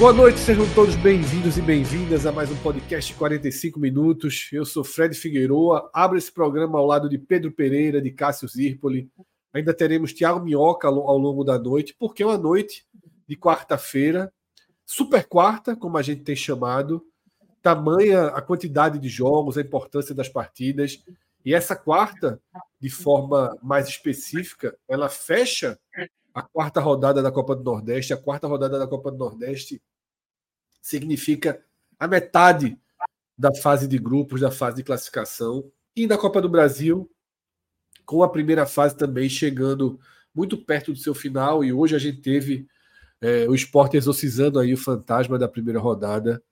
Boa noite, sejam todos bem-vindos e bem-vindas a mais um podcast 45 minutos. Eu sou Fred Figueroa, abro esse programa ao lado de Pedro Pereira, de Cássio Zirpoli. Ainda teremos Tiago Minhoca ao longo da noite, porque é uma noite de quarta-feira, super quarta, como a gente tem chamado, tamanha a quantidade de jogos, a importância das partidas. E essa quarta, de forma mais específica, ela fecha a quarta rodada da Copa do Nordeste. A quarta rodada da Copa do Nordeste significa a metade da fase de grupos, da fase de classificação. E da Copa do Brasil, com a primeira fase também chegando muito perto do seu final. E hoje a gente teve é, o esporte exorcizando aí o fantasma da primeira rodada.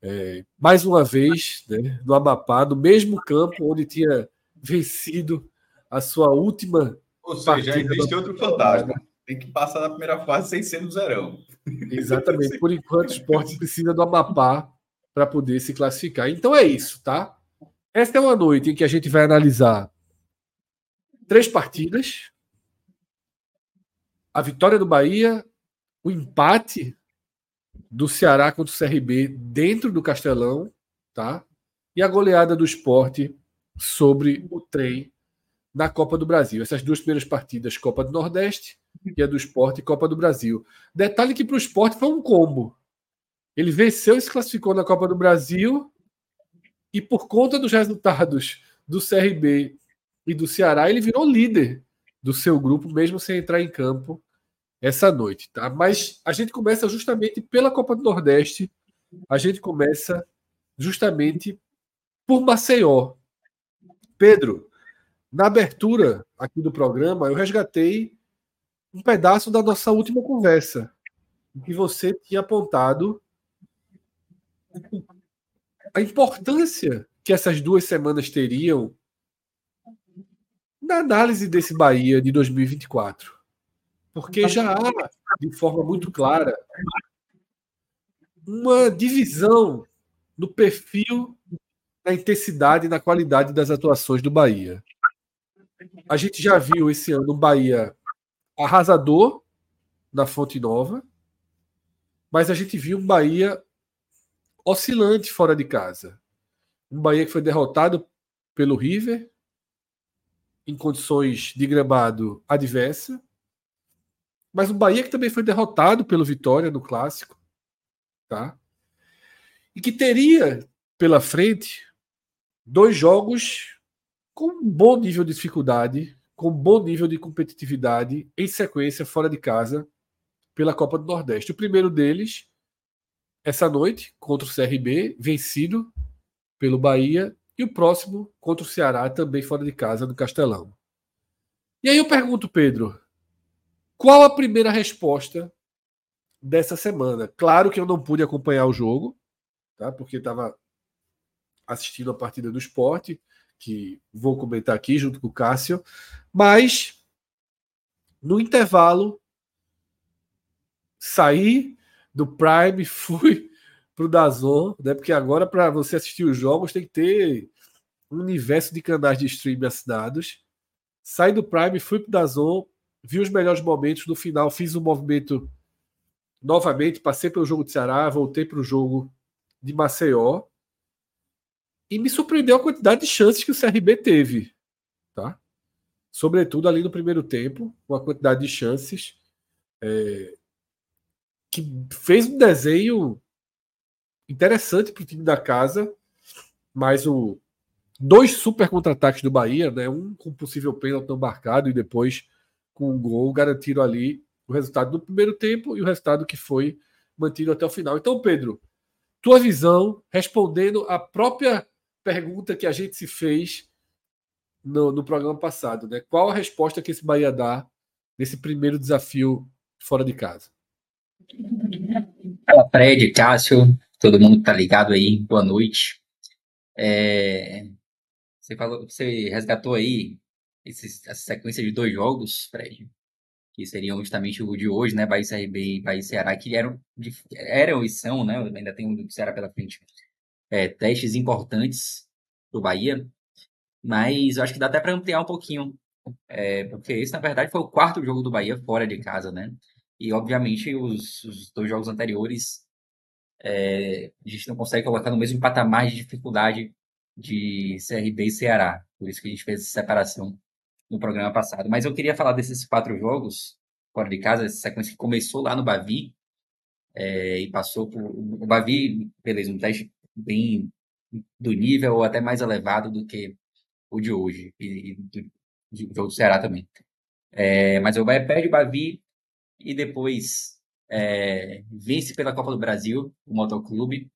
É, mais uma vez, né, no Amapá, no mesmo campo onde tinha vencido a sua última ou seja, já existe outro fantasma. Tem que passar na primeira fase sem ser no zerão. Exatamente. Por enquanto, o esporte precisa do Amapá para poder se classificar. Então é isso, tá? Esta é uma noite em que a gente vai analisar três partidas: a vitória do Bahia, o empate do Ceará contra o CRB dentro do Castelão, tá? E a goleada do esporte sobre o trem na Copa do Brasil. Essas duas primeiras partidas, Copa do Nordeste e a do Esporte e Copa do Brasil. Detalhe que para o Esporte foi um combo. Ele venceu e se classificou na Copa do Brasil e por conta dos resultados do CRB e do Ceará, ele virou líder do seu grupo, mesmo sem entrar em campo essa noite. Tá? Mas a gente começa justamente pela Copa do Nordeste, a gente começa justamente por Maceió. Pedro, na abertura aqui do programa, eu resgatei um pedaço da nossa última conversa, em que você tinha apontado a importância que essas duas semanas teriam na análise desse Bahia de 2024. Porque já há, de forma muito clara, uma divisão no perfil, na intensidade e na qualidade das atuações do Bahia. A gente já viu esse ano o Bahia arrasador na Fonte Nova, mas a gente viu um Bahia oscilante fora de casa. Um Bahia que foi derrotado pelo River em condições de gramado adversa, mas um Bahia que também foi derrotado pelo Vitória no clássico, tá? E que teria pela frente dois jogos com um bom nível de dificuldade, com um bom nível de competitividade em sequência fora de casa pela Copa do Nordeste. O primeiro deles, essa noite, contra o CRB, vencido pelo Bahia, e o próximo contra o Ceará, também fora de casa, no Castelão. E aí eu pergunto, Pedro, qual a primeira resposta dessa semana? Claro que eu não pude acompanhar o jogo, tá? porque estava assistindo a partida do esporte que vou comentar aqui junto com o Cássio, mas no intervalo saí do Prime, fui pro Dazon, né? Porque agora para você assistir os jogos tem que ter um universo de canais de streaming assinados. Saí do Prime, fui pro Dazon, vi os melhores momentos no final, fiz um movimento novamente, passei pelo jogo de Ceará, voltei para o jogo de Maceió e me surpreendeu a quantidade de chances que o CRB teve, tá? Sobretudo ali no primeiro tempo, uma quantidade de chances é, que fez um desenho interessante para o time da casa, mas o dois super contra-ataques do Bahia, né? Um com possível pênalti não marcado e depois com um gol garantiram ali o resultado do primeiro tempo e o resultado que foi mantido até o final. Então, Pedro, tua visão, respondendo a própria pergunta que a gente se fez no, no programa passado, né? Qual a resposta que esse Bahia dá nesse primeiro desafio fora de casa? Fala, Fred, Cássio, todo mundo que tá ligado aí, boa noite. É, você falou, você resgatou aí esse, essa sequência de dois jogos, Fred, que seriam justamente o de hoje, né? Bahia CRB e Bahia Ceará, que eram, eram e são, né? Ainda tem o do Ceará pela frente. É, testes importantes do Bahia, mas eu acho que dá até para ampliar um pouquinho, é, porque esse, na verdade, foi o quarto jogo do Bahia fora de casa, né? E, obviamente, os, os dois jogos anteriores é, a gente não consegue colocar no mesmo patamar de dificuldade de CRB e Ceará. Por isso que a gente fez essa separação no programa passado. Mas eu queria falar desses quatro jogos fora de casa, essa sequência que começou lá no Bavi é, e passou por. O Bavi, beleza, um teste bem do nível ou até mais elevado do que o de hoje e, e do, jogo do Ceará também. É, mas o Bahia perde o Bavi e depois é, vence pela Copa do Brasil, o Motoclube,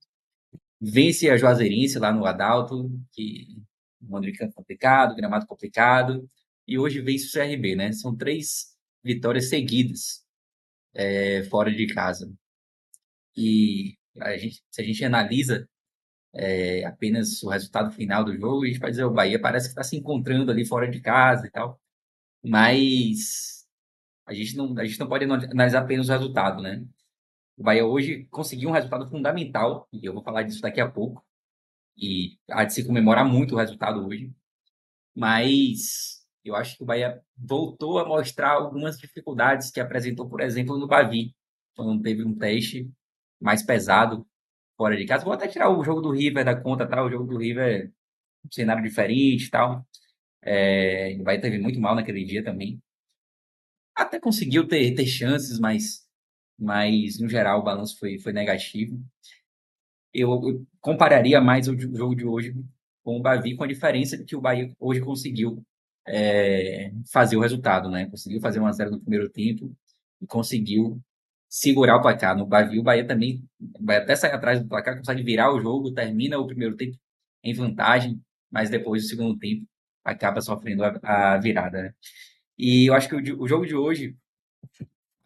vence a Juazeirense lá no Adalto, que um ano de campo complicado, gramado complicado, e hoje vence o CRB, né? São três vitórias seguidas é, fora de casa. E a gente, se a gente analisa é, apenas o resultado final do jogo, a gente vai dizer, o Bahia parece que está se encontrando ali fora de casa e tal, mas a gente não, a gente não pode analisar apenas o resultado, né? O Bahia hoje conseguiu um resultado fundamental, e eu vou falar disso daqui a pouco, e há de se comemorar muito o resultado hoje, mas eu acho que o Bahia voltou a mostrar algumas dificuldades que apresentou, por exemplo, no Bavi, quando teve um teste mais pesado fora de casa. Vou até tirar o jogo do River da conta, tá? O jogo do River um cenário diferente e tal. É, Bahia teve muito mal naquele dia também até conseguiu ter, ter chances, mas, mas no geral o balanço foi, foi negativo. Eu, eu compararia mais o jogo de hoje com o Bavi, com a diferença de que o Bahia hoje conseguiu é, fazer o resultado, né? Conseguiu fazer uma zero no primeiro tempo e conseguiu segurar o placar. No Bavi, o Bahia também vai até sair atrás do placar, consegue virar o jogo, termina o primeiro tempo em vantagem, mas depois do segundo tempo acaba sofrendo a, a virada. Né? E eu acho que o, o jogo de hoje,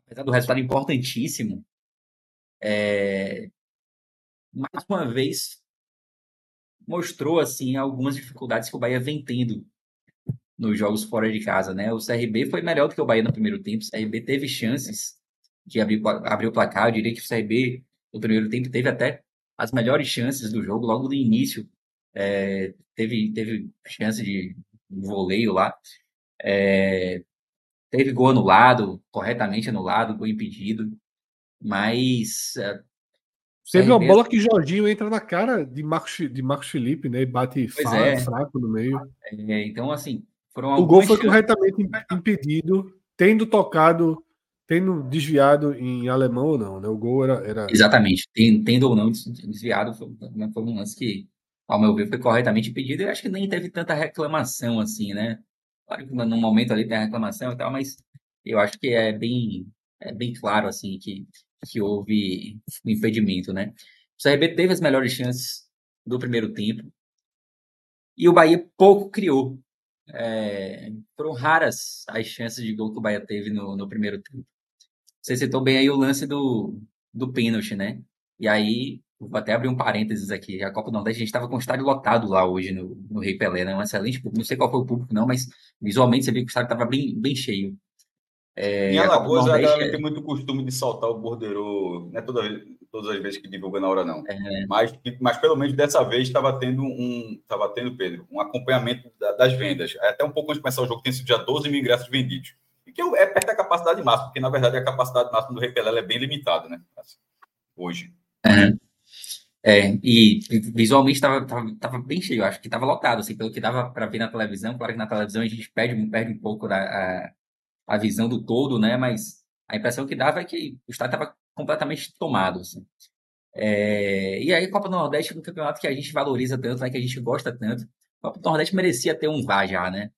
apesar do resultado importantíssimo, é, mais uma vez mostrou assim algumas dificuldades que o Bahia vem tendo nos jogos fora de casa, né? O CRB foi melhor do que o Bahia no primeiro tempo. O CRB teve chances de abrir, abrir o placar. Eu diria que o CRB no primeiro tempo teve até as melhores chances do jogo logo no início. É, teve teve chance de voleio lá. É, teve gol anulado, corretamente anulado, gol impedido, mas. É, teve uma bola que Jorginho entra na cara de Marcos, de Marcos Felipe, né? E bate fraco, é. fraco no meio. É, então, assim. o gol foi corretamente impedido, tendo tocado, tendo desviado em alemão ou não, né? O gol era. era... Exatamente, tendo ou não desviado, foi, foi um lance que, ao meu ver, foi corretamente impedido. Eu acho que nem teve tanta reclamação assim, né? Claro que no momento ali tem a reclamação e tal, mas eu acho que é bem, é bem claro assim que, que houve um impedimento, né? O CRB teve as melhores chances do primeiro tempo e o Bahia pouco criou. É, foram raras as chances de gol que o Bahia teve no, no primeiro tempo. Você citou bem aí o lance do, do pênalti, né? E aí Vou até abrir um parênteses aqui. A Copa do Nordeste, a gente estava com o estádio lotado lá hoje no, no Rei Pelé, né? Um excelente público. Não sei qual foi o público, não, mas visualmente você viu que o estádio estava bem, bem cheio. É, em Alagoas, a, a galera é... tem muito costume de soltar o bordeiro, não é toda, todas as vezes que divulga na hora, não. É... Mas, mas pelo menos dessa vez estava tendo um, estava tendo, Pedro, um acompanhamento da, das vendas. Até um pouco antes de começar o jogo, tem sido já 12 mil ingressos vendidos. Que é perto da capacidade máxima, porque na verdade a capacidade máxima do Rei Pelé é bem limitada, né? Assim, hoje. É. É, e visualmente estava tava, tava, bem cheio, acho que estava lotado, assim, pelo que dava para ver na televisão. Claro que na televisão a gente perde, perde um pouco da, a, a visão do todo, né? Mas a impressão que dava é que o estádio estava completamente tomado, assim. É, e aí, Copa do Nordeste é um campeonato que a gente valoriza tanto, né, que a gente gosta tanto. o Nordeste merecia ter um VAR já, né?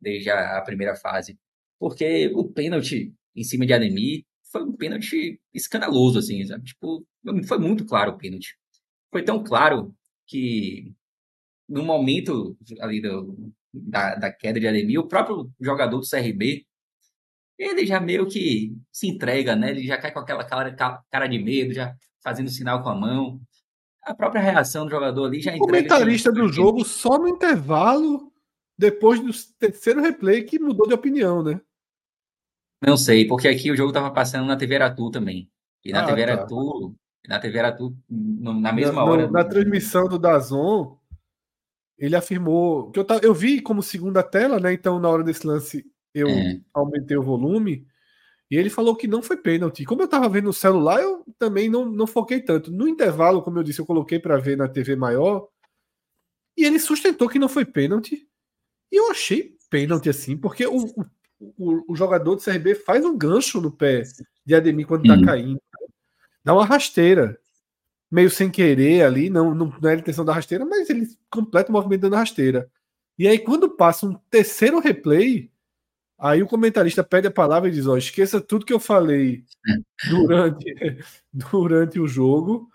Desde a, a primeira fase. Porque o pênalti em cima de Ademir foi um pênalti escandaloso, assim, sabe? Tipo, foi muito claro o pênalti. Foi tão claro que no momento ali do, da, da queda de Ademir, o próprio jogador do CRB, ele já meio que se entrega, né? Ele já cai com aquela cara, cara de medo, já fazendo sinal com a mão. A própria reação do jogador ali já entrega. O comentarista do jogo só no intervalo, depois do terceiro replay, que mudou de opinião, né? Não sei, porque aqui o jogo estava passando na TV Aratu também. E na ah, TV tá. Aratu, na TV Aratu, na mesma na, hora. Na, na transmissão do Dazon, ele afirmou que eu, eu vi como segunda tela, né? Então, na hora desse lance, eu é. aumentei o volume. E ele falou que não foi pênalti. Como eu estava vendo no celular, eu também não, não foquei tanto. No intervalo, como eu disse, eu coloquei para ver na TV maior. E ele sustentou que não foi pênalti. E eu achei pênalti assim, porque o, o, o jogador do CRB faz um gancho no pé de Ademir quando está caindo. Dá uma rasteira meio sem querer ali, não, não, não era a intenção da rasteira, mas ele completa o movimento dando rasteira. E aí, quando passa um terceiro replay, aí o comentarista pede a palavra e diz: Ó, esqueça tudo que eu falei durante, durante o jogo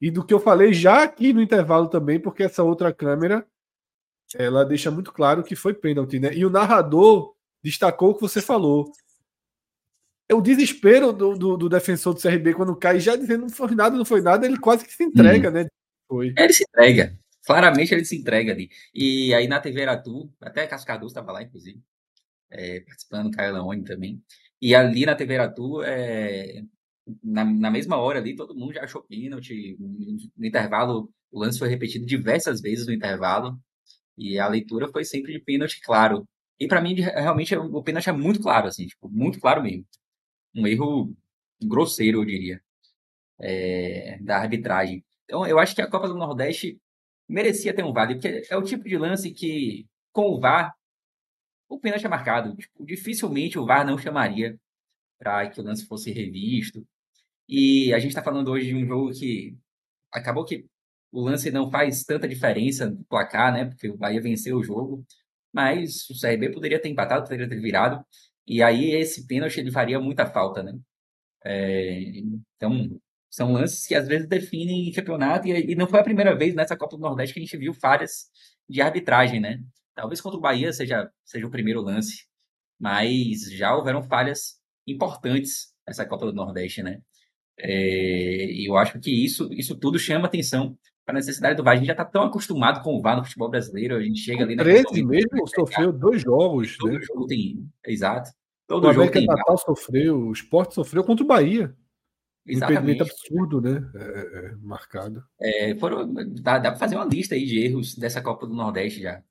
e do que eu falei já aqui no intervalo também, porque essa outra câmera ela deixa muito claro que foi pênalti, né? E o narrador destacou o que você falou. É o desespero do, do, do, defensor do CRB quando cai, já dizendo não foi nada, não foi nada, ele quase que se entrega, hum. né? Foi. Ele se entrega. Claramente ele se entrega ali. E aí na TV Aratu, até Cascadu estava lá, inclusive, é, participando, Caio Leone também. E ali na TV Aratu, é, na, na, mesma hora ali, todo mundo já achou pênalti. No intervalo, o lance foi repetido diversas vezes no intervalo. E a leitura foi sempre de pênalti claro. E para mim, realmente, o pênalti é muito claro, assim, tipo, muito claro mesmo um erro grosseiro, eu diria, é, da arbitragem. Então, eu acho que a Copa do Nordeste merecia ter um VAR, porque é o tipo de lance que, com o VAR, o pênalti é marcado. Tipo, dificilmente o VAR não chamaria para que o lance fosse revisto. E a gente está falando hoje de um jogo que acabou que o lance não faz tanta diferença no placar, né? Porque o Bahia venceu o jogo, mas o CRB poderia ter empatado, poderia ter virado. E aí esse pênalti ele faria muita falta, né? É, então, são lances que às vezes definem campeonato e, e, não foi a primeira vez nessa Copa do Nordeste que a gente viu falhas de arbitragem, né? Talvez contra o Bahia seja, seja o primeiro lance, mas já houveram falhas importantes nessa Copa do Nordeste, né? É, eu acho que isso, isso tudo chama atenção a necessidade do VAR. A gente já está tão acostumado com o VAR no futebol brasileiro, a gente chega ali na. 13 mesmo sofreu dois jogos. Todo né? jogo tem. Exato. Todo o jogo tem. Natal sofreu, o esporte sofreu contra o Bahia. Exatamente. absurdo, né? É, é, é, marcado. É, foram, dá, dá para fazer uma lista aí de erros dessa Copa do Nordeste já.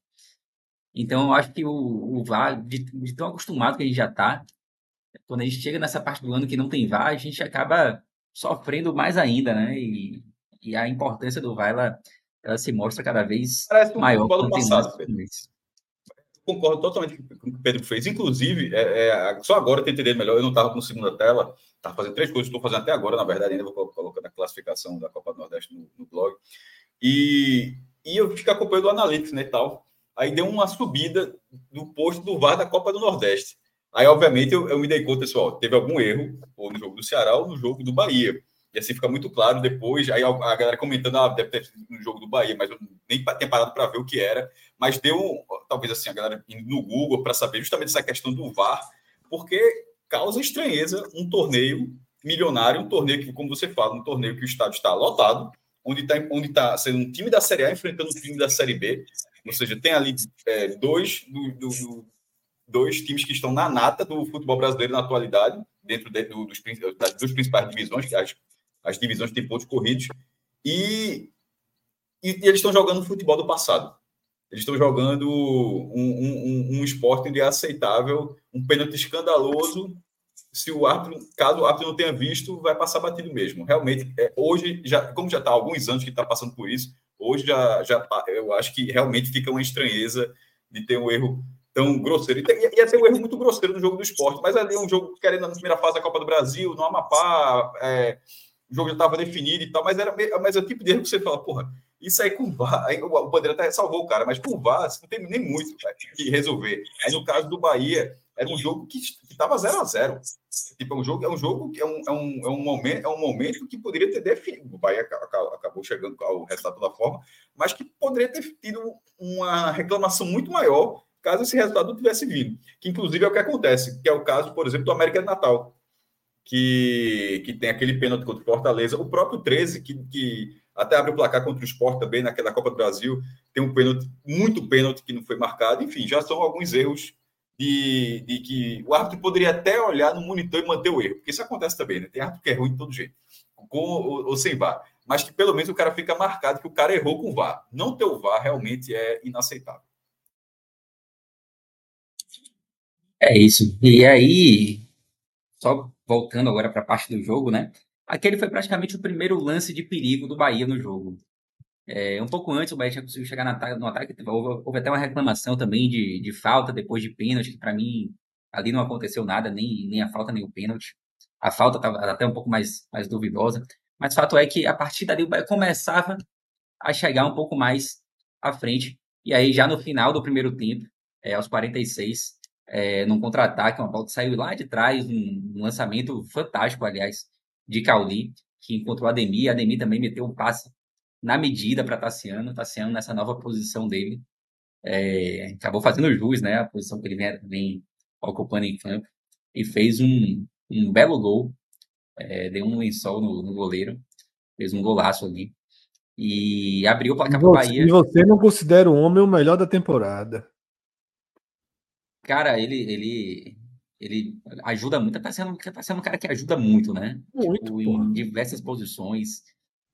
Então, eu acho que o, o VAR, de, de tão acostumado que a gente já está, quando a gente chega nessa parte do ano que não tem VAR, a gente acaba sofrendo mais ainda, né? E e a importância do VAR ela, ela se mostra cada vez Parece um maior. Futebol passado, Concordo totalmente com o que o Pedro fez. Inclusive, é, é, só agora eu tenho entendido melhor. Eu não estava com segunda tela, estava fazendo três coisas, estou fazendo até agora, na verdade, ainda vou colocar a classificação da Copa do Nordeste no, no blog. E, e eu fico acompanhando o Analytics né, e tal. Aí deu uma subida do posto do VAR da Copa do Nordeste. Aí, obviamente, eu, eu me dei conta, pessoal, teve algum erro, ou no jogo do Ceará, ou no jogo do Bahia. E assim fica muito claro depois. Aí a galera comentando, ah, deve ter sido no jogo do Bahia, mas eu nem tinha parado para ver o que era. Mas deu, talvez assim, a galera indo no Google para saber justamente essa questão do VAR, porque causa estranheza um torneio milionário, um torneio que, como você fala, um torneio que o estádio está lotado, onde está onde tá sendo um time da Série A enfrentando um time da Série B. Ou seja, tem ali é, dois, do, do, do, dois times que estão na nata do futebol brasileiro na atualidade, dentro de, dos, das duas principais divisões, que as as divisões têm pontos corridos, e, e, e eles estão jogando futebol do passado. Eles estão jogando um, um, um, esporte onde é aceitável um pênalti escandaloso. Se o árbitro, caso o árbitro não tenha visto, vai passar batido mesmo. Realmente, é, hoje, já, como já está há alguns anos que está passando por isso, hoje já, já eu acho que realmente fica uma estranheza de ter um erro tão grosseiro. Ia, ia ser um erro muito grosseiro no jogo do esporte, mas ali é um jogo querendo na primeira fase da Copa do Brasil, no Amapá, é, o jogo já estava definido e tal, mas era mas é o tipo de erro que você fala, porra, Isso aí com o VAR, aí o Bandeira até salvou o cara, mas com VAR não tem nem muito que resolver. Aí no caso do Bahia, era um jogo que estava 0 a 0 Tipo, é um jogo, é um jogo que é um, é um, é um, momento, é um momento que poderia ter definido. O Bahia acabou chegando ao resultado da forma, mas que poderia ter tido uma reclamação muito maior caso esse resultado tivesse vindo. Que inclusive é o que acontece, que é o caso, por exemplo, do América de Natal, que, que tem aquele pênalti contra o Fortaleza, o próprio 13, que, que até abre o placar contra o Sport também naquela Copa do Brasil, tem um pênalti, muito pênalti que não foi marcado, enfim, já são alguns erros de, de, que o árbitro poderia até olhar no monitor e manter o erro, porque isso acontece também, né? Tem árbitro que é ruim de todo jeito, com ou, ou sem VAR, mas que pelo menos o cara fica marcado que o cara errou com o VAR. Não ter o VAR realmente é inaceitável. É isso. E aí, só voltando agora para a parte do jogo, né? Aquele foi praticamente o primeiro lance de perigo do Bahia no jogo. É, um pouco antes, o Bahia tinha conseguido chegar no ataque, houve, houve, até uma reclamação também de, de falta depois de pênalti, que para mim ali não aconteceu nada, nem, nem a falta nem o pênalti. A falta estava até um pouco mais, mais duvidosa. Mas fato é que a partir dali o Bahia começava a chegar um pouco mais à frente. E aí, já no final do primeiro tempo, é, aos 46, é, num contra-ataque, uma bola que saiu lá de trás, um, um lançamento fantástico, aliás, de Cauli, que encontrou Ademir. Ademir também meteu um passe na medida para Tassiano, Tassiano nessa nova posição dele. É, acabou fazendo jus, né? A posição que ele vem, vem ocupando em campo. E fez um, um belo gol. É, deu um lençol no, no, goleiro. Fez um golaço ali. E abriu o placar para o Bahia. E você não considera o homem o melhor da temporada? Cara, ele, ele, ele ajuda muito. Tá sendo, tá sendo um cara que ajuda muito, né? Muito. Tipo, em diversas posições.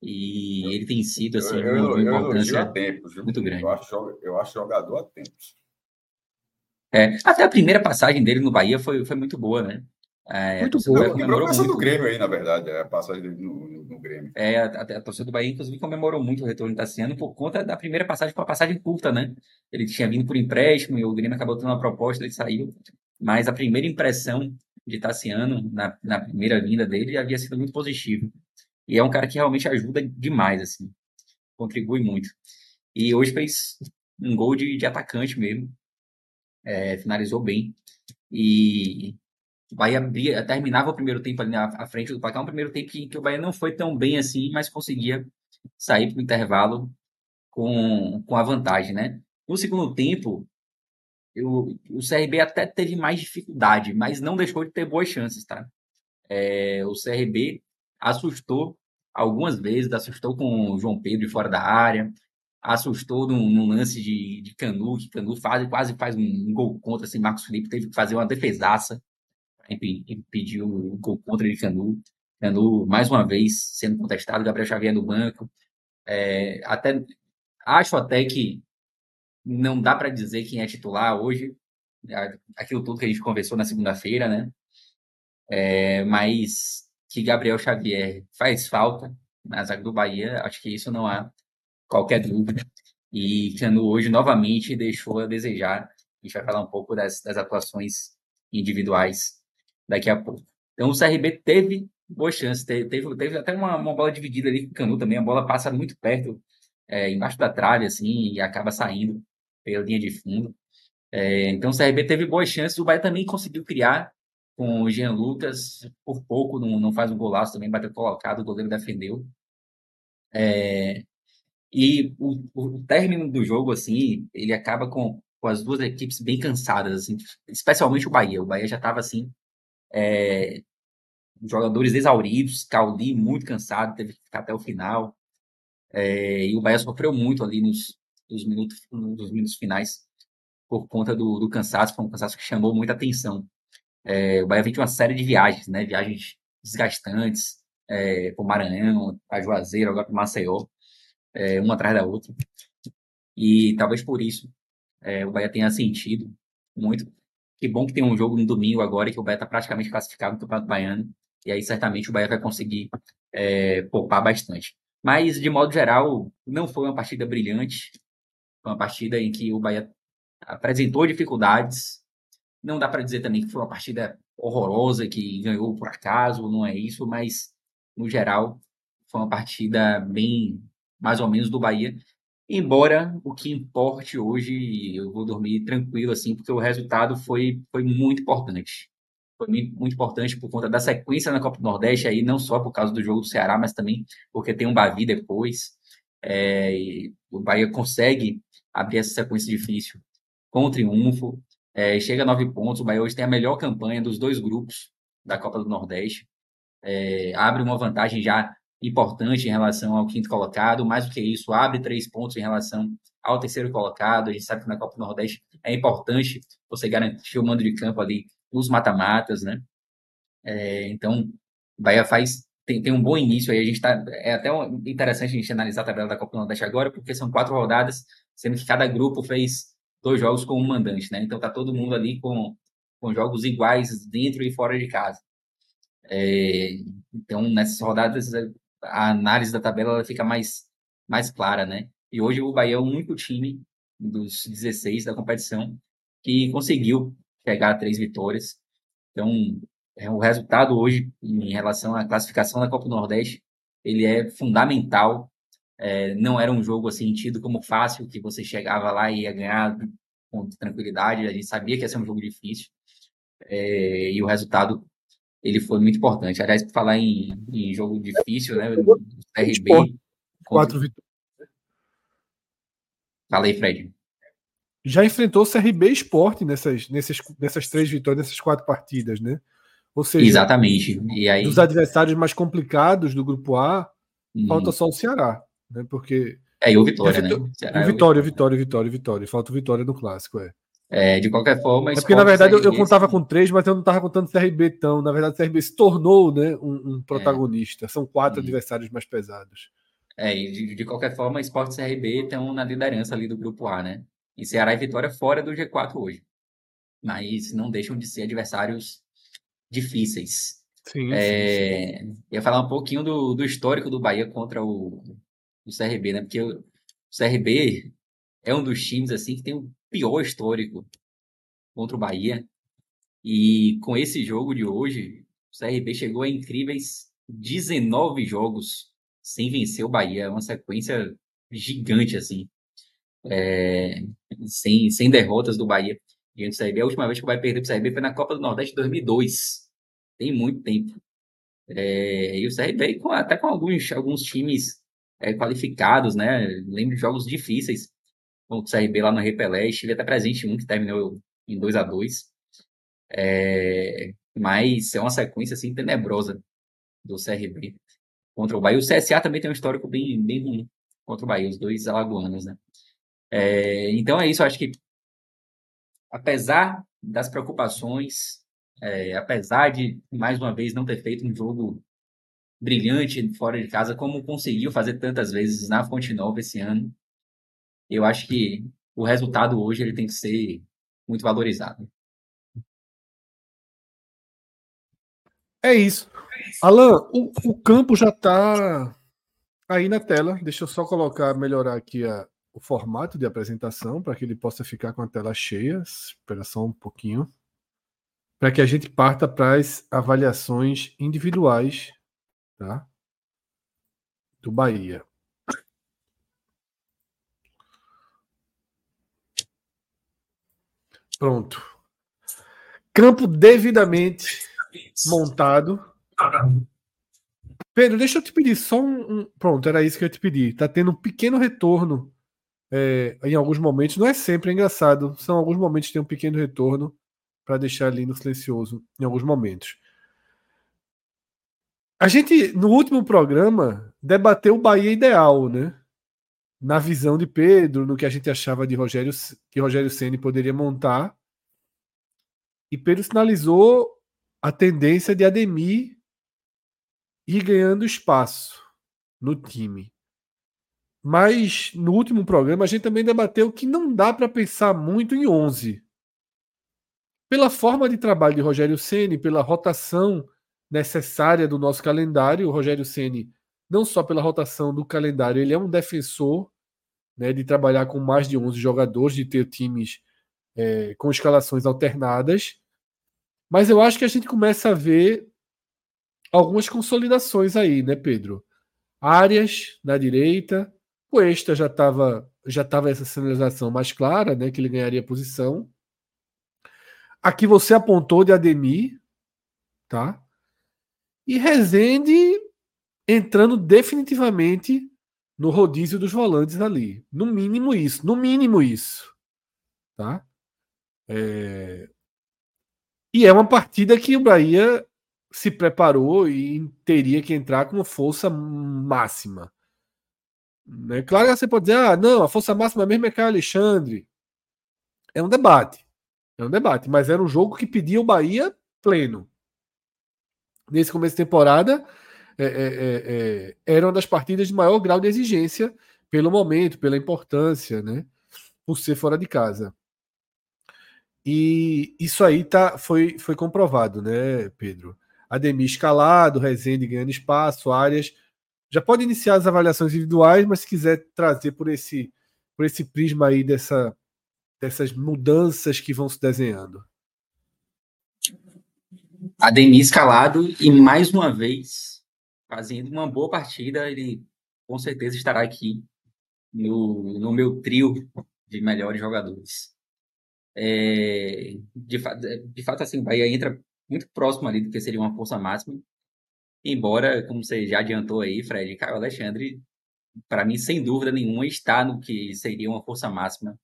E ele tem sido assim, eu, eu, uma importância tempos, muito grande. Eu acho, eu acho jogador a tempos. É, até a primeira passagem dele no Bahia foi, foi muito boa, né? É, muito boa. Comemorou a do Grêmio aí, na verdade, é a passagem dele no, no, no Grêmio. É, a, a, a, torcida do Bahia, inclusive, comemorou muito o retorno de Tassiano por conta da primeira passagem, foi uma passagem curta, né? Ele tinha vindo por empréstimo e o Grêmio acabou tendo uma proposta, ele saiu. Mas a primeira impressão de Tassiano, na, na primeira vinda dele, havia sido muito positiva. E é um cara que realmente ajuda demais, assim. Contribui muito. E hoje fez um gol de, de atacante mesmo. É, finalizou bem. E o Bahia abria, terminava o primeiro tempo ali na à frente do placar. Um primeiro tempo que, que o Bahia não foi tão bem assim, mas conseguia sair para o intervalo com, com a vantagem, né? No segundo tempo, eu, o CRB até teve mais dificuldade, mas não deixou de ter boas chances, tá? É, o CRB assustou algumas vezes, assustou com o João Pedro fora da área, assustou num, num lance de, de Canu, que Canu faz, quase faz um, um gol contra, assim, Marcos Felipe teve que fazer uma defesaça para impedir o gol contra de Canu. Canu, mais uma vez, sendo contestado, Gabriel Xavier no banco. É, até, acho até que não dá para dizer quem é titular hoje, aquilo tudo que a gente conversou na segunda-feira, né? É, mas que Gabriel Xavier faz falta na zaga do Bahia, acho que isso não há qualquer dúvida. E Canu hoje novamente deixou a desejar. A gente vai falar um pouco das, das atuações individuais daqui a pouco. Então o CRB teve boas chances, teve, teve, teve até uma, uma, bola dividida ali com o Canu também, a bola passa muito perto, é, embaixo da trave, assim, e acaba saindo pela linha de fundo. É, então o CRB teve boas chances, o Bahia também conseguiu criar com o Jean Lucas, por pouco não, não faz um golaço também, bateu colocado, o goleiro defendeu. É, e o, o, término do jogo, assim, ele acaba com, com as duas equipes bem cansadas, assim, especialmente o Bahia. O Bahia já estava assim, é, jogadores exauridos, Caldi muito cansado, teve que ficar até o final. É, e o Bahia sofreu muito ali nos, nos, minutos, nos minutos finais por conta do, do cansaço, foi um cansaço que chamou muita atenção. É, o Bahia vem de uma série de viagens, né? Viagens desgastantes, é, para o Maranhão, para Juazeiro, agora para Maceió, é, uma atrás da outra. E talvez por isso é, o Bahia tenha sentido muito. Que bom que tem um jogo no domingo agora que o Bahia está praticamente classificado no Campeonato Baiano. E aí certamente o Bahia vai conseguir é, poupar bastante. Mas, de modo geral, não foi uma partida brilhante. Foi uma partida em que o Bahia apresentou dificuldades, não dá para dizer também que foi uma partida horrorosa, que ganhou por acaso, não é isso, mas no geral foi uma partida bem, mais ou menos do Bahia. Embora o que importe hoje, eu vou dormir tranquilo, assim, porque o resultado foi, foi muito importante. Foi muito importante por conta da sequência na Copa do Nordeste, aí não só por causa do jogo do Ceará, mas também porque tem um Bavi depois. É, o Bahia consegue abrir essa sequência difícil com triunfo. É, chega a nove pontos. O Bahia hoje tem a melhor campanha dos dois grupos da Copa do Nordeste. É, abre uma vantagem já importante em relação ao quinto colocado. Mais do que isso, abre três pontos em relação ao terceiro colocado. A gente sabe que na Copa do Nordeste é importante você garantir o mando de campo ali nos mata-matas, né? É, então, Bahia faz tem, tem um bom início aí. A gente tá, é até interessante a gente analisar a tabela da Copa do Nordeste agora, porque são quatro rodadas, sendo que cada grupo fez dois jogos com um mandante, né? Então tá todo mundo ali com, com jogos iguais dentro e fora de casa. É, então, nessas rodadas, a análise da tabela fica mais, mais clara, né? E hoje o Bahia é o único time dos 16 da competição que conseguiu pegar três vitórias. Então, é, o resultado hoje, em relação à classificação da Copa do Nordeste, ele é fundamental. É, não era um jogo assim tido como fácil, que você chegava lá e ia ganhar com tranquilidade. A gente sabia que ia ser um jogo difícil. É, e o resultado ele foi muito importante. Aliás, por falar em, em jogo difícil, né? O RB. Quatro vitórias. Fala aí, Fred já enfrentou o CRB Esporte nessas, nessas, nessas três vitórias, nessas quatro partidas, né? Ou seja, Exatamente. E aí... dos adversários mais complicados do grupo A, uhum. falta só o Ceará, né? Porque. É, e o Vitória, né? Ceará o Vitória, é o Vitória, Vitória, Vitória. Falta o Vitória no clássico, é. É, de qualquer forma. É porque, na verdade, eu, eu contava com três, mas eu não estava contando CRB tão. Na verdade, o CRB se tornou né, um, um protagonista. É. São quatro uhum. adversários mais pesados. É, e de, de qualquer forma, Esporte CRB estão na liderança ali do grupo A, né? E Ceará e Vitória fora do G4 hoje. Mas não deixam de ser adversários difíceis. Sim, é, sim, sim. Ia falar um pouquinho do, do histórico do Bahia contra o, o CRB, né? Porque o, o CRB é um dos times assim que tem o pior histórico contra o Bahia. E com esse jogo de hoje, o CRB chegou a incríveis 19 jogos sem vencer o Bahia. É uma sequência gigante, assim é, sem, sem derrotas do Bahia diante do CRB. A última vez que o Bahia perdeu para o CRB foi na Copa do Nordeste de 2002. Tem muito tempo. É, e o CRB com, até com alguns, alguns times é, qualificados, né? Lembro de jogos difíceis contra o CRB lá no Repelé. Estive até presente em um que terminou em 2 a 2 é, Mas é uma sequência assim tenebrosa do CRB contra o Bahia. O CSA também tem um histórico bem, bem ruim contra o Bahia, os dois alagoanos, né? É, então é isso, acho que apesar das preocupações, é, apesar de, mais uma vez, não ter feito um jogo brilhante fora de casa, como conseguiu fazer tantas vezes na Fonte Nova esse ano, eu acho que o resultado hoje ele tem que ser muito valorizado. É isso. Alan, o, o campo já está aí na tela. Deixa eu só colocar, melhorar aqui a, o formato de apresentação para que ele possa ficar com a tela cheia. Espera só um pouquinho. Para que a gente parta para as avaliações individuais tá? do Bahia. Pronto. Campo devidamente montado. Pedro, deixa eu te pedir só um, Pronto, era isso que eu te pedir. Tá tendo um pequeno retorno é, em alguns momentos, não é sempre é engraçado, são alguns momentos que tem um pequeno retorno para deixar ali no silencioso, em alguns momentos. A gente, no último programa, debateu o Bahia ideal, né? Na visão de Pedro, no que a gente achava de Rogério, que Rogério Ceni poderia montar. E Pedro sinalizou a tendência de Ademir ir ganhando espaço no time. Mas no último programa a gente também debateu que não dá para pensar muito em 11. Pela forma de trabalho de Rogério Ceni, pela rotação necessária do nosso calendário, o Rogério Ceni, não só pela rotação do calendário, ele é um defensor né, de trabalhar com mais de 11 jogadores, de ter times é, com escalações alternadas. Mas eu acho que a gente começa a ver algumas consolidações aí, né, Pedro? Áreas na direita, Cuesta já estava já tava essa sinalização mais clara, né, que ele ganharia posição. Aqui você apontou de Ademir, tá? E Rezende entrando definitivamente no rodízio dos volantes ali. No mínimo isso, no mínimo isso. Tá? É... E é uma partida que o Bahia se preparou e teria que entrar com força máxima. Né? Claro que você pode dizer, ah, não, a força máxima mesmo é Caio Alexandre. É um debate. É um debate, mas era um jogo que pedia o Bahia pleno. Nesse começo de temporada, é, é, é, é, era uma das partidas de maior grau de exigência pelo momento, pela importância, né? Por ser fora de casa. E isso aí tá, foi, foi comprovado, né, Pedro? Ademir escalado, Rezende ganhando espaço, áreas. Já pode iniciar as avaliações individuais, mas se quiser trazer por esse, por esse prisma aí dessa, dessas mudanças que vão se desenhando. Ademir escalado e mais uma vez fazendo uma boa partida, ele com certeza estará aqui no, no meu trio de melhores jogadores. É, de, de fato, assim, o Bahia entra muito próximo ali do que seria uma força máxima. Embora, como você já adiantou aí, Fred, Caio Alexandre, para mim, sem dúvida nenhuma, está no que seria uma força máxima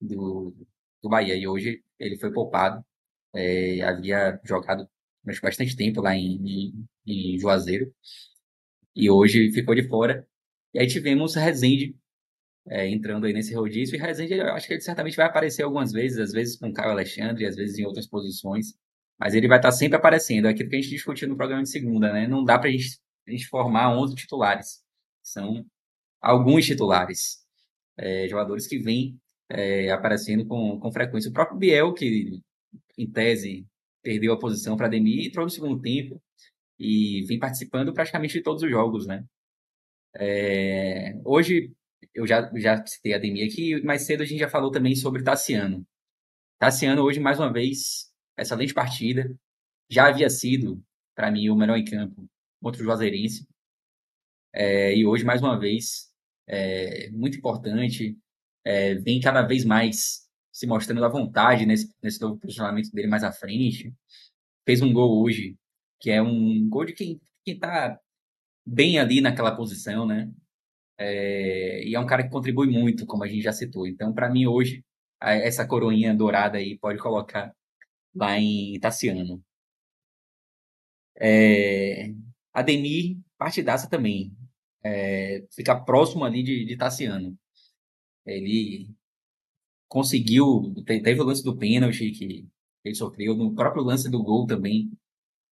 do, do Bahia. E hoje ele foi poupado. É, havia jogado bastante tempo lá em, em, em Juazeiro. E hoje ficou de fora. E aí tivemos Rezende é, entrando aí nesse rodízio. E Rezende, eu acho que ele certamente vai aparecer algumas vezes, às vezes com Caio Alexandre, às vezes em outras posições. Mas ele vai estar sempre aparecendo. É aquilo que a gente discutiu no programa de segunda, né? Não dá para a gente formar 11 titulares. São alguns titulares. É, jogadores que vêm é, aparecendo com, com frequência. O próprio Biel, que em tese perdeu a posição para Ademir, entrou no segundo tempo e vem participando praticamente de todos os jogos, né? É, hoje eu já, já citei Ademir aqui, mais cedo a gente já falou também sobre Tassiano. Tassiano hoje, mais uma vez, excelente partida. Já havia sido, para mim, o melhor em campo contra o Juazeirense. É, e hoje, mais uma vez, é, muito importante. É, vem cada vez mais se mostrando à vontade nesse, nesse novo posicionamento dele mais à frente. Fez um gol hoje, que é um gol de quem, quem tá bem ali naquela posição, né? É, e é um cara que contribui muito, como a gente já citou. Então, para mim, hoje, essa coroinha dourada aí pode colocar lá em Tassiano. É, Ademir, partidaça também. É, fica próximo ali de, de Tassiano. Ele conseguiu. Teve o lance do pênalti que ele sofreu, no próprio lance do gol também.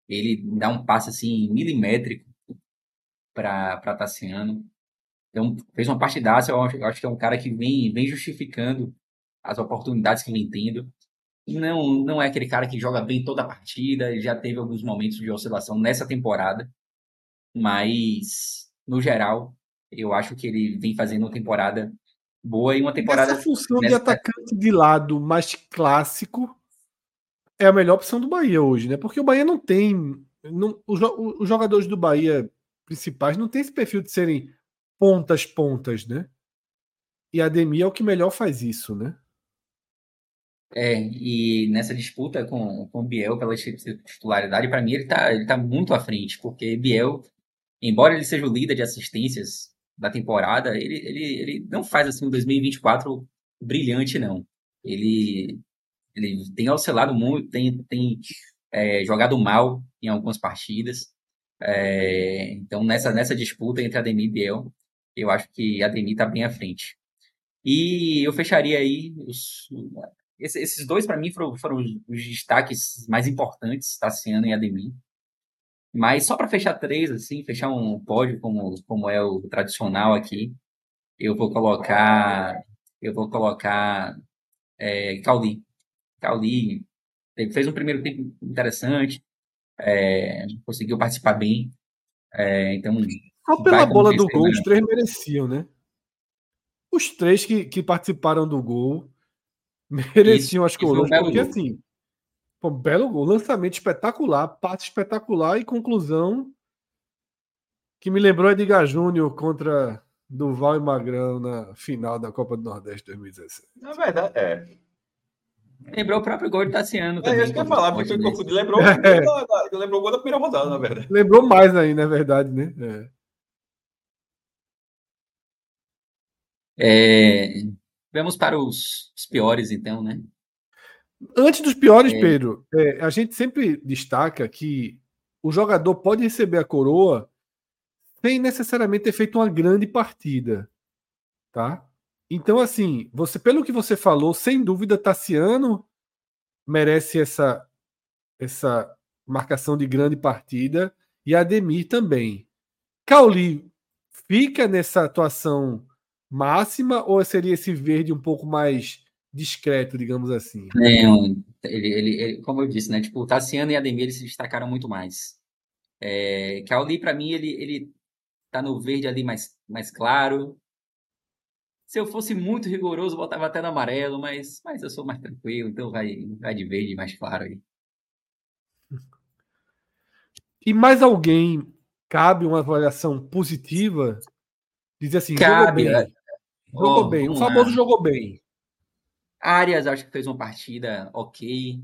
Ele dá um passe assim milimétrico para Tassiano. Então, fez uma partidaça. Eu acho, eu acho que é um cara que vem, vem justificando as oportunidades que vem tendo. Não, não é aquele cara que joga bem toda a partida, ele já teve alguns momentos de oscilação nessa temporada, mas no geral, eu acho que ele vem fazendo uma temporada boa e uma temporada. Essa função nessa... de atacante de lado mais clássico é a melhor opção do Bahia hoje, né? Porque o Bahia não tem. Não, os, os jogadores do Bahia principais não tem esse perfil de serem pontas pontas, né? E a Ademir é o que melhor faz isso, né? É, e nessa disputa com, com o Biel pela titularidade, para mim ele tá, ele tá muito à frente, porque Biel, embora ele seja o líder de assistências da temporada, ele, ele, ele não faz assim um 2024 brilhante, não. Ele, ele tem oscilado muito, tem, tem é, jogado mal em algumas partidas. É, então, nessa, nessa disputa entre Ademir e Biel, eu acho que Ademir está bem à frente. E eu fecharia aí os, esses dois, para mim, foram, foram os destaques mais importantes, Tassiano e Ademir. Mas só para fechar três, assim, fechar um pódio como, como é o tradicional aqui, eu vou colocar. Eu vou colocar é, Cauli. Cauli fez um primeiro tempo interessante, é, conseguiu participar bem. É, então. Só pela bola do gol, os três mereciam, né? Os três que, que participaram do gol mereciam, acho que o lance, porque gol. assim Pô, belo gol, lançamento espetacular, parte espetacular e conclusão que me lembrou Edgar Júnior contra Duval e Magrão na final da Copa do Nordeste 2016. Na verdade, é. Lembrou o próprio gol de Tassiano. É isso que eu ia falar, porque confundido. Lembrou, é. lembrou o gol da primeira rodada, na verdade. Lembrou mais ainda, é verdade, né? É. É... Vamos para os, os, piores, então, né? Antes dos piores, é... Pedro, é, a gente sempre destaca que o jogador pode receber a coroa sem necessariamente ter feito uma grande partida, tá? Então, assim, você, pelo que você falou, sem dúvida, Tassiano merece essa, essa marcação de grande partida e Ademir também. Cauli fica nessa atuação máxima ou seria esse verde um pouco mais discreto, digamos assim? Não, ele, ele, ele, como eu disse, né? Tipo, Tassiano e Ademir se destacaram muito mais. É, Cauli, para mim, ele, ele tá no verde ali mais, mais claro. Se eu fosse muito rigoroso, botava até no amarelo, mas, mas eu sou mais tranquilo, então vai, vai de verde mais claro aí. E mais alguém cabe uma avaliação positiva? Dizer assim, cabe, jogou bem. Jogou oh, bem. O famoso lá. jogou bem. Arias acho que fez uma partida ok.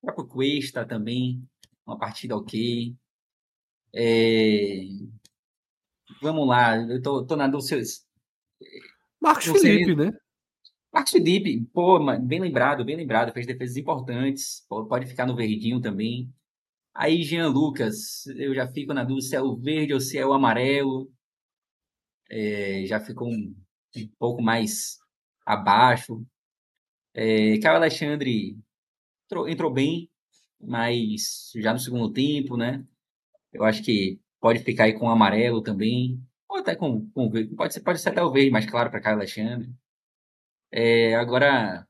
O próprio Cuesta também, uma partida ok. É... Vamos lá, eu tô, tô na dúvida. Marcos Felipe, né? Marcos Felipe, pô, bem lembrado, bem lembrado, fez defesas importantes, pode ficar no verdinho também. Aí, Jean Lucas, eu já fico na dúvida se é o verde ou se é o amarelo. É, já ficou um, um, pouco mais abaixo. É, Caio Alexandre entrou, entrou bem, mas já no segundo tempo, né? Eu acho que pode ficar aí com o amarelo também. Ou até com, com pode ser, pode ser até o verde mais claro para Caio Alexandre. É, agora,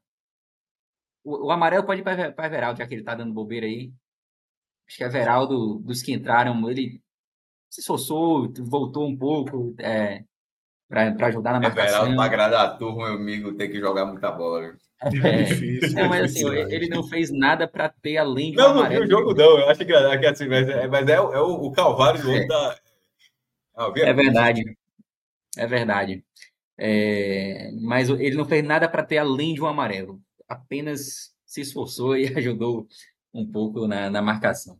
o, o, amarelo pode ir para Everaldo, já que ele tá dando bobeira aí. Acho que Everaldo, dos que entraram, ele se esforçou, voltou um pouco é, para ajudar na marcação. Everaldo, para agradar a turma, meu amigo, tem que jogar muita bola. É, difícil. Não, mas assim, ele não fez nada para ter além de Não, não vi o jogo, não. Eu acho que, é assim, mas é, mas é, é o, o Calvário do outro da, é verdade. É verdade. É, mas ele não fez nada para ter além de um amarelo. Apenas se esforçou e ajudou um pouco na, na marcação.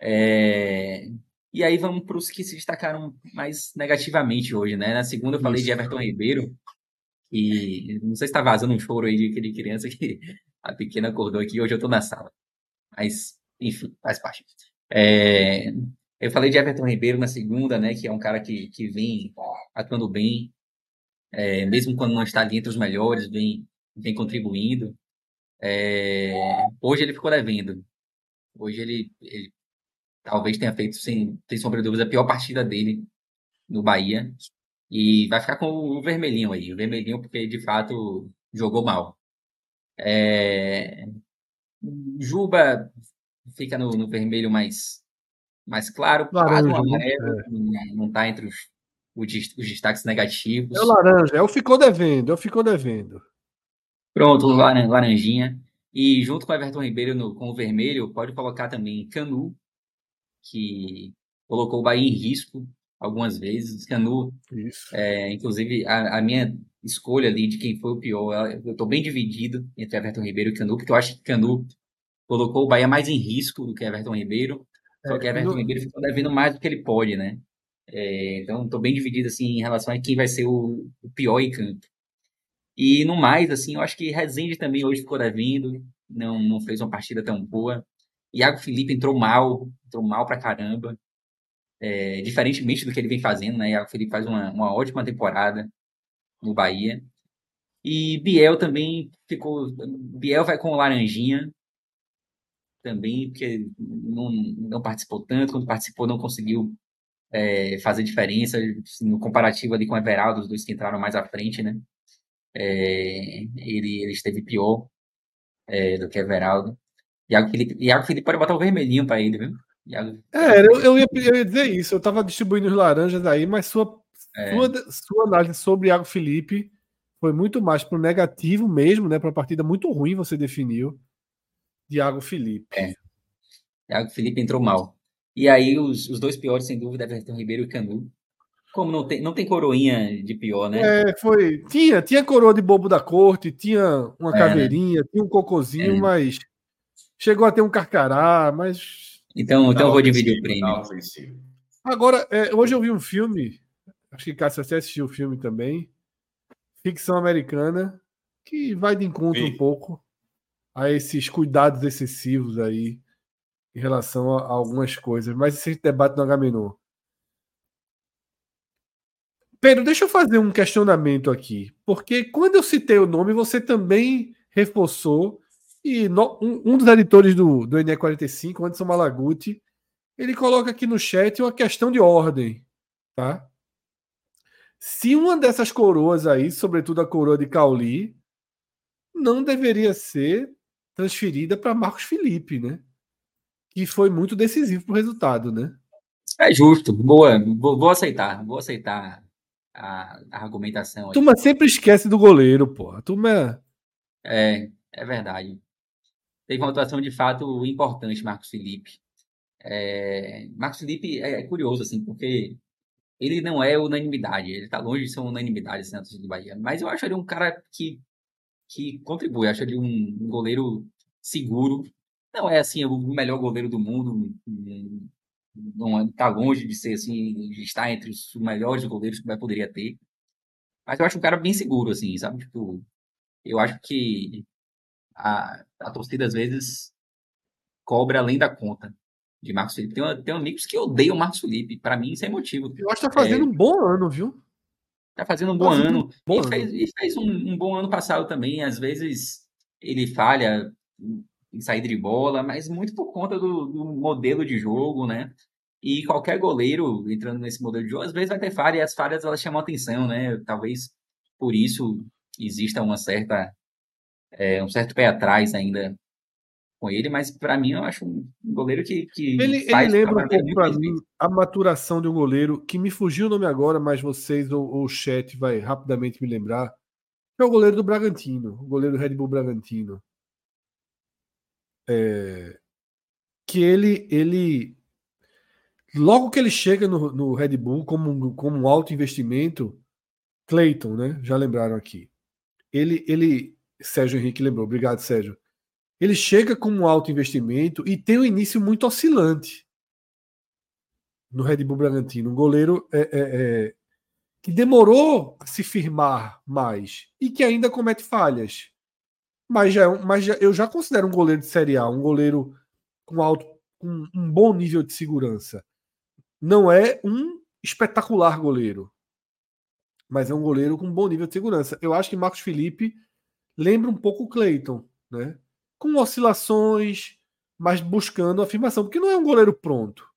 É, e aí vamos para os que se destacaram mais negativamente hoje, né? Na segunda eu falei Isso. de Everton Ribeiro, e não sei se está vazando um choro aí de, de criança que a pequena acordou aqui, hoje eu estou na sala. Mas, enfim, faz parte. É, eu falei de Everton Ribeiro na segunda, né? Que é um cara que, que vem atuando bem, é, mesmo quando não está ali entre os melhores, vem, vem contribuindo. É, hoje ele ficou devendo. Hoje ele, ele talvez tenha feito, sem, sem sombra de dúvida, a pior partida dele no Bahia. E vai ficar com o vermelhinho aí. O vermelhinho, porque de fato jogou mal. É, Juba fica no, no vermelho mais mais claro, laranja, né? amarelo, é. não está entre os, os, destaques negativos. É o laranja, é o ficou devendo, é o ficou devendo. Pronto, laranjinha. E junto com o Everton Ribeiro no, com o vermelho, pode colocar também Canu, que colocou o Bahia em risco algumas vezes. Canu, é, inclusive, a, a, minha escolha ali de quem foi o pior, eu estou bem dividido entre Everton Ribeiro e Canu, porque eu acho que Canu colocou o Bahia mais em risco do que Everton Ribeiro. Só que Everton Ribeiro ficou devendo mais do que ele pode, né? É, então, estou bem dividido assim em relação a quem vai ser o, o, pior em campo. E no mais, assim, eu acho que Rezende também hoje ficou devendo, não, não fez uma partida tão boa. Iago Felipe entrou mal, entrou mal pra caramba. É, diferentemente do que ele vem fazendo, né? Iago Felipe faz uma, uma ótima temporada no Bahia. E Biel também ficou. Biel vai com o Laranjinha, também, porque não, não participou tanto, quando participou não conseguiu é, fazer diferença, assim, no comparativo ali com o Everaldo, os dois que entraram mais à frente, né? É, ele, ele esteve pior é, do que Everaldo. Iago Felipe, Iago Felipe pode botar o vermelhinho para ele, viu? Iago... É, eu, eu, ia, eu ia dizer isso, eu estava distribuindo os laranjas aí, mas sua, é. sua, sua análise sobre Iago Felipe foi muito mais para o negativo mesmo, né? Para uma partida muito ruim você definiu. Thiago Felipe. É. Thiago Felipe entrou mal. E aí, os, os dois piores, sem dúvida, Everton Ribeiro e Canu. Como não tem, não tem coroinha de pior, né? É, foi. Tinha, tinha coroa de bobo da corte, tinha uma é, caveirinha, né? tinha um cocôzinho, é. mas chegou a ter um carcará, mas. Então, então eu vou dividir o prêmio. Agora, é, hoje eu vi um filme, acho que Cássio você assistiu o filme também, ficção americana, que vai de encontro Sim. um pouco a esses cuidados excessivos aí em relação a, a algumas coisas. Mas esse debate no Agamenon. Pedro, deixa eu fazer um questionamento aqui, porque quando eu citei o nome, você também reforçou, e no, um, um, dos editores do, do NE45, Anderson Malaguti, ele coloca aqui no chat uma questão de ordem, tá? Se uma dessas coroas aí, sobretudo a coroa de Cauli, não deveria ser transferida para Marcos Felipe, né? Que foi muito decisivo para o resultado, né? É justo, boa, vou, vou aceitar, vou aceitar a, a argumentação. A turma sempre esquece do goleiro, pô. A turma. É, é verdade. Teve uma atuação de fato importante, Marcos Felipe. É, Marcos Felipe é, é, curioso, assim, porque ele não é unanimidade, ele está longe de ser unanimidade assim, na do Bahia. Mas eu acho ele um cara que, que contribui, acho ele um, goleiro seguro. Não é assim o melhor goleiro do mundo, não está longe de ser assim, de estar entre os melhores goleiros que vai poderia ter. Mas eu acho um cara bem seguro, assim, sabe? Tipo, eu acho que a, a torcida às vezes cobra além da conta de Marcos Felipe. Tem, tem amigos que odeiam o Marcos Felipe. Para mim, isso é motivo. Eu acho que tá fazendo é, um bom ano, viu? Tá fazendo um bom fazendo ano. Bom e. Fez, e fez um, um, bom ano passado também. Às vezes ele falha, em saída de bola, mas muito por conta do, do, modelo de jogo, né? E qualquer goleiro entrando nesse modelo de jogo, às vezes vai ter falha, e as falhas elas chamam atenção, né? Talvez por isso exista uma certa é, um certo pé atrás ainda com ele, mas para mim eu acho um goleiro que, que ele, ele lembra um pouco para mim a maturação de um goleiro que me fugiu o nome agora, mas vocês ou, ou o chat vai rapidamente me lembrar. É o goleiro do Bragantino, o goleiro do Red Bull Bragantino é, que ele, ele logo que ele chega no, no Red Bull como, como um alto investimento, Clayton, né? Já lembraram aqui. Ele, ele, Sérgio Henrique lembrou, obrigado, Sérgio. Ele chega como um alto investimento e tem um início muito oscilante no Red Bull Bragantino. Um goleiro é, é, é, que demorou a se firmar mais e que ainda comete falhas mas, já, é mas já, eu já considero um goleiro de Série A, um goleiro com alto, com um bom nível de segurança. Não é um espetacular goleiro, mas é um goleiro com um bom nível de segurança. Eu acho que Marcos Felipe lembra um pouco o Cleiton, né? Com oscilações, mas buscando afirmação, porque não é um goleiro pronto.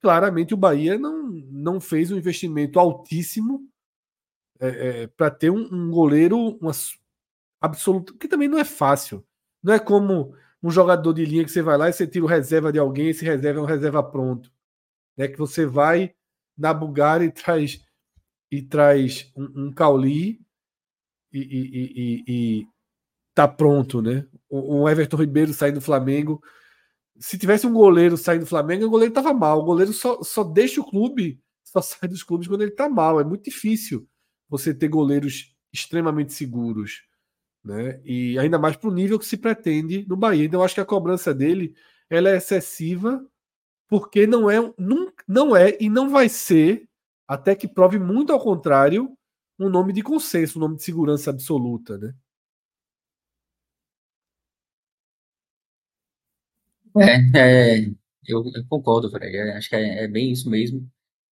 Claramente o Bahia não, não fez um investimento altíssimo é, é, para ter um, um goleiro, uma, absoluto, que também não é fácil. Não é como um jogador de linha que você vai lá e você tira o reserva de alguém, esse reserva é um reserva pronto. Né? Que você vai na Bulgária e traz e traz um, um Cauli e, e, e, e, tá pronto, né? O, Everton Ribeiro saindo do Flamengo. Se tivesse um goleiro saindo do Flamengo, o goleiro tava mal. O goleiro só, só deixa o clube, só sai dos clubes quando ele tá mal. É muito difícil você ter goleiros extremamente seguros né? E ainda mais para o nível que se pretende no Bahia. Então, eu acho que a cobrança dele ela é excessiva, porque não é, não, não é e não vai ser, até que prove muito ao contrário, um nome de consenso, um nome de segurança absoluta, né? É, é eu, eu, concordo, Fred. É, acho que é, é, bem isso mesmo.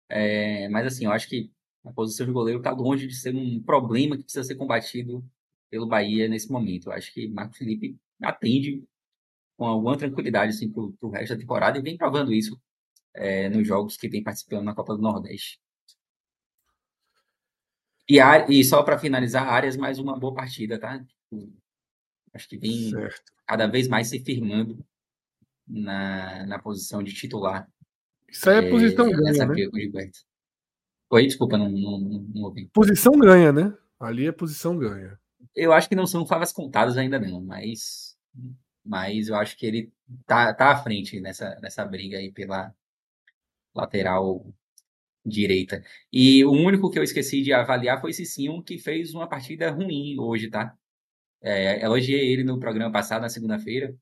É, mas assim, eu acho que a posição de goleiro está longe de ser um problema que precisa ser combatido pelo Bahia nesse momento. Eu acho que Marco Felipe atende com alguma tranquilidade assim, para o resto da temporada e vem provando isso é, nos jogos que vem participando na Copa do Nordeste. E, e só para finalizar, áreas mais uma boa partida, tá? Tipo, acho que vem certo. cada vez mais se firmando na, na posição de titular. Isso aí é, é posição ganha, né? Oi, desculpa, não, não, não ouvi. Posição ganha, né? Ali é posição ganha. Eu acho que não são favas contadas ainda não, mas, mas eu acho que ele tá, tá à frente nessa, nessa briga aí pela lateral direita. E o único que eu esqueci de avaliar foi esse Sion, que fez uma partida ruim hoje, tá? É, elogiei ele no programa passado, na segunda-feira.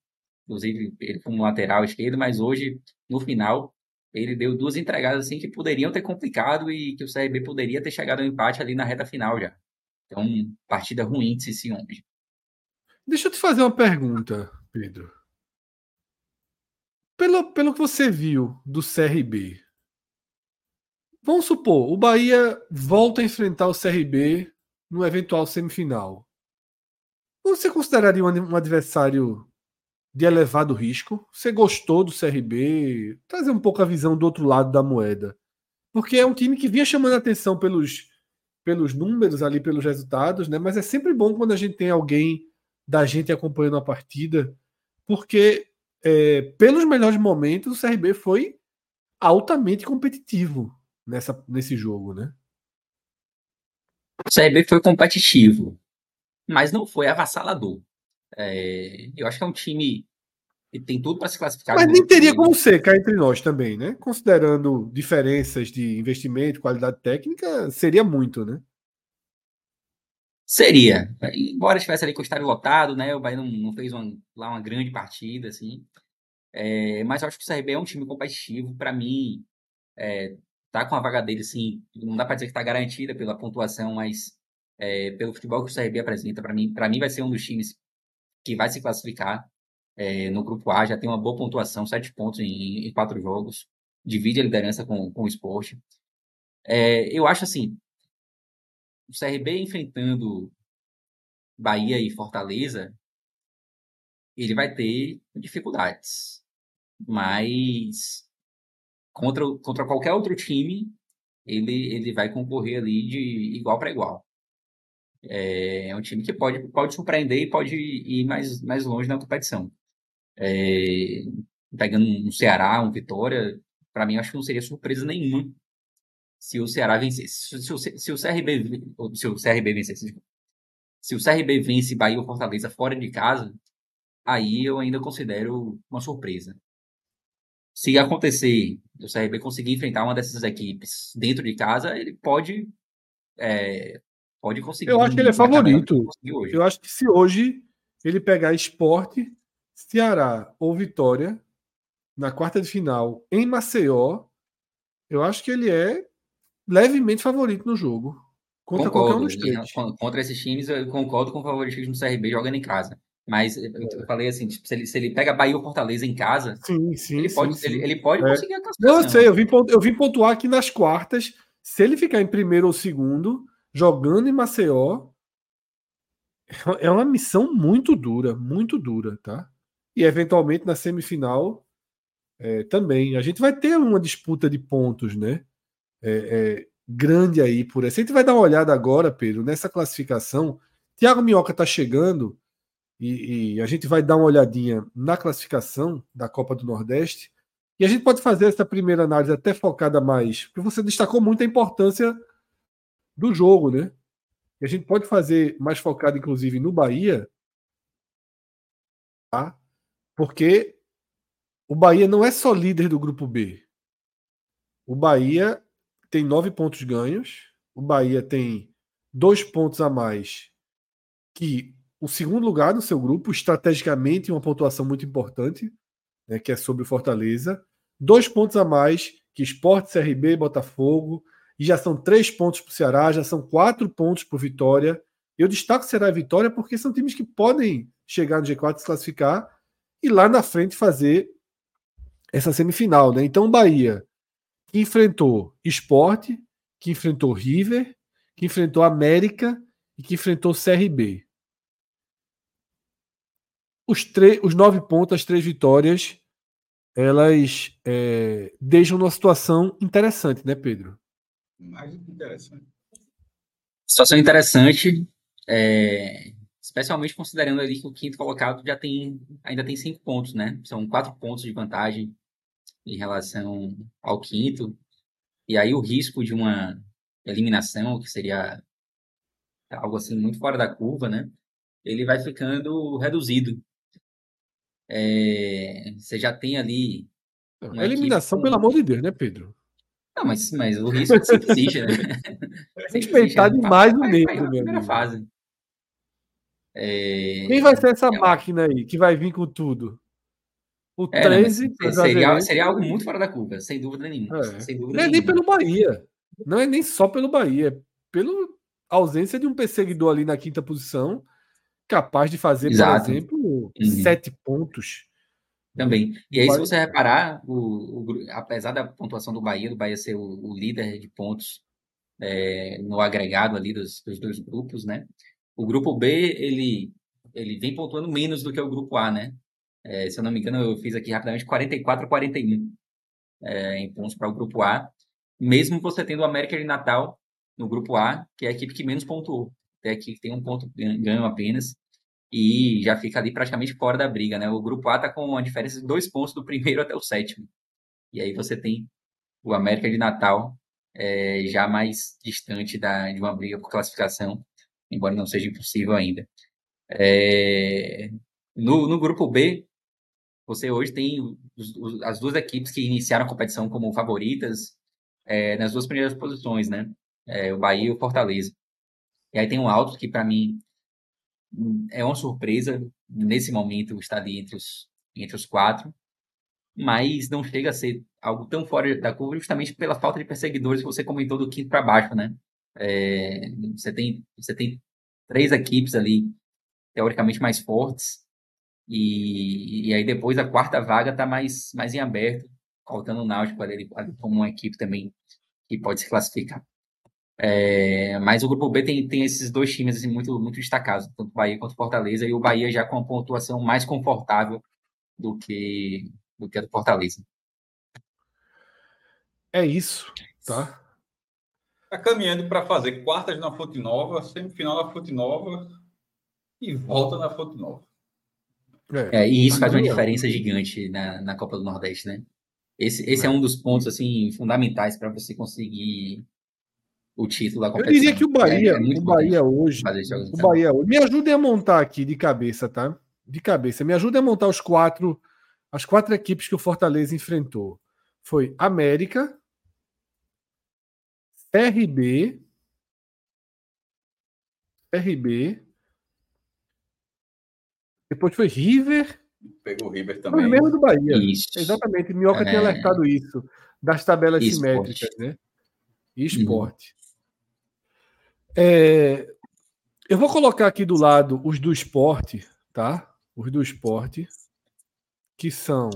Inclusive, ele foi um lateral esquerdo, mas hoje, no final, ele deu duas entregadas assim que poderiam ter complicado e que o CRB poderia ter chegado ao empate ali na reta final já. Então, partida ruim de Sion hoje. Deixa eu te fazer uma pergunta, Pedro. Pelo, pelo que você viu do CRB, vamos supor, o Bahia volta a enfrentar o CRB no eventual semifinal. Você consideraria um adversário de elevado risco? Você gostou do CRB? Trazer um pouco a visão do outro lado da moeda. Porque é um time que vinha chamando atenção pelos, pelos números ali, pelos resultados, né? Mas é sempre bom quando a gente tem alguém da gente acompanhando a partida, porque é, pelos melhores momentos, o CRB foi altamente competitivo nessa, nesse jogo, né? O CRB foi competitivo, mas não foi avassalador. É, eu acho que é um time que tem tudo para se classificar. Mas nem teria como ser cá entre nós também, né? Considerando diferenças de investimento, qualidade técnica, seria muito, né? Seria. Embora estivesse ali com o estádio lotado, né? O Bahia não, não fez uma, lá uma grande partida, assim. É, mas eu acho que o CRB é um time competitivo. Para mim, é, tá com a vaga dele, assim, não dá para dizer que está garantida pela pontuação, mas é, pelo futebol que o CRB apresenta, para mim, para mim vai ser um dos times que vai se classificar é, no grupo A, já tem uma boa pontuação, sete pontos em, em quatro jogos, divide a liderança com, com o esporte. É, eu acho assim, o CRB enfrentando Bahia e Fortaleza, ele vai ter dificuldades. Mas contra, contra qualquer outro time, ele, ele vai concorrer ali de igual para igual. É, é, um time que pode, pode surpreender e pode ir mais, mais longe na competição. É, pegando um Ceará, um Vitória, para mim acho que não seria surpresa nenhuma se o Ceará vencesse. Se, se, se o CRB, se o CRB vencesse, se o CRB vence Bahia ou Fortaleza fora de casa, aí eu ainda considero uma surpresa. Se acontecer o CRB conseguir enfrentar uma dessas equipes dentro de casa, ele pode é, pode conseguir. Eu acho que ele é favorito. Eu acho que se hoje ele pegar esporte, Ceará ou Vitória na quarta de final em Maceió, eu acho que ele é levemente favorito no jogo. Contra concordo, qualquer um dos três. Contra esses times, eu concordo com o favoritismo do CRB jogando em casa. Mas eu falei assim, tipo, se, ele, se ele pega Bahia ou Fortaleza em casa, sim, sim, ele, sim, pode, sim. Ele, ele, pode é. conseguir a classificação. Eu sei, eu vim, eu vim pontuar aqui nas quartas. Se ele ficar em primeiro ou segundo, jogando em Maceió, é uma missão muito dura, muito dura, tá? E eventualmente na semifinal é, também. A gente vai ter uma disputa de pontos, né? É, é, grande aí por essa. A gente vai dar uma olhada agora, Pedro, nessa classificação. Tiago Minhoca está chegando e, e, a gente vai dar uma olhadinha na classificação da Copa do Nordeste. E a gente pode fazer essa primeira análise até focada mais, porque você destacou muito a importância do jogo, né? E a gente pode fazer mais focado, inclusive, no Bahia, tá? Porque o Bahia não é só líder do grupo B. O Bahia tem nove pontos ganhos. O Bahia tem dois pontos a mais que o segundo lugar no seu grupo, estrategicamente uma pontuação muito importante, né, que é sobre o Fortaleza. Dois pontos a mais que Sport, CRB, Botafogo. E já são três pontos para o Ceará, já são quatro pontos para o Vitória. Eu destaco Ceará e Vitória porque são times que podem chegar no G4 se classificar e lá na frente fazer essa semifinal. Né? Então, Bahia, que enfrentou Esporte, que enfrentou River, que enfrentou América e que enfrentou CRB. Os, os nove pontos, as três vitórias, elas é, deixam numa situação interessante, né, Pedro? Mais interessante. Situação interessante, é, especialmente considerando ali que o quinto colocado já tem, ainda tem cinco pontos, né? São quatro pontos de vantagem em relação ao quinto. E aí o risco de uma eliminação, que seria algo assim muito fora da curva, né? Ele vai ficando reduzido. É, você já tem ali. A eliminação, com... pelo amor de Deus, né, Pedro? Não, mas, mas o risco sempre existe, né? Respeitar demais o medo, primeira fase. É... Quem vai ser essa é máquina aí que vai vir com tudo? O é, 13 seria, seria algo muito fora da curva, sem dúvida nenhuma. É. Sem dúvida não é nem pelo Bahia. Não é nem só pelo Bahia, é pela ausência de um perseguidor ali na quinta posição, capaz de fazer, Exato. por exemplo, uhum. sete pontos. Também. E aí, se você reparar, o, o, apesar da pontuação do Bahia, do Bahia ser o, o líder de pontos é, no agregado ali dos, dos, dois grupos, né? O grupo B, ele, ele vem pontuando menos do que o grupo A, né? É, se eu não me engano, eu fiz aqui rapidamente 44 a 41 é, em pontos para o grupo A, mesmo você tendo o América de Natal no grupo A, que é a equipe que menos pontuou. É aqui que tem um ponto ganho apenas e já fica ali praticamente fora da briga, né? O grupo A está com uma diferença de dois pontos do primeiro até o sétimo. E aí você tem o América de Natal é, já mais distante da, de uma briga por classificação, embora não seja impossível ainda. É, no, no grupo B, você hoje tem os, os, as duas equipes que iniciaram a competição como favoritas é, nas duas primeiras posições, né? É, o Bahia e o Fortaleza. E aí tem o Alto, que para mim é uma surpresa nesse momento estar entre os, entre os quatro, mas não chega a ser algo tão fora da curva justamente pela falta de perseguidores que você comentou do quinto para baixo, né? É, você, tem, você tem três equipes ali teoricamente mais fortes e, e aí depois a quarta vaga está mais, mais em aberto, faltando o Náutico ali como uma equipe também que pode se classificar. É, mas o grupo B tem, tem esses dois times assim, muito, muito destacados, tanto o Bahia quanto o Fortaleza, e o Bahia já com uma pontuação mais confortável do que, do que a do Fortaleza. É isso, tá? Está caminhando para fazer quartas na Fonte Nova, semifinal na Fonte Nova e volta na Fonte Nova. É, é, e isso faz uma diferença gigante na, na Copa do Nordeste, né? Esse, esse é. é um dos pontos assim fundamentais para você conseguir o título da competição. Eu diria que o Bahia, é, é o Bahia hoje, o Bahia hoje, me ajudem a montar aqui de cabeça, tá? De cabeça, me ajudem a montar os quatro, as quatro equipes que o Fortaleza enfrentou. Foi América, RB, RB, depois foi River. Pegou o River também. Foi o mesmo do Bahia. Isso. Exatamente. Minhoca é... tinha alertado isso, das tabelas esporte. simétricas, né? E esporte. É... Eu vou colocar aqui do lado os do esporte, tá? Os do esporte, que são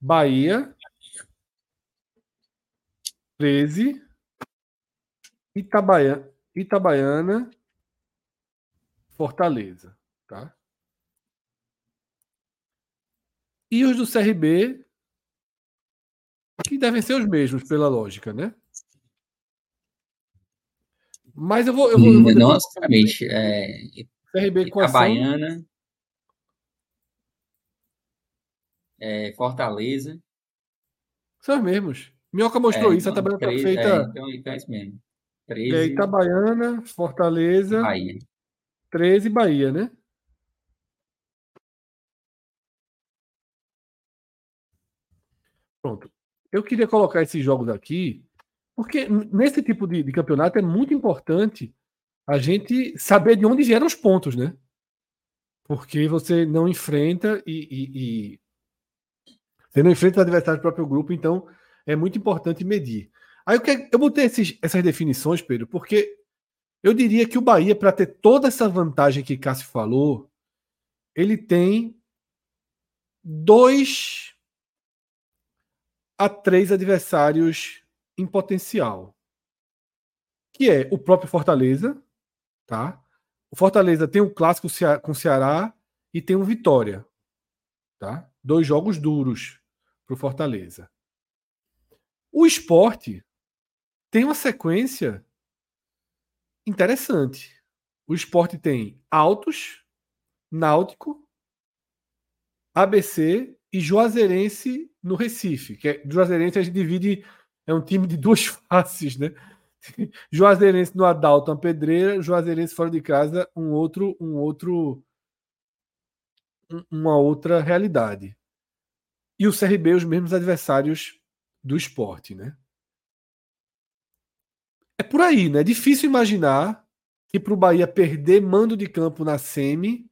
Bahia, 13, Itabaiana, Itabaiana Fortaleza, tá? E os do CRB, que devem ser os mesmos, pela lógica, né? Mas eu vou. Eu vou, eu vou Não necessariamente. É... CRB com a Baiana. É, Fortaleza. São os mesmos. Minhoca mostrou é, isso, então, a tabela está feita. É, então, então é isso mesmo. 13... É, Itabaiana, Fortaleza. Bahia. 13 Bahia, né? Pronto. Eu queria colocar esses jogos aqui, porque nesse tipo de, de campeonato é muito importante a gente saber de onde vieram os pontos, né? Porque você não enfrenta e, e, e você não enfrenta o adversário do próprio grupo, então é muito importante medir. Aí eu, quero, eu botei esses, essas definições, Pedro, porque eu diria que o Bahia, para ter toda essa vantagem que Cássio falou, ele tem dois a três adversários em potencial. Que é o próprio Fortaleza, tá? O Fortaleza tem um clássico com o Ceará e tem um Vitória, tá? Dois jogos duros para o Fortaleza. O esporte tem uma sequência interessante. O esporte tem Altos, Náutico, ABC e Juazeirense no Recife. Que é, Juazeirense a gente divide, é um time de duas faces, né? Juazeirense no Adalto, uma pedreira, Juazeirense fora de casa, um outro, um outro, uma outra realidade. E o CRB, os mesmos adversários do esporte, né? É por aí, né? É difícil imaginar que para o Bahia perder mando de campo na semi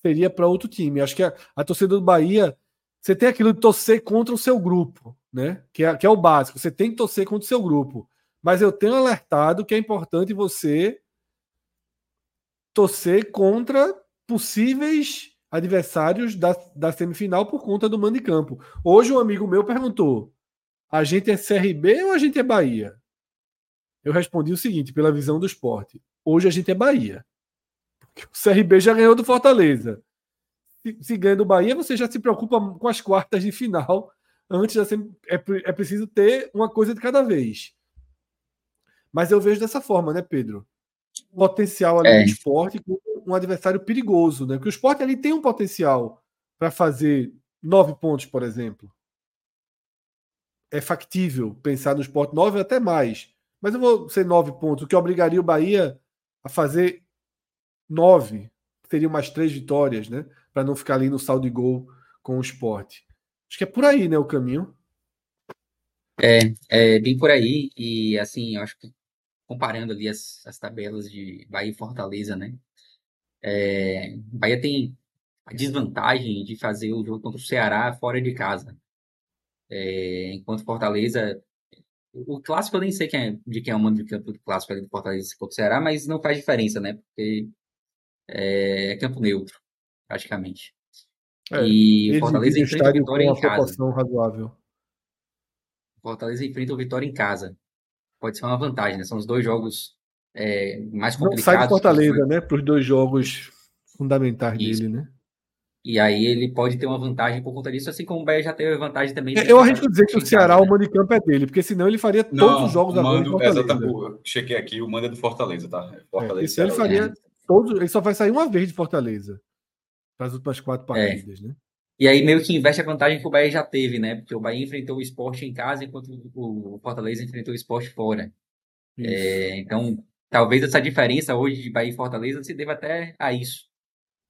seria para outro time. Acho que a, a, torcida do Bahia, você tem aquilo de torcer contra o seu grupo, né? Que é, que é o básico. Você tem que torcer contra o seu grupo. Mas eu tenho alertado que é importante você torcer contra possíveis adversários da, da semifinal por conta do mando de campo. Hoje um amigo meu perguntou: a gente é CRB ou a gente é Bahia? Eu respondi o seguinte, pela visão do esporte: hoje a gente é Bahia. Porque o CRB já ganhou do Fortaleza. Se, se ganha do Bahia, você já se preocupa com as quartas de final. Antes é, é preciso ter uma coisa de cada vez. Mas eu vejo dessa forma, né, Pedro? Potencial ali é. do esporte com um adversário perigoso, né? Porque o esporte ali tem um potencial para fazer nove pontos, por exemplo. É factível pensar no esporte nove até mais. Mas eu vou ser nove pontos, o que obrigaria o Bahia a fazer nove. Seriam mais três vitórias, né? Para não ficar ali no saldo de gol com o esporte. Acho que é por aí, né, o caminho. É, é bem por aí. E assim, eu acho que comparando ali as, as tabelas de Bahia e Fortaleza, né? É, Bahia tem a desvantagem de fazer o jogo contra o Ceará fora de casa. É, enquanto Fortaleza. O clássico eu nem sei quem é, de quem é o mando de campo do clássico ali do Fortaleza contra o Ceará, mas não faz diferença, né? Porque é, é campo neutro, praticamente. É, e Fortaleza enfrenta o Vitória em casa. Razoável. Fortaleza enfrenta o Vitória em casa. Pode ser uma vantagem, né? São os dois jogos é, mais complicados. Não sai de Fortaleza, né? Para os dois jogos fundamentais Isso. dele, né? E aí ele pode ter uma vantagem por conta disso, assim como o Bahia já teve vantagem também. É, eu arrisco dizer que o Ceará, né? o mando de campo é dele, porque senão ele faria todos Não, os jogos agora mando, Exatamente, eu chequei aqui, o mando é do Fortaleza, tá? É, Fortaleza é, ele faria é. todos, ele só vai sair uma vez de Fortaleza para as últimas quatro é. partidas, né? E aí meio que investe a vantagem que o Bahia já teve, né? Porque o Bahia enfrentou o esporte em casa, enquanto o Fortaleza enfrentou o esporte fora. É, então, talvez essa diferença hoje de Bahia e Fortaleza se deva até a isso.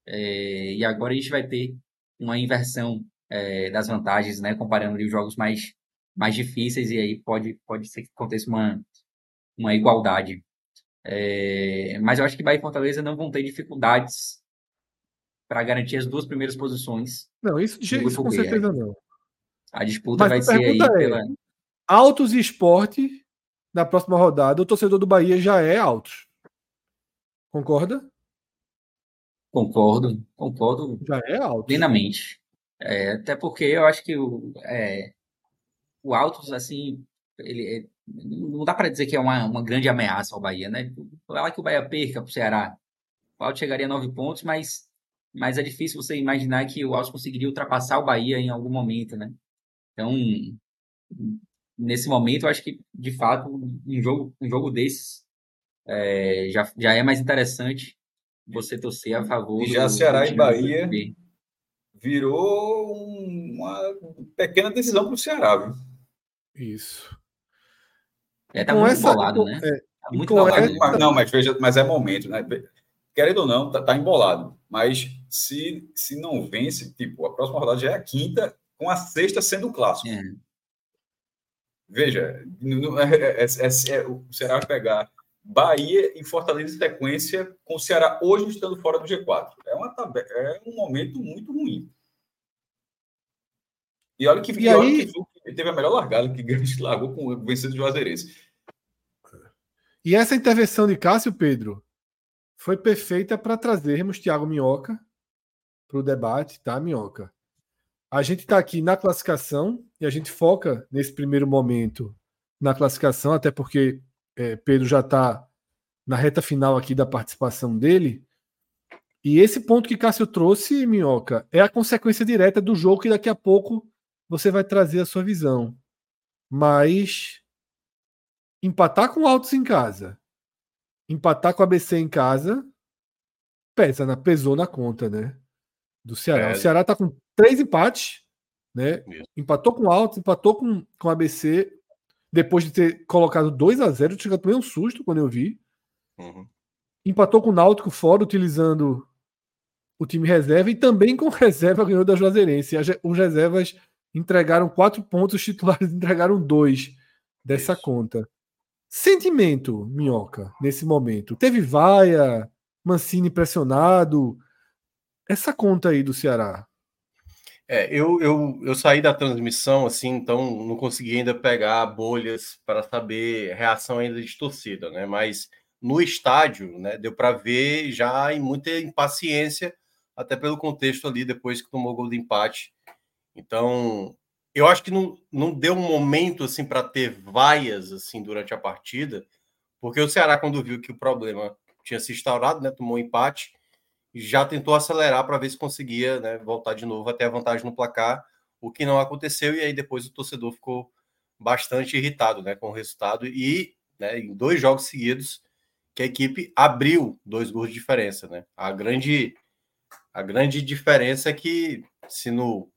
É, e agora a gente vai ter uma inversão é, das vantagens, né? Comparando os jogos mais, mais difíceis, e aí pode, pode ser que aconteça uma, uma igualdade. É, mas eu acho que Bahia e Fortaleza não vão ter dificuldades para garantir as duas primeiras posições. Não, isso, isso com certeza não. A disputa Mas vai ser aí é, pela. Autos e esporte, na próxima rodada, o torcedor do Bahia já é Autos. Concorda? Concordo, concordo. Já é alto. Plenamente. É, até porque eu acho que o, é, o Autos, assim, ele, é, não dá para dizer que é uma, uma grande ameaça ao Bahia, né? Falar que o Bahia perca para o Ceará. O Autos chegaria a nove pontos, mas mas é difícil você imaginar que o Alves conseguiria ultrapassar o Bahia em algum momento, né? Então, nesse momento, eu acho que, de fato, um jogo, um jogo desses é, já, já é mais interessante você torcer a favor. E já do, Ceará do e Bahia virou uma pequena decisão para o Ceará, viu? Isso. É, tá muito essa, embolado, né? É, tá muito embolado. Essa... Não, mas veja, mas é momento, né? Querendo ou não, tá, tá embolado. Mas se, se não vence, tipo, a próxima rodada já é a quinta, com a sexta sendo o clássico. É. Veja, é, é, é, é, o Ceará vai pegar Bahia e Fortaleza em sequência, com o Ceará hoje estando fora do G4. É, uma, é um momento muito ruim. E olha que, e, e olha que teve a melhor largada que largou com o vencedor do Juazeirense. E essa intervenção de Cássio, Pedro, foi perfeita para trazermos Thiago Minhoca para o debate, tá, Minhoca? A gente está aqui na classificação e a gente foca nesse primeiro momento na classificação, até porque é, Pedro já está na reta final aqui da participação dele. E esse ponto que Cássio trouxe, Minhoca, é a consequência direta do jogo que daqui a pouco você vai trazer a sua visão. Mas empatar com altos em casa empatar com a ABC em casa pesa, na, pesou na conta, né? Do Ceará. É. O Ceará tá com três empates, né? Isso. Empatou com o Alto, empatou com, com a ABC, depois de ter colocado 2 a 0 eu tomei um susto quando eu vi. Uhum. Empatou com o Náutico fora, utilizando o time reserva, e também com reserva ganhou da Juazeirense. Os reservas entregaram quatro pontos, os titulares entregaram dois dessa Isso. conta. Sentimento, Minhoca, nesse momento. Teve vaia, Mancini pressionado. Essa conta aí do Ceará. É, eu, eu, eu saí da transmissão, assim, então não consegui ainda pegar bolhas para saber reação ainda de torcida, né? Mas no estádio, né, deu para ver já em muita impaciência, até pelo contexto ali depois que tomou o gol de empate. Então, eu acho que não, não deu um momento assim para ter vaias assim durante a partida, porque o Ceará quando viu que o problema tinha se instaurado, né, tomou um empate, já tentou acelerar para ver se conseguia né, voltar de novo até a vantagem no placar, o que não aconteceu, e aí depois o torcedor ficou bastante irritado né, com o resultado, e né, em dois jogos seguidos que a equipe abriu dois gols de diferença. Né? A, grande, a grande diferença é que se no,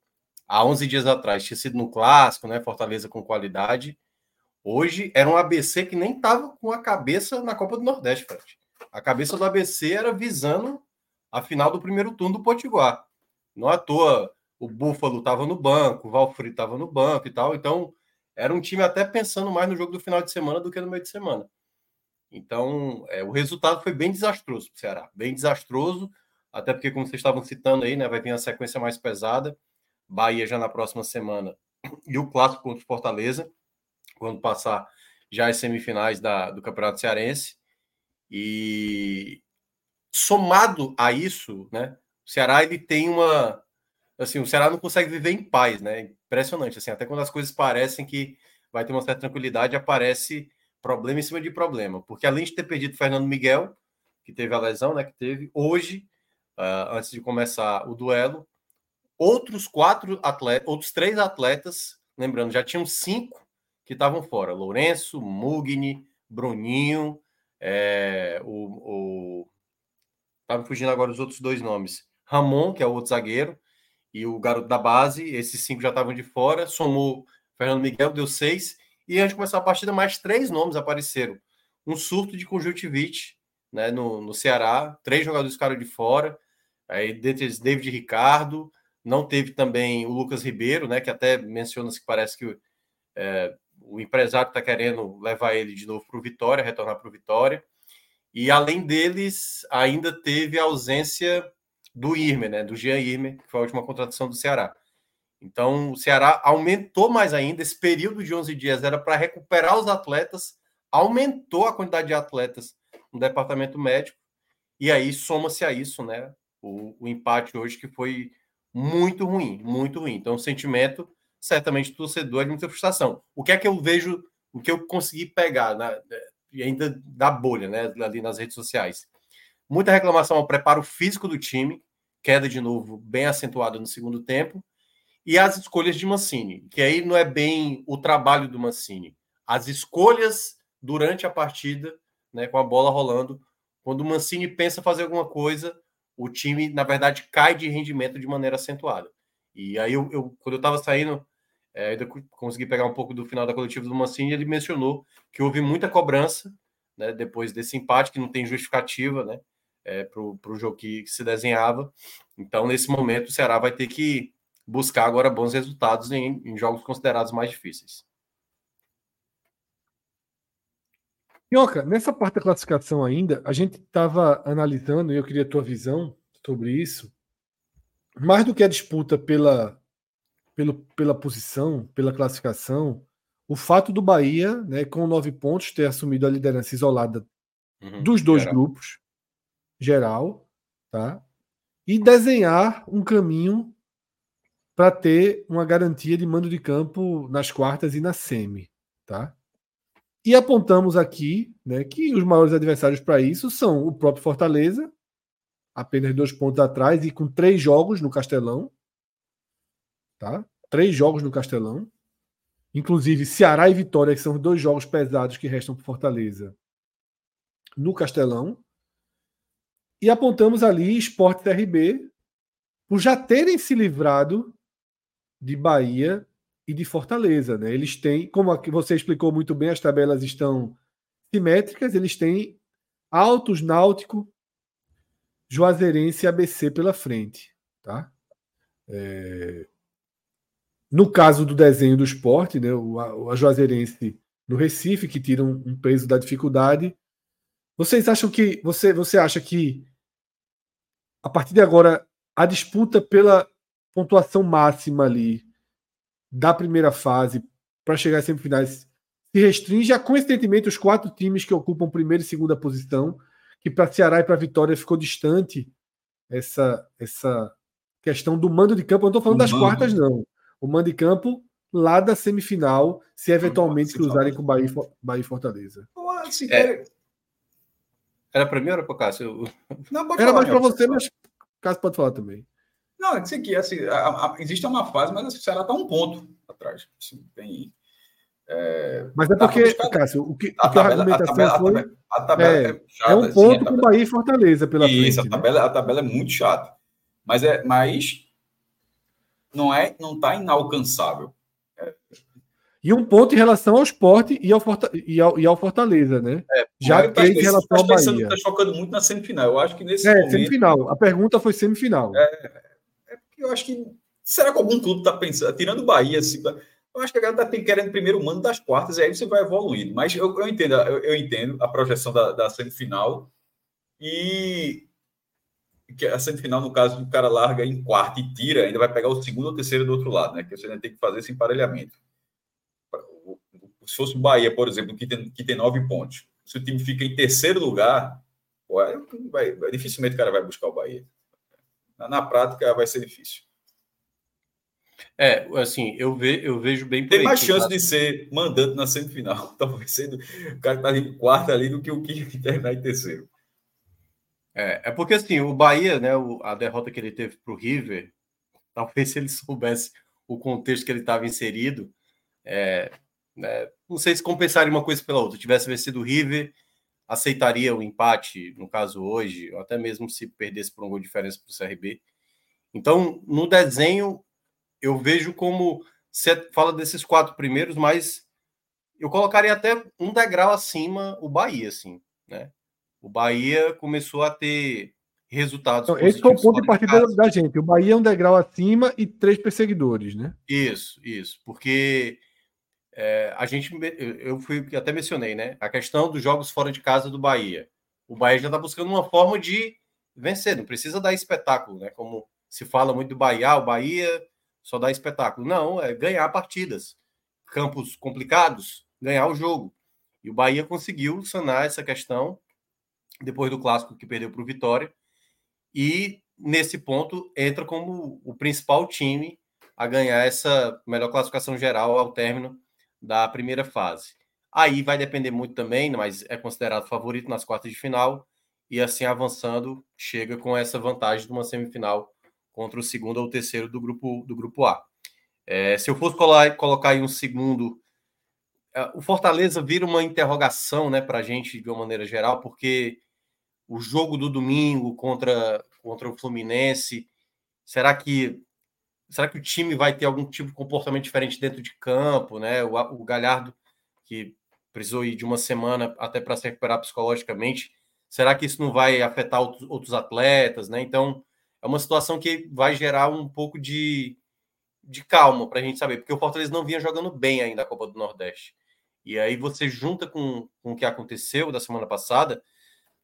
há 11 dias atrás tinha sido no clássico, né, Fortaleza com qualidade, hoje era um ABC que nem estava com a cabeça na Copa do Nordeste, Fred. A cabeça do ABC era visando a final do primeiro turno do Potiguar. Não à toa o Búfalo estava no banco, o Valfri estava no banco e tal. Então, era um time até pensando mais no jogo do final de semana do que no meio de semana. Então, é, o resultado foi bem desastroso para o Ceará. Bem desastroso, até porque, como vocês estavam citando aí, né, vai vir a sequência mais pesada. Bahia já na próxima semana e o clássico contra o Fortaleza, quando passar já as semifinais da, do Campeonato Cearense. E, somado a isso, né? O Ceará ele tem uma assim, o Ceará não consegue viver em paz, né? Impressionante assim, até quando as coisas parecem que vai ter uma certa tranquilidade, aparece problema em cima de problema, porque além de ter perdido Fernando Miguel, que teve a lesão, né, que teve hoje, uh, antes de começar o duelo, outros quatro atletas, outros três atletas, lembrando, já tinham cinco que estavam fora: Lourenço, Mugni, Bruninho, é, o, o Tá me fugindo agora os outros dois nomes. Ramon, que é o outro zagueiro, e o garoto da base, esses cinco já estavam de fora. Somou Fernando Miguel, deu seis. E antes de começar a partida, mais três nomes apareceram. Um surto de conjuntivite né, no, no Ceará, três jogadores ficaram de fora. Aí, dentre eles, David Ricardo. Não teve também o Lucas Ribeiro, né, que até menciona-se que parece que é, o empresário está querendo levar ele de novo para o Vitória, retornar para o Vitória. E além deles, ainda teve a ausência do Irme, né? Do Jean Irme, que foi a última contratação do Ceará. Então, o Ceará aumentou mais ainda. Esse período de 11 dias era para recuperar os atletas, aumentou a quantidade de atletas no departamento médico. E aí soma-se a isso, né? O, o, empate hoje que foi muito ruim, muito ruim. Então, o sentimento, certamente, do torcedor é de muita frustração. O que é que eu vejo, o que eu consegui pegar na, e ainda da bolha, né, ali nas redes sociais. Muita reclamação ao preparo físico do time, queda de novo bem acentuada no segundo tempo, e as escolhas de Mancini, que aí não é bem o trabalho do Mancini, as escolhas durante a partida, né, com a bola rolando, quando o Mancini pensa fazer alguma coisa, o time, na verdade, cai de rendimento de maneira acentuada. E aí, eu, eu quando eu estava saindo é, ainda consegui pegar um pouco do final da coletiva do Mancini, ele mencionou que houve muita cobrança né, depois desse empate, que não tem justificativa né, é, para o jogo que, que, se desenhava. Então, nesse momento, o Ceará vai ter que buscar agora bons resultados em, em jogos considerados mais difíceis. Minhoca, nessa parte da classificação ainda, a gente estava analisando, e eu queria a tua visão sobre isso, mais do que a disputa pela pelo, pela posição, pela classificação, o fato do Bahia, né, com nove pontos, ter assumido a liderança isolada uhum, dos dois geral. grupos, geral, tá? E desenhar um caminho para ter uma garantia de mando de campo nas quartas e na semi, tá? E apontamos aqui né, que os maiores adversários para isso são o próprio Fortaleza, apenas dois pontos atrás e com três jogos no Castelão, tá? Três jogos no Castelão. Inclusive Ceará e Vitória, que são os dois jogos pesados que restam para Fortaleza no Castelão. E apontamos ali Esporte TRB por já terem se livrado de Bahia e de Fortaleza. Né? Eles têm, como você explicou muito bem, as tabelas estão simétricas, eles têm Altos, Náutico, Juazeirense e ABC pela frente. Tá? É... no caso do desenho do esporte, né, o, a Juazeirense no Recife, que tira um, um, peso da dificuldade. Vocês acham que. Você, você acha que a partir de agora a disputa pela pontuação máxima ali da primeira fase para chegar às semifinais se restringe a coincidentemente os quatro times que ocupam primeira e segunda posição, que para Ceará e para Vitória ficou distante essa essa questão do mando de campo. Eu não estou falando o das mando. quartas, não. O mando de campo lá da semifinal, se eventualmente cruzarem com Bahia, Bahia e Fortaleza. Assim, é. Era para mim ou era para Cássio? Não, era mais para você, mas Cássio pode falar também. Não, é que aqui, assim, a, a, existe uma fase, mas assim, o Ceará está um ponto atrás. Assim, tem, é, mas é porque, Cássio, o que a, tabela, a argumentação a tabela, foi. A tabela, é, é, chata, é, um ponto assim, com Bahia e Fortaleza pela Isso, frente. a tabela, né? a tabela é muito chata. Mas, é, mas não é, não está inalcançável. É. E um ponto em relação ao esporte e ao, Forta, e ao, e ao Fortaleza, né? É, Já três em relação ao Bahia. Está chocando muito na semifinal. Eu acho que nesse é, momento... semifinal. A pergunta foi semifinal. É, é porque eu acho que será que algum clube está pensando, tirando o Bahia, assim, eu acho que a galera está querendo primeiro mando das quartas, e aí você vai evoluindo. Mas eu, eu entendo, eu, eu, entendo a projeção da, da semifinal e que a semifinal, no caso, o cara larga em quarto e tira, ainda vai pegar o segundo ou terceiro do outro lado, né? Que você ainda tem que fazer esse emparelhamento. Se fosse o Bahia, por exemplo, que tem, que tem nove pontos, se o time fica em terceiro lugar, pô, vai, dificilmente o cara vai buscar o Bahia. Na, na prática, vai ser difícil. É, assim, eu, ve, eu vejo bem Tem mais chance de ser mandante na semifinal, talvez sendo o cara que tá em quarto ali do que o que terminar em terceiro. É, é porque assim, o Bahia, né, a derrota que ele teve para o River, talvez se ele soubesse o contexto que ele estava inserido, é, né, não sei se compensaria uma coisa pela outra. Tivesse vencido o River, aceitaria o empate, no caso hoje, ou até mesmo se perdesse por um gol de diferença para o CRB. Então, no desenho, eu vejo como você fala desses quatro primeiros, mas eu colocaria até um degrau acima o Bahia, assim, né? O Bahia começou a ter resultados. Então, esse foi o ponto de partida da gente. O Bahia é um degrau acima e três perseguidores, né? Isso, isso. Porque é, a gente, eu fui até mencionei, né? A questão dos jogos fora de casa do Bahia. O Bahia já está buscando uma forma de vencer, não precisa dar espetáculo, né? Como se fala muito do Bahia, ah, o Bahia só dá espetáculo. Não, é ganhar partidas. Campos complicados, ganhar o jogo. E o Bahia conseguiu sanar essa questão depois do clássico que perdeu para o Vitória. E nesse ponto entra como o principal time a ganhar essa melhor classificação geral ao término da primeira fase. Aí vai depender muito também, mas é considerado favorito nas quartas de final e assim avançando chega com essa vantagem de uma semifinal contra o segundo ou terceiro do grupo, do grupo A. É, se eu fosse colocar, colocar aí um segundo, é, o Fortaleza vira uma interrogação né, para a gente de uma maneira geral, porque o jogo do domingo contra, contra o Fluminense, será que será que o time vai ter algum tipo de comportamento diferente dentro de campo, né? O, o Galhardo que precisou ir de uma semana até para se recuperar psicologicamente, será que isso não vai afetar outros, outros atletas, né? Então é uma situação que vai gerar um pouco de, de calma para a gente saber, porque o Fortaleza não vinha jogando bem ainda a Copa do Nordeste. E aí você junta com, com o que aconteceu da semana passada,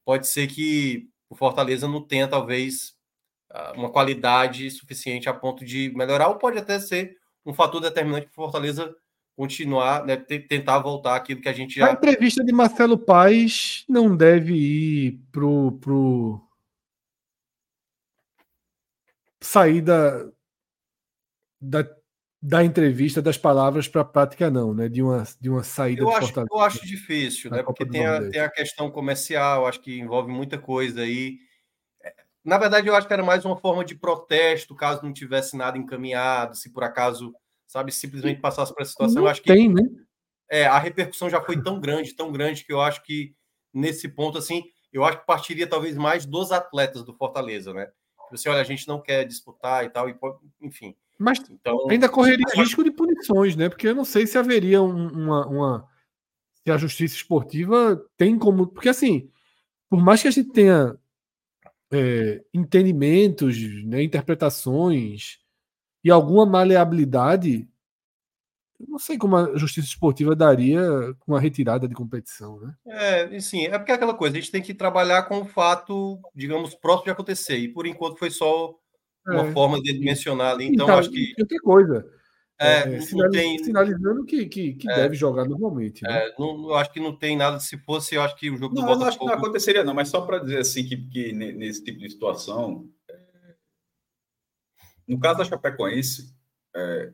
pode ser que o Fortaleza não tenha, talvez, ah, uma qualidade suficiente a ponto de melhorar, ou pode até ser um fator determinante para o Fortaleza continuar, né, tentar voltar aquilo que a gente já. A entrevista de Marcelo Paes não deve ir pro, pro sair da, da, da entrevista, das palavras para a prática, não, né? De uma, de uma saída eu acho, Eu acho difícil, né? Porque tem a, tem a questão comercial, acho que envolve muita coisa aí. É, na verdade, eu acho que era mais uma forma de protesto, caso não tivesse nada encaminhado, se por acaso, sabe, simplesmente passasse para a situação. Não eu acho que tem, né? É, a repercussão já foi tão grande, tão grande, que eu acho que nesse ponto, assim, eu acho que partiria talvez mais dos atletas do Fortaleza, né? Você olha, a gente não quer disputar e tal, e enfim. Mas então, ainda correria risco de punições, né? Porque eu não sei se haveria uma, uma. Se a justiça esportiva tem como. Porque assim, por mais que a gente tenha é, entendimentos, né, interpretações e alguma maleabilidade, não sei como a justiça esportiva daria uma retirada de competição, né? É, sim, é porque é aquela coisa, a gente tem que trabalhar com o fato, digamos, próximo de acontecer. E por enquanto foi só uma é. forma de mencionar ali. Então, então acho que. Outra coisa. É, é, sinaliz, tem... Sinalizando que, que, que é, deve jogar normalmente. Né? É, não, acho que não tem nada. Se fosse, eu acho que o jogo não, do Botafogo. Não, acho que não aconteceria, não, mas só para dizer assim que, que nesse tipo de situação. É, no caso da Chapecoense, é,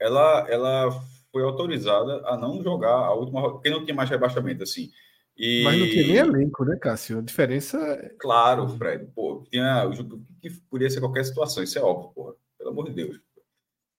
ela, ela foi autorizada a não jogar a última porque não tinha mais rebaixamento, assim. E... Mas não tinha nem elenco, né, Cássio? A diferença. É claro, Fred. Pô, tinha. Que podia ser qualquer situação, isso é óbvio, porra. Pelo amor de Deus.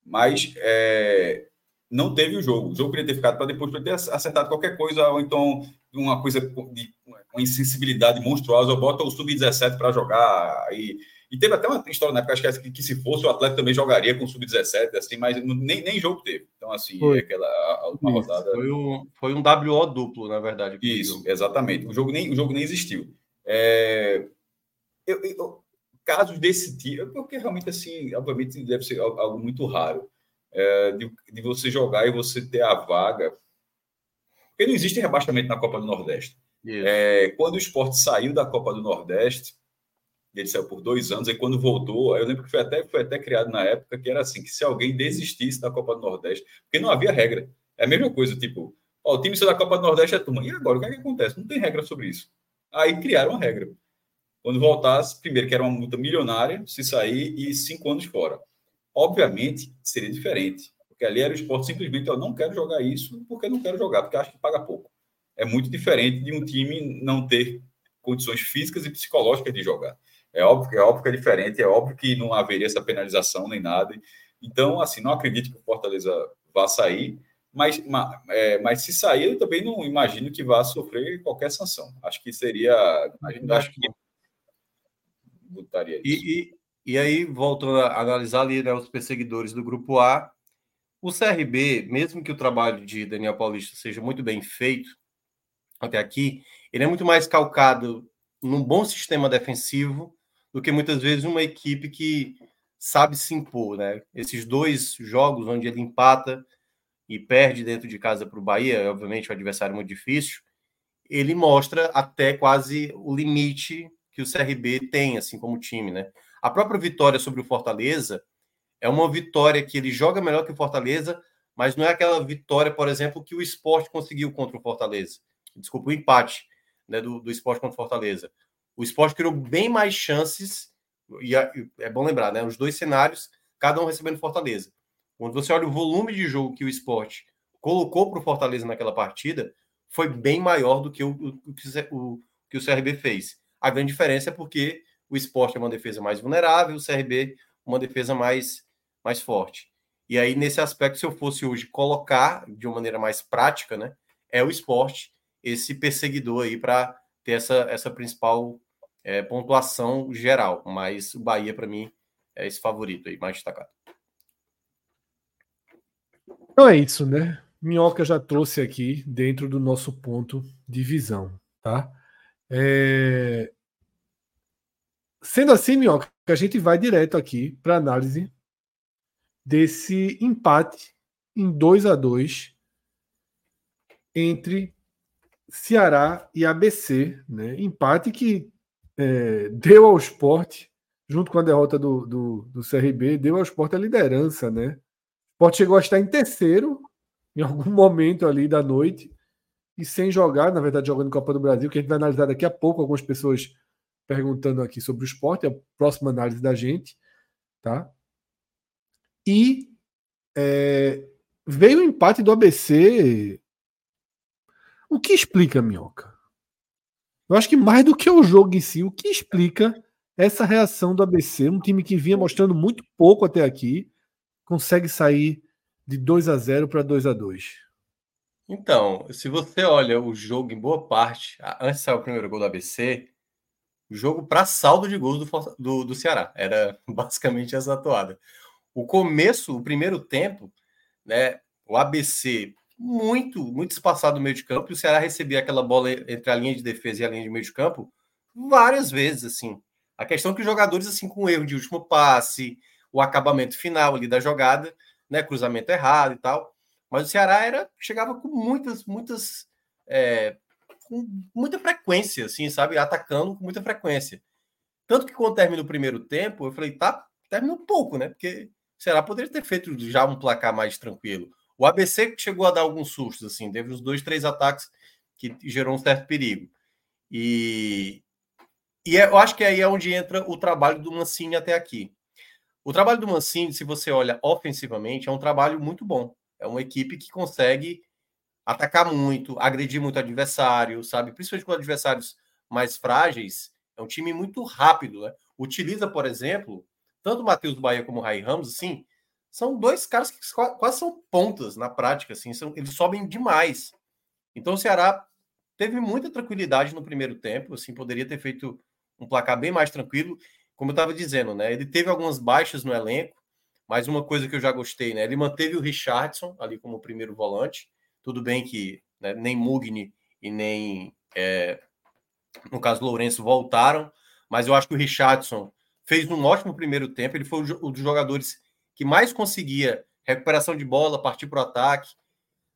Mas é, não teve o jogo. O jogo poderia ter ficado para depois ter acertado qualquer coisa, ou então uma coisa de uma insensibilidade monstruosa, ou bota o Sub-17 para jogar. Aí e teve até uma história na época, acho que, que se fosse o Atlético também jogaria com o Sub-17, assim, mas nem, nem jogo teve. Então, assim, foi. aquela a última rodada. Foi um, foi um WO duplo, na verdade. Isso, exatamente. O jogo nem, o jogo nem existiu. É, eu, eu, casos desse tipo, porque realmente, assim, obviamente deve ser algo muito raro. É, de, de você jogar e você ter a vaga. Porque não existe rebaixamento na Copa do Nordeste. É, quando o esporte saiu da Copa do Nordeste, ele saiu por dois anos, aí quando voltou, eu lembro que foi até, foi até criado na época que era assim, que se alguém desistisse da Copa do Nordeste, porque não havia regra. É a mesma coisa, tipo, ó, o time saiu da Copa do Nordeste é turma. E agora, o que, é que acontece? Não tem regra sobre isso. Aí criaram uma regra. Quando voltasse, primeiro que era uma multa milionária, se sair, e cinco anos fora. Obviamente, seria diferente. Porque ali era o esporte simplesmente, eu não quero jogar isso porque não quero jogar, porque acho que paga pouco. É muito diferente de um time não ter condições físicas e psicológicas de jogar. É óbvio, é óbvio que é diferente, é óbvio que não haveria essa penalização nem nada. Então, assim, não acredito que o Fortaleza vá sair, mas, mas, é, mas se sair, eu também não imagino que vá sofrer qualquer sanção. Acho que seria. Acho que botaria isso. E, e, e aí, voltando a analisar ali né, os perseguidores do grupo A, o CRB, mesmo que o trabalho de Daniel Paulista seja muito bem feito até aqui, ele é muito mais calcado num bom sistema defensivo do que muitas vezes uma equipe que sabe se impor, né? Esses dois jogos onde ele empata e perde dentro de casa para o Bahia, obviamente o adversário muito difícil, ele mostra até quase o limite que o CRB tem, assim como time, né? A própria vitória sobre o Fortaleza é uma vitória que ele joga melhor que o Fortaleza, mas não é aquela vitória, por exemplo, que o esporte conseguiu contra o Fortaleza. Desculpa, o empate né, do, do esporte contra o Fortaleza. O esporte criou bem mais chances, e é bom lembrar, né? Os dois cenários, cada um recebendo Fortaleza. Quando você olha o volume de jogo que o esporte colocou para o Fortaleza naquela partida, foi bem maior do que o, o, o, que o CRB fez. A grande diferença é porque o esporte é uma defesa mais vulnerável, o CRB uma defesa mais, mais forte. E aí, nesse aspecto, se eu fosse hoje colocar de uma maneira mais prática, né, é o esporte, esse perseguidor aí para ter essa, essa principal é, pontuação geral, mas o Bahia, para mim, é esse favorito aí, mais destacado. Então é isso, né? Minhoca já trouxe aqui dentro do nosso ponto de visão, tá? É... Sendo assim, Minhoca, a gente vai direto aqui para análise desse empate em 2 a 2 entre Ceará e ABC, né? Empate que é, deu ao esporte, junto com a derrota do, do, do, CRB, deu ao esporte a liderança, né? O esporte chegou a estar em terceiro em algum momento ali da noite e sem jogar, na verdade, jogando Copa do Brasil, que a gente vai analisar daqui a pouco, algumas pessoas perguntando aqui sobre o esporte, é a próxima análise da gente, tá? E é, veio o empate do ABC. O que explica, Minhoca? Eu acho que mais do que o jogo em si, o que explica essa reação do ABC, um time que vinha mostrando muito pouco até aqui, consegue sair de 2 a 0 para 2 a 2 Então, se você olha o jogo em boa parte, antes de sair o primeiro gol do ABC, o jogo para saldo de gols do, do, do Ceará. Era basicamente essa atuada. O começo, o primeiro tempo, né, o ABC muito, muito espaçado no meio de campo, e o Ceará recebia aquela bola entre a linha de defesa e a linha de meio de campo várias vezes, assim. A questão é que os jogadores, assim, com erro de último passe, o acabamento final ali da jogada, né, cruzamento errado e tal, Mas o Ceará era chegava com muitas, muitas, é, com muita frequência, assim, sabe, atacando com muita frequência. Tanto que quando termina o primeiro tempo, eu falei, tá, terminou pouco, né? Porque o Ceará poderia ter feito já um placar mais tranquilo. O ABC chegou a dar alguns sustos, assim, teve uns dois, três ataques que gerou um certo perigo. E, e é, eu acho que aí é onde entra o trabalho do Mancini até aqui. O trabalho do Mancini, se você olha ofensivamente, é um trabalho muito bom. É uma equipe que consegue atacar muito, agredir muito o adversário, sabe? Principalmente com adversários mais frágeis. É um time muito rápido, né? Utiliza, por exemplo, tanto o Matheus Bahia como o Rai Ramos, assim, são dois caras que quase são pontas na prática, assim, são, eles sobem demais. Então o Ceará teve muita tranquilidade no primeiro tempo, assim, poderia ter feito um placar bem mais tranquilo. Como eu estava dizendo, né? Ele teve algumas baixas no elenco, mas uma coisa que eu já gostei, né? Ele manteve o Richardson ali como primeiro volante. Tudo bem que né, nem Mugni e nem, é, no caso, Lourenço voltaram, mas eu acho que o Richardson fez um ótimo primeiro tempo. Ele foi um dos jogadores que mais conseguia recuperação de bola, partir para o ataque.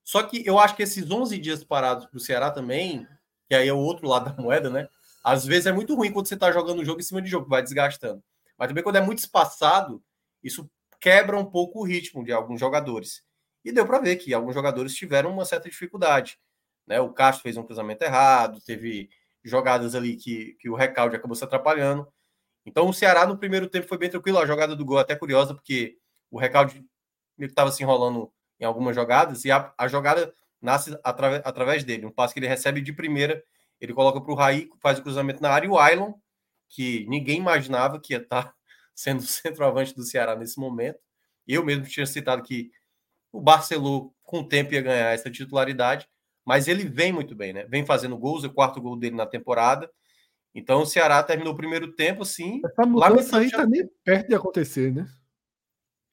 Só que eu acho que esses 11 dias parados para o Ceará também, que aí é o outro lado da moeda, né? Às vezes é muito ruim quando você está jogando o jogo em cima de jogo, vai desgastando. Mas também quando é muito espaçado, isso quebra um pouco o ritmo de alguns jogadores. E deu para ver que alguns jogadores tiveram uma certa dificuldade. Né? O Castro fez um cruzamento errado, teve jogadas ali que, que o recalde acabou se atrapalhando. Então o Ceará no primeiro tempo foi bem tranquilo. A jogada do gol é até curiosa, porque o recalde estava se enrolando em algumas jogadas e a, a jogada nasce atrave, através dele. Um passe que ele recebe de primeira ele coloca para o Raí, faz o cruzamento na área, e o Ailon, que ninguém imaginava que ia estar tá sendo centroavante do Ceará nesse momento. Eu mesmo tinha citado que o Barcelona, com o tempo, ia ganhar essa titularidade, mas ele vem muito bem, né? Vem fazendo gols, é o quarto gol dele na temporada. Então o Ceará terminou o primeiro tempo assim. Essa mudança aí tá nem perto de acontecer, né?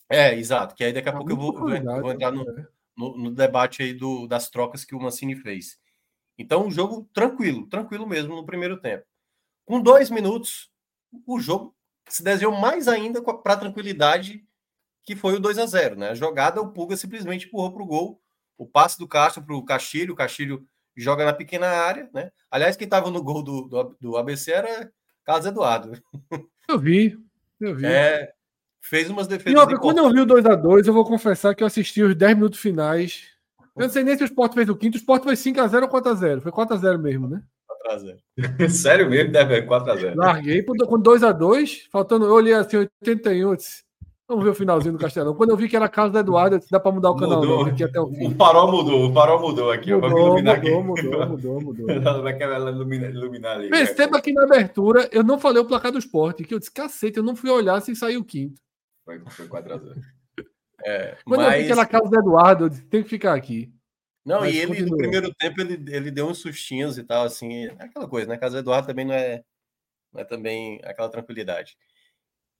É, exato. Que aí daqui a tá pouco eu vou, vou, vou entrar no, né? no, no, debate aí do, das trocas que o Mancini fez. Então, um jogo tranquilo, tranquilo mesmo no primeiro tempo. Com dois minutos, o jogo se desenhou mais ainda para a tranquilidade que foi o 2 a 0 né? A jogada, o Pulga simplesmente empurrou para o gol. O passe do Castro para o Castilho, o Castilho joga na pequena área, né? Aliás, quem estava no gol do, do, do, ABC era Carlos Eduardo. Eu vi, eu vi. É, fez umas defesas. E outra, quando eu vi o 2 a 2 eu vou confessar que eu assisti os 10 minutos finais eu não sei nem se o Sport fez o quinto. O Sport foi 5x0 ou 4x0? Foi 4x0 mesmo, né? 4x0. Sério mesmo? Deve 4x0. Larguei com 2x2, faltando. Eu olhei assim, 81. Disse, Vamos ver o finalzinho do Castelão. Quando eu vi que era a casa da Eduardo, eu disse, dá para mudar o canal mudou. aqui até o fim. O farol mudou, o farol mudou aqui. Mudou, mudou, mudou, mudou, mudou, mudou. Vai ela iluminar, iluminar ali. Perceba que na abertura eu não falei o placar do esporte, que eu disse, cacete, eu não fui olhar se saiu o quinto. Foi, foi 4x0. É, Quando mas... eu vi que era a casa do Eduardo, eu disse, tem que ficar aqui. Não, Mas e ele continua. no primeiro tempo ele, ele deu uns sustinhos e tal, assim, é aquela coisa, né? Casa Eduardo também não é, não é também aquela tranquilidade.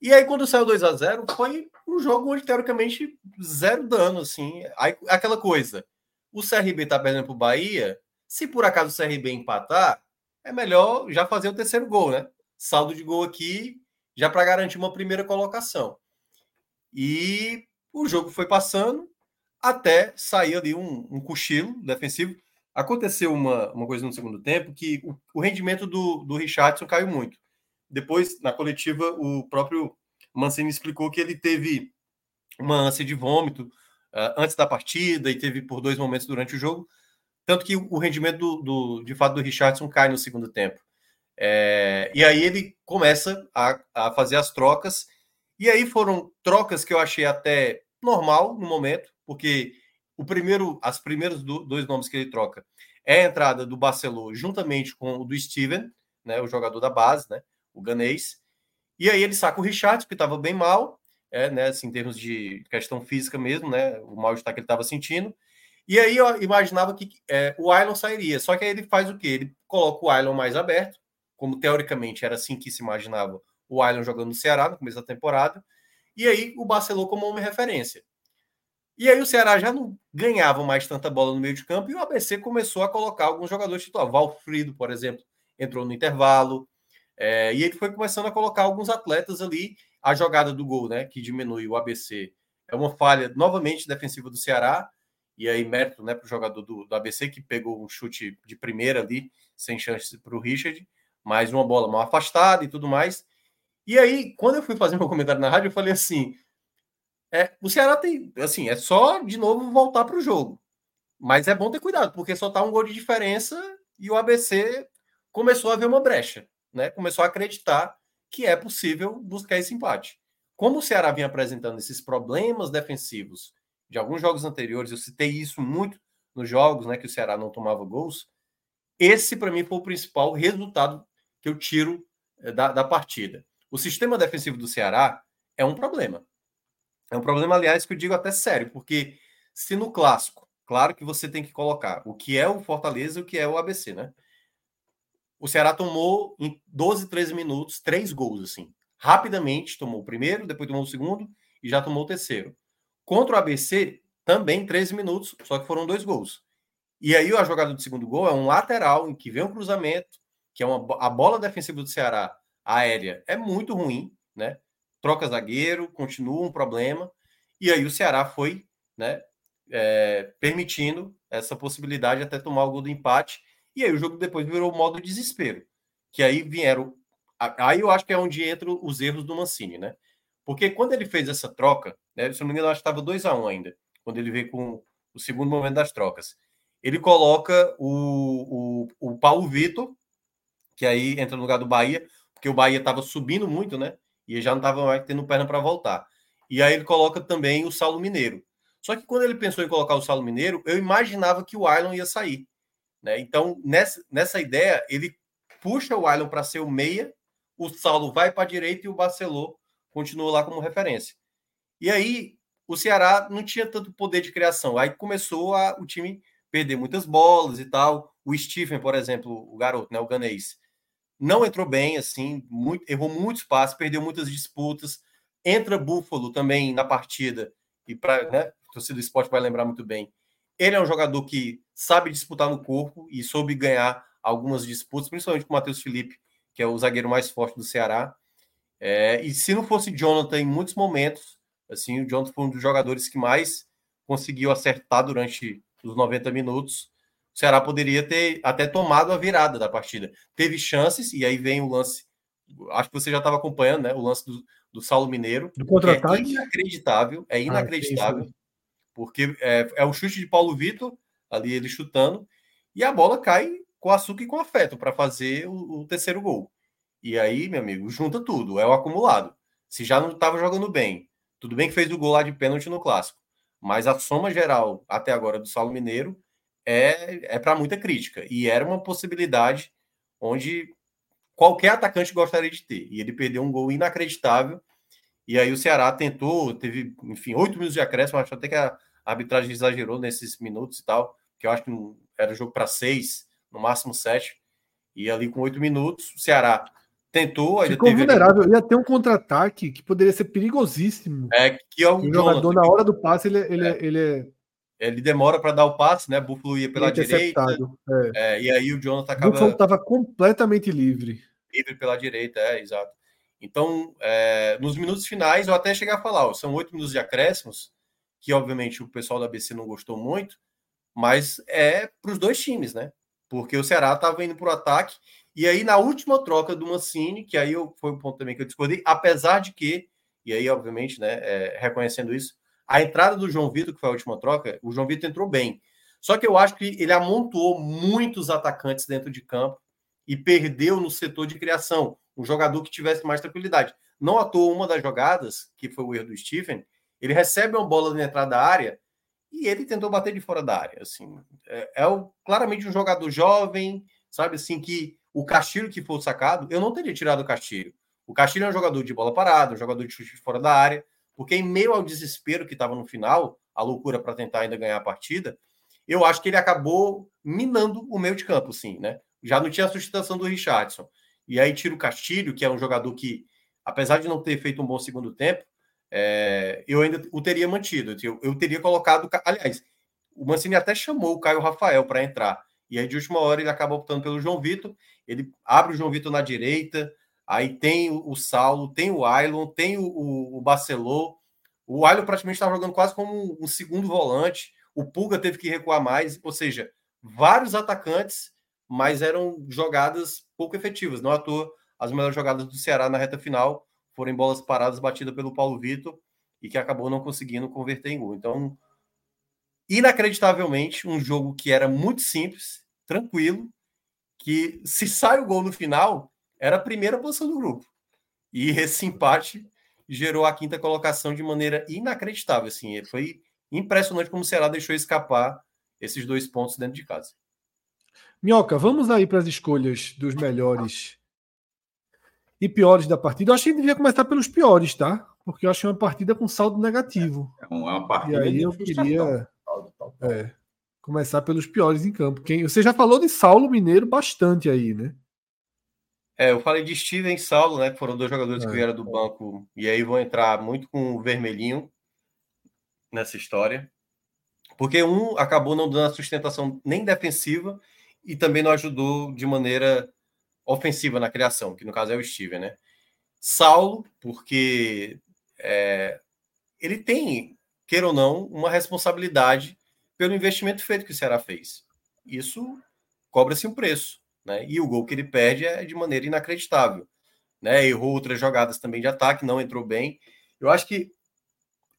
E aí, quando saiu 2 a 0 foi um jogo onde, teoricamente, zero dano, assim. Aí, aquela coisa. O CRB tá perdendo pro Bahia. Se por acaso o CRB empatar, é melhor já fazer o terceiro gol, né? Saldo de gol aqui, já para garantir uma primeira colocação. E o jogo foi passando até sair ali um, um cochilo defensivo. Aconteceu uma, uma coisa no segundo tempo que o, o rendimento do, do Richardson caiu muito. Depois, na coletiva, o próprio Mancini explicou que ele teve uma ânsia de vômito uh, antes da partida e teve por dois momentos durante o jogo. Tanto que o rendimento do, do de fato do Richardson cai no segundo tempo. É, e aí ele começa a, a fazer as trocas. E aí foram trocas que eu achei até normal no momento porque o primeiro, as primeiros do, dois nomes que ele troca é a entrada do Barcelona juntamente com o do Steven, né, o jogador da base, né, o ganês. E aí ele saca o Richard, que estava bem mal, é, né, assim, em termos de questão física mesmo, né, o mal-estar que ele estava sentindo. E aí eu imaginava que é, o Ailon sairia, só que aí ele faz o quê? Ele coloca o Ailon mais aberto, como teoricamente era assim que se imaginava o Ailon jogando no Ceará no começo da temporada, e aí o Barcelona como uma referência. E aí o Ceará já não ganhava mais tanta bola no meio de campo e o ABC começou a colocar alguns jogadores titulares. Valfrido, por exemplo, entrou no intervalo. É, e ele foi começando a colocar alguns atletas ali. A jogada do gol, né, que diminui o ABC, é uma falha novamente defensiva do Ceará. E aí, mérito né, para o jogador do, do ABC, que pegou um chute de primeira ali, sem chance para o Richard, mais uma bola mal afastada e tudo mais. E aí, quando eu fui fazer meu comentário na rádio, eu falei assim: é, o Ceará tem, assim, é só de novo voltar para o jogo. Mas é bom ter cuidado, porque só tá um gol de diferença e o ABC começou a ver uma brecha, né? Começou a acreditar que é possível buscar esse empate. Como o Ceará vinha apresentando esses problemas defensivos de alguns jogos anteriores, eu citei isso muito nos jogos, né, que o Ceará não tomava gols. Esse para mim foi o principal resultado que eu tiro eh, da, da partida. O sistema defensivo do Ceará é um problema. É um problema, aliás, que eu digo até sério, porque se no clássico, claro que você tem que colocar o que é o Fortaleza e o que é o ABC, né? O Ceará tomou em 12, 13 minutos três gols, assim. Rapidamente tomou o primeiro, depois tomou o segundo e já tomou o terceiro. Contra o ABC, também 13 minutos, só que foram dois gols. E aí a jogada do segundo gol é um lateral em que vem um cruzamento, que é uma, a bola defensiva do Ceará aérea é muito ruim, né? Troca zagueiro, continua um problema. E aí o Ceará foi, né? É, permitindo essa possibilidade até tomar o gol do empate. E aí o jogo depois virou modo desespero. Que aí vieram. Aí eu acho que é onde entram os erros do Mancini, né? Porque quando ele fez essa troca, né, se não me engano, acho que estava 2 a 1 um ainda, quando ele veio com o segundo momento das trocas. Ele coloca o, o, o Paulo Vitor, que aí entra no lugar do Bahia, porque o Bahia estava subindo muito, né? E já não estava mais tendo perna para voltar. E aí ele coloca também o Saulo Mineiro. Só que quando ele pensou em colocar o Saulo Mineiro, eu imaginava que o Ailon ia sair. Né? Então, nessa, nessa ideia, ele puxa o Ailon para ser o meia, o Saulo vai para a direita e o Barcelô continua lá como referência. E aí, o Ceará não tinha tanto poder de criação. Aí começou a, o time perder muitas bolas e tal. O Stephen, por exemplo, o garoto, né, o ganês, não entrou bem, assim, muito, errou muitos passes, perdeu muitas disputas. Entra Búfalo também na partida, e para né, o torcedor do esporte vai lembrar muito bem. Ele é um jogador que sabe disputar no corpo e soube ganhar algumas disputas, principalmente com o Matheus Felipe, que é o zagueiro mais forte do Ceará. É, e se não fosse Jonathan em muitos momentos, assim, o Jonathan foi um dos jogadores que mais conseguiu acertar durante os 90 minutos. O Ceará poderia ter até tomado a virada da partida. Teve chances, e aí vem o lance. Acho que você já estava acompanhando, né? O lance do, do Saulo Mineiro. Do contra-ataque? É inacreditável, é ah, inacreditável. Ah, porque é, é o chute de Paulo Vitor, ali ele chutando, e a bola cai com açúcar e com afeto para fazer o, o, terceiro gol. E aí, meu amigo, junta tudo, é o acumulado. Se já não estava jogando bem, tudo bem que fez o gol lá de pênalti no clássico, mas a soma geral até agora do Saulo Mineiro é, é para muita crítica. E era uma possibilidade onde qualquer atacante gostaria de ter. E ele perdeu um gol inacreditável. E aí o Ceará tentou, teve, enfim, oito minutos de acréscimo, acho até que a arbitragem exagerou nesses minutos e tal, que eu acho que era jogo para seis, no máximo sete. E ali com oito minutos, o Ceará tentou. Ficou vulnerável, ali... ia ter um contra-ataque que poderia ser perigosíssimo. É, que é o, o jogador, na hora do passe, ele, ele, é. ele é ele demora para dar o passe, né? Buffalo ia pela direita. É. É, e aí o Jonathan acaba. Buffalo estava completamente livre. Livre pela direita, é, exato. Então, é, nos minutos finais, eu até cheguei a falar, ó, são oito minutos de acréscimos, que obviamente o pessoal da ABC não gostou muito, mas é para os dois times, né? Porque o Ceará estava indo para o ataque, e aí na última troca do Mancini, que aí eu, foi um ponto também que eu discordei, apesar de que, e aí obviamente, né, é, reconhecendo isso, a entrada do João Vitor, que foi a última troca, o João Vitor entrou bem. Só que eu acho que ele amontoou muitos atacantes dentro de campo e perdeu no setor de criação. Um jogador que tivesse mais tranquilidade. Não à toa, uma das jogadas, que foi o erro do Stephen, ele recebe uma bola na entrada da área e ele tentou bater de fora da área. Assim, é, é o, claramente um jogador jovem, sabe assim, que o Castilho que foi sacado, eu não teria tirado o Castilho. O Castilho é um jogador de bola parada, um jogador de chute de fora da área. Porque em meio ao desespero que estava no final, a loucura para tentar ainda ganhar a partida, eu acho que ele acabou minando o meio de campo, sim, né? Já não tinha a sustentação do Richardson. E aí tira o Castilho, que é um jogador que, apesar de não ter feito um bom segundo tempo, é, eu ainda o teria mantido. Eu, eu teria colocado. Aliás, o Mancini até chamou o Caio Rafael para entrar. E aí, de última hora, ele acaba optando pelo João Vitor. Ele abre o João Vitor na direita, Aí tem o, Saulo, tem o Ailon, tem o, o, o Barcelô. O Ailon praticamente estava jogando quase como um, segundo volante. O Pulga teve que recuar mais, ou seja, vários atacantes, mas eram jogadas pouco efetivas. Não à toa, as melhores jogadas do Ceará na reta final foram bolas paradas batidas pelo Paulo Vitor e que acabou não conseguindo converter em gol. Então, inacreditavelmente, um jogo que era muito simples, tranquilo, que se sai o gol no final, era a primeira posição do grupo. E esse empate gerou a quinta colocação de maneira inacreditável. Assim, foi impressionante como o Ceará deixou escapar esses dois pontos dentro de casa. Minhoca, vamos aí para as escolhas dos melhores e piores da partida. Eu acho que devia começar pelos piores, tá? Porque eu achei uma partida com saldo negativo. É uma partida. E aí eu queria é, começar pelos piores em campo. Quem, você já falou de Saulo Mineiro bastante aí, né? É, eu falei de Steven e Saulo, né? Que foram dois jogadores é. que vieram do banco e aí vão entrar muito com o vermelhinho nessa história. Porque um acabou não dando a sustentação nem defensiva e também não ajudou de maneira ofensiva na criação, que no caso é o Steven, né? Saulo, porque é, ele tem, queira ou não, uma responsabilidade pelo investimento feito que o Ceará fez. Isso cobra-se um preço. Né? E o gol que ele perde é de maneira inacreditável. Né? Errou outras jogadas também de ataque, não entrou bem. Eu acho que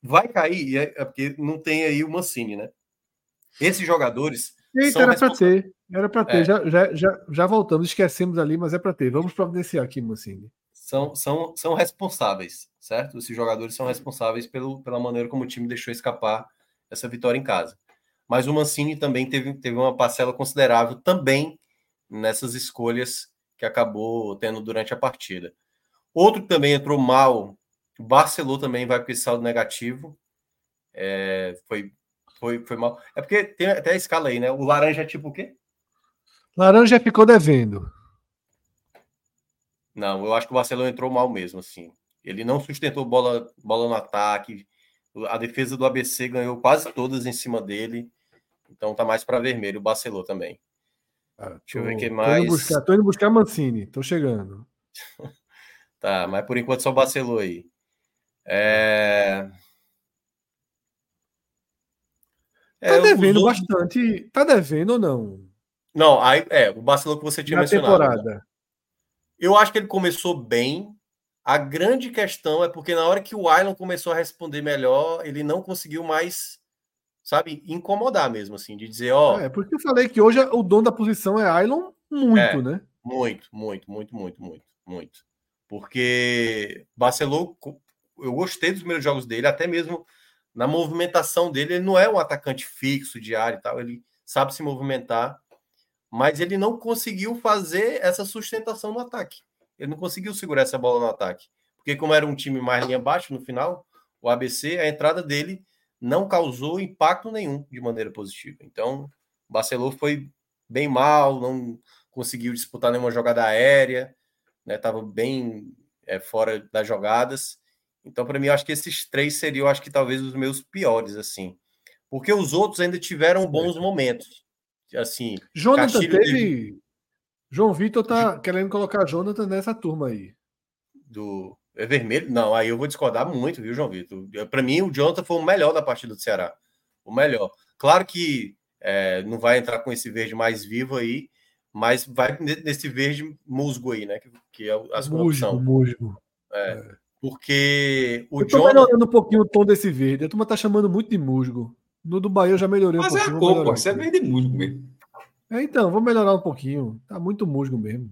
vai cair, é, é porque não tem aí o Mancini, né? Esses jogadores. Eita, era para ter. Era para ter. É. Já, já, já, já voltamos, esquecemos ali, mas é para ter. Vamos providenciar aqui, Mancini. São, são, são responsáveis, certo? Esses jogadores são responsáveis pelo, pela maneira como o time deixou escapar essa vitória em casa. Mas o Mancini também teve, teve uma parcela considerável também nessas escolhas que acabou tendo durante a partida. Outro que também entrou mal, o Barcelona também vai com esse saldo negativo. É, foi, foi, foi mal. É porque tem até a escala aí, né? O laranja é tipo o quê? Laranja ficou devendo. Não, eu acho que o Barcelona entrou mal mesmo, assim. Ele não sustentou bola, bola no ataque. A defesa do ABC ganhou quase todas em cima dele. Então tá mais para vermelho o Barcelona também. Ah, Deixa eu ver o que mais. Tô indo, buscar, tô indo buscar Mancini, tô chegando. tá, mas por enquanto só vacilou aí. É... Tá é, devendo outros... bastante. Tá devendo ou não? Não, aí, é, o Barcelona que você tinha Na mencionado. Temporada. Eu acho que ele começou bem. A grande questão é porque na hora que o Island começou a responder melhor, ele não conseguiu mais sabe, incomodar mesmo, assim, de dizer, ó. É, porque eu falei que hoje o dono da posição é Ailon muito, é, né? Muito, muito, muito, muito, muito, muito. Porque Barcelona, eu gostei dos primeiros jogos dele, até mesmo na movimentação dele, ele não é um atacante fixo de área e tal, ele sabe se movimentar, mas ele não conseguiu fazer essa sustentação no ataque. Ele não conseguiu segurar essa bola no ataque. Porque como era um time mais linha baixa no final, o ABC, a entrada dele não causou impacto nenhum de maneira positiva. Então, o Barcelona foi bem mal, não conseguiu disputar nenhuma jogada aérea, estava né, bem é, fora das jogadas. Então, para mim, acho que esses três seriam, acho que talvez os meus piores, assim. Porque os outros ainda tiveram bons momentos. Assim, Jonathan Castilho teve. João Vitor tá querendo colocar Jonathan nessa turma aí. Do é vermelho? Não, aí eu vou discordar muito, viu, João Vitor? Para mim, o Jonathan foi o melhor da partida do Ceará. O melhor. Claro que é, não vai entrar com esse verde mais vivo aí, mas vai nesse verde musgo aí, né? Que, que é a segunda musgo, opção. Musgo. É, é. Porque o eu tô Jonathan... melhorando um pouquinho o tom desse verde. A turma tá chamando muito de musgo. No do Bahia eu já melhorei mas um pouquinho. Mas é a cor, pô. Você é verde musgo mesmo. É, então, vou melhorar um pouquinho. Tá muito musgo mesmo.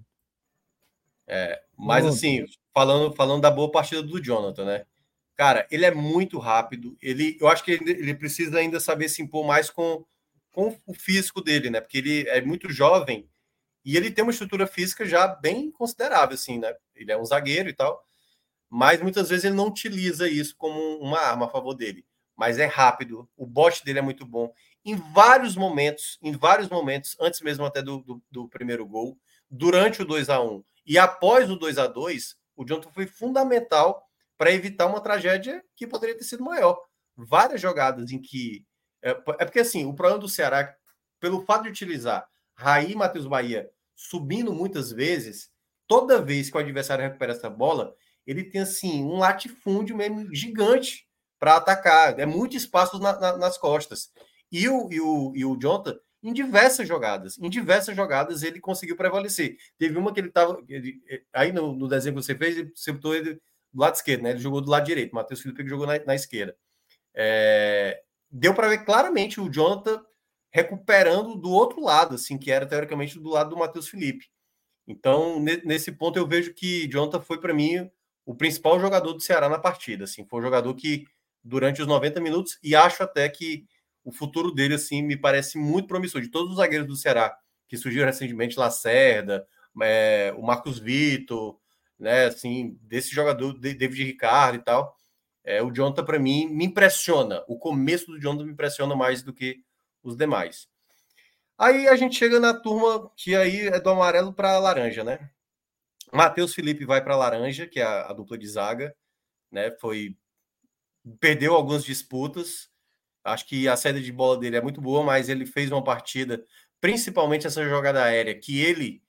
É, mas assim, falando, falando da boa partida do Jonathan, né? Cara, ele é muito rápido. Ele, eu acho que ele, ele precisa ainda saber se impor mais com, com o físico dele, né? Porque ele é muito jovem e ele tem uma estrutura física já bem considerável, assim, né? Ele é um zagueiro e tal, mas muitas vezes ele não utiliza isso como uma arma a favor dele. Mas é rápido, o bote dele é muito bom. Em vários momentos, em vários momentos, antes mesmo até do, do, do primeiro gol, durante o 2 a 1 e após o 2 a 2 o Jonathan foi fundamental para evitar uma tragédia que poderia ter sido maior. Várias jogadas em que. É, é porque assim, o problema do Ceará, pelo fato de utilizar Raí e Matheus Bahia subindo muitas vezes, toda vez que o adversário recupera essa bola, ele tem assim um latifúndio mesmo gigante para atacar. É muito espaço na, na, nas costas. E o, e o, e o Jonathan, em diversas jogadas, em diversas jogadas ele conseguiu prevalecer. Teve uma que ele estava. Aí no, no, desenho que você fez, ele, botou ele do lado esquerdo, né? Ele jogou do lado direito. Matheus Felipe jogou na, na esquerda. É, deu para ver claramente o Jonathan recuperando do outro lado, assim, que era teoricamente do lado do Matheus Felipe. Então, nesse ponto, eu vejo que Jonathan foi, para mim, o principal jogador do Ceará na partida. Assim, foi um jogador que, durante os 90 minutos, e acho até que o futuro dele, assim, me parece muito promissor. De todos os zagueiros do Ceará que surgiram recentemente, Lacerda, é, o Marcos Vitor, né, assim, desse jogador, David Ricardo e tal, é, o Jonathan, para mim, me impressiona. O começo do Jonathan me impressiona mais do que os demais. Aí a gente chega na turma que aí é do amarelo para laranja, né? Matheus Felipe vai para laranja, que é a, a, dupla de zaga, né? Foi perdeu algumas disputas. Acho que a saída de bola dele é muito boa, mas ele fez uma partida, principalmente essa jogada aérea, que ele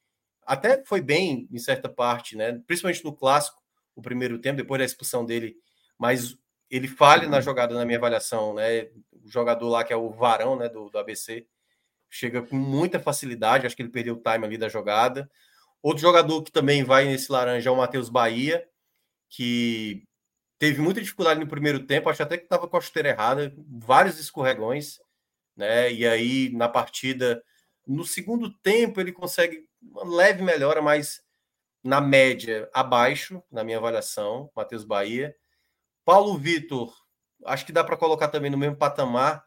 até foi bem em certa parte, né? Principalmente no clássico, o primeiro tempo, depois da expulsão dele, mas ele falha na jogada na minha avaliação, né? O jogador lá que é o Varão, né, do, do ABC, chega com muita facilidade, acho que ele perdeu o time ali da jogada. Outro jogador que também vai nesse laranja é o Matheus Bahia, que teve muita dificuldade no primeiro tempo, acho até que estava com a chuteira errada, vários escorregões, né? E aí na partida, no segundo tempo, ele consegue uma leve melhora, mas na média abaixo, na minha avaliação, Matheus Bahia. Paulo Vitor, acho que dá para colocar também no mesmo patamar,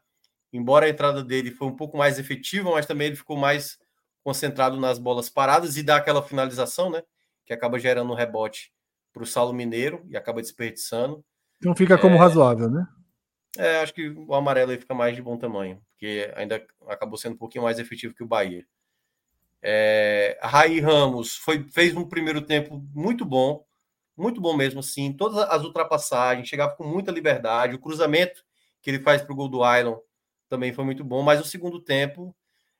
embora a entrada dele foi um pouco mais efetiva, mas também ele ficou mais concentrado nas bolas paradas e dá aquela finalização, né? Que acaba gerando um rebote para o Saulo Mineiro e acaba desperdiçando. Então fica como é... razoável, né? É, acho que o amarelo aí fica mais de bom tamanho, porque ainda acabou sendo um pouquinho mais efetivo que o Bahia. É, Raí Ramos foi, fez um primeiro tempo muito bom, muito bom mesmo, assim. Todas as ultrapassagens, chegava com muita liberdade. O cruzamento que ele faz para o gol do Island também foi muito bom, mas o segundo tempo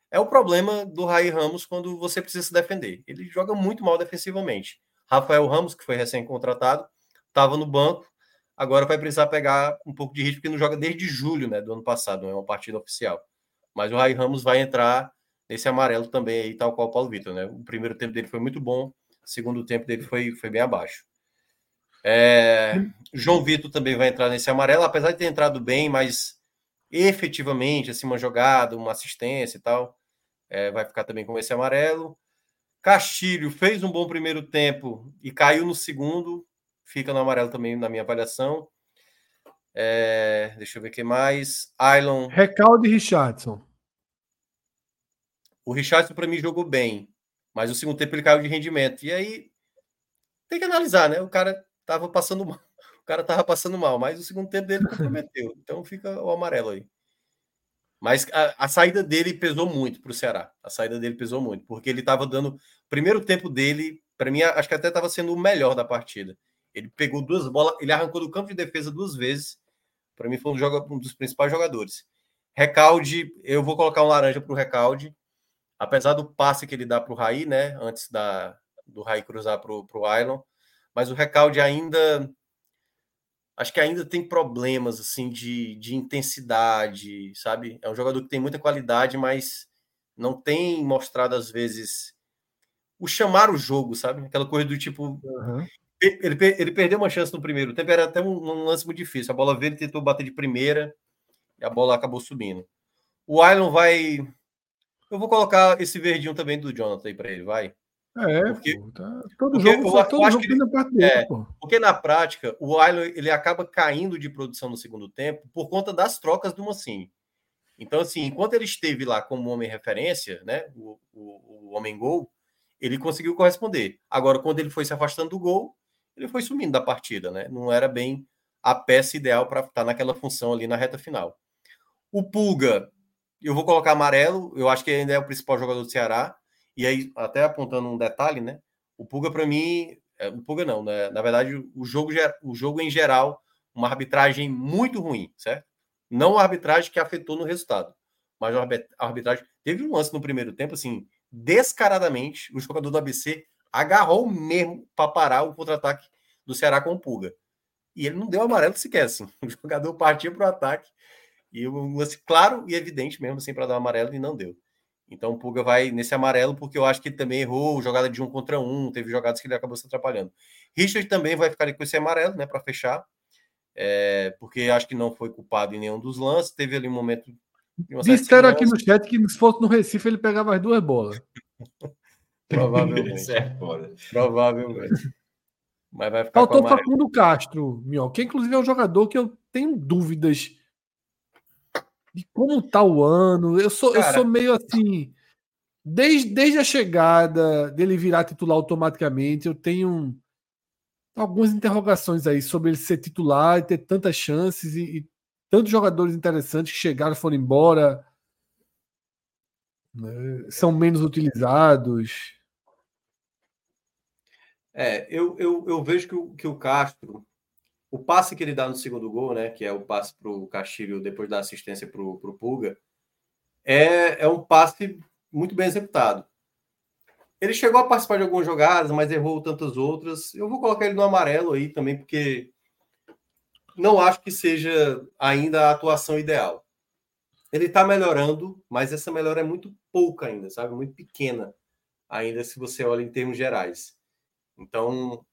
é o problema do Raí Ramos quando você precisa se defender. Ele joga muito mal defensivamente. Rafael Ramos, que foi recém-contratado, estava no banco, agora vai precisar pegar um pouco de ritmo, porque não joga desde julho né, do ano passado, não é uma partida oficial. Mas o Raí Ramos vai entrar nesse amarelo também, aí, tal qual o Paulo Vitor. Né? O primeiro tempo dele foi muito bom, o segundo tempo dele foi, foi bem abaixo. É, João Vitor também vai entrar nesse amarelo, apesar de ter entrado bem, mas efetivamente, assim, uma jogada, uma assistência e tal, é, vai ficar também com esse amarelo. Castilho fez um bom primeiro tempo e caiu no segundo, fica no amarelo também na minha avaliação. É, deixa eu ver o que mais. Ailon. Recalde Richardson. O Richardson, para mim, jogou bem, mas o segundo tempo ele caiu de rendimento. E aí tem que analisar, né? O cara tava passando mal. O cara tava passando mal, mas o segundo tempo dele comprometeu. Então fica o amarelo aí. Mas a, a saída dele pesou muito para o Ceará. A saída dele pesou muito, porque ele estava dando. Primeiro tempo dele, para mim, acho que até estava sendo o melhor da partida. Ele pegou duas bolas, ele arrancou do campo de defesa duas vezes. Para mim, foi um, joga, um, dos principais jogadores. Recalde, eu vou colocar um laranja para o Recalde. Apesar do passe que ele dá para o Raí, né? Antes da, do Raí cruzar para o Ailon. Mas o Recalde ainda acho que ainda tem problemas assim de, de intensidade, sabe? É um jogador que tem muita qualidade, mas não tem mostrado às vezes o chamar o jogo, sabe? Aquela coisa do tipo. Uhum. Ele, ele perdeu uma chance no primeiro tempo, era até um, um, lance muito difícil. A bola veio, ele tentou bater de primeira e a bola acabou subindo. O Ailon vai. Eu vou colocar esse verdinho também do Jonathan aí para ele, vai. É, porque, pô, tá, todo porque jogo, eu, todo jogo tem na parte dele, é, Porque na prática, o Ailon ele acaba caindo de produção no segundo tempo por conta das trocas do Mancini. Então, assim, enquanto ele esteve lá como homem referência, né, o, o, o homem gol, ele conseguiu corresponder. Agora, quando ele foi se afastando do gol, ele foi sumindo da partida, né? Não era bem a peça ideal para estar naquela função ali na reta final. O Pulga, eu vou colocar amarelo, eu acho que ainda é o principal jogador do Ceará. E aí, até apontando um detalhe, né? O Pulga, para mim, é, o Pulga não, né? Na verdade, o jogo, o jogo em geral, uma arbitragem muito ruim, certo? Não a arbitragem que afetou no resultado, mas a arbitragem. Teve um lance no primeiro tempo, assim, descaradamente, o jogador do ABC agarrou mesmo para parar o contra-ataque do Ceará com o Pulga. E ele não deu amarelo sequer, assim. O jogador partiu para o ataque E um lance claro e evidente mesmo, assim, para dar amarelo, e não deu. Então o Pulga vai nesse amarelo, porque eu acho que ele também errou jogada de um contra um, teve jogadas que ele acabou se atrapalhando. Richard também vai ficar com esse amarelo, né, para fechar, é, porque acho que não foi culpado em nenhum dos lances. Teve ali um momento. Disseram aqui no chat que se fosse no Recife ele pegava as duas bolas. Provavelmente. é Provavelmente. Mas vai ficar Faltou Facundo Castro, Mion, que inclusive é um jogador que eu tenho dúvidas de como tá o ano. Eu sou, Cara, eu sou meio assim. Desde, desde a chegada dele virar titular automaticamente, eu tenho algumas interrogações aí sobre ele ser titular e ter tantas chances e, e tantos jogadores interessantes que chegaram foram embora, né, são menos utilizados. É, eu, eu, eu vejo que o, que o Castro o passe que ele dá no segundo gol, né, que é o passe para o Castilho depois da assistência para o Pulga, é, é um passe muito bem executado. Ele chegou a participar de algumas jogadas, mas errou tantas outras. Eu vou colocar ele no amarelo aí também, porque não acho que seja ainda a atuação ideal. Ele está melhorando, mas essa melhora é muito pouca ainda, sabe? Muito pequena ainda, se você olha em termos gerais. Então,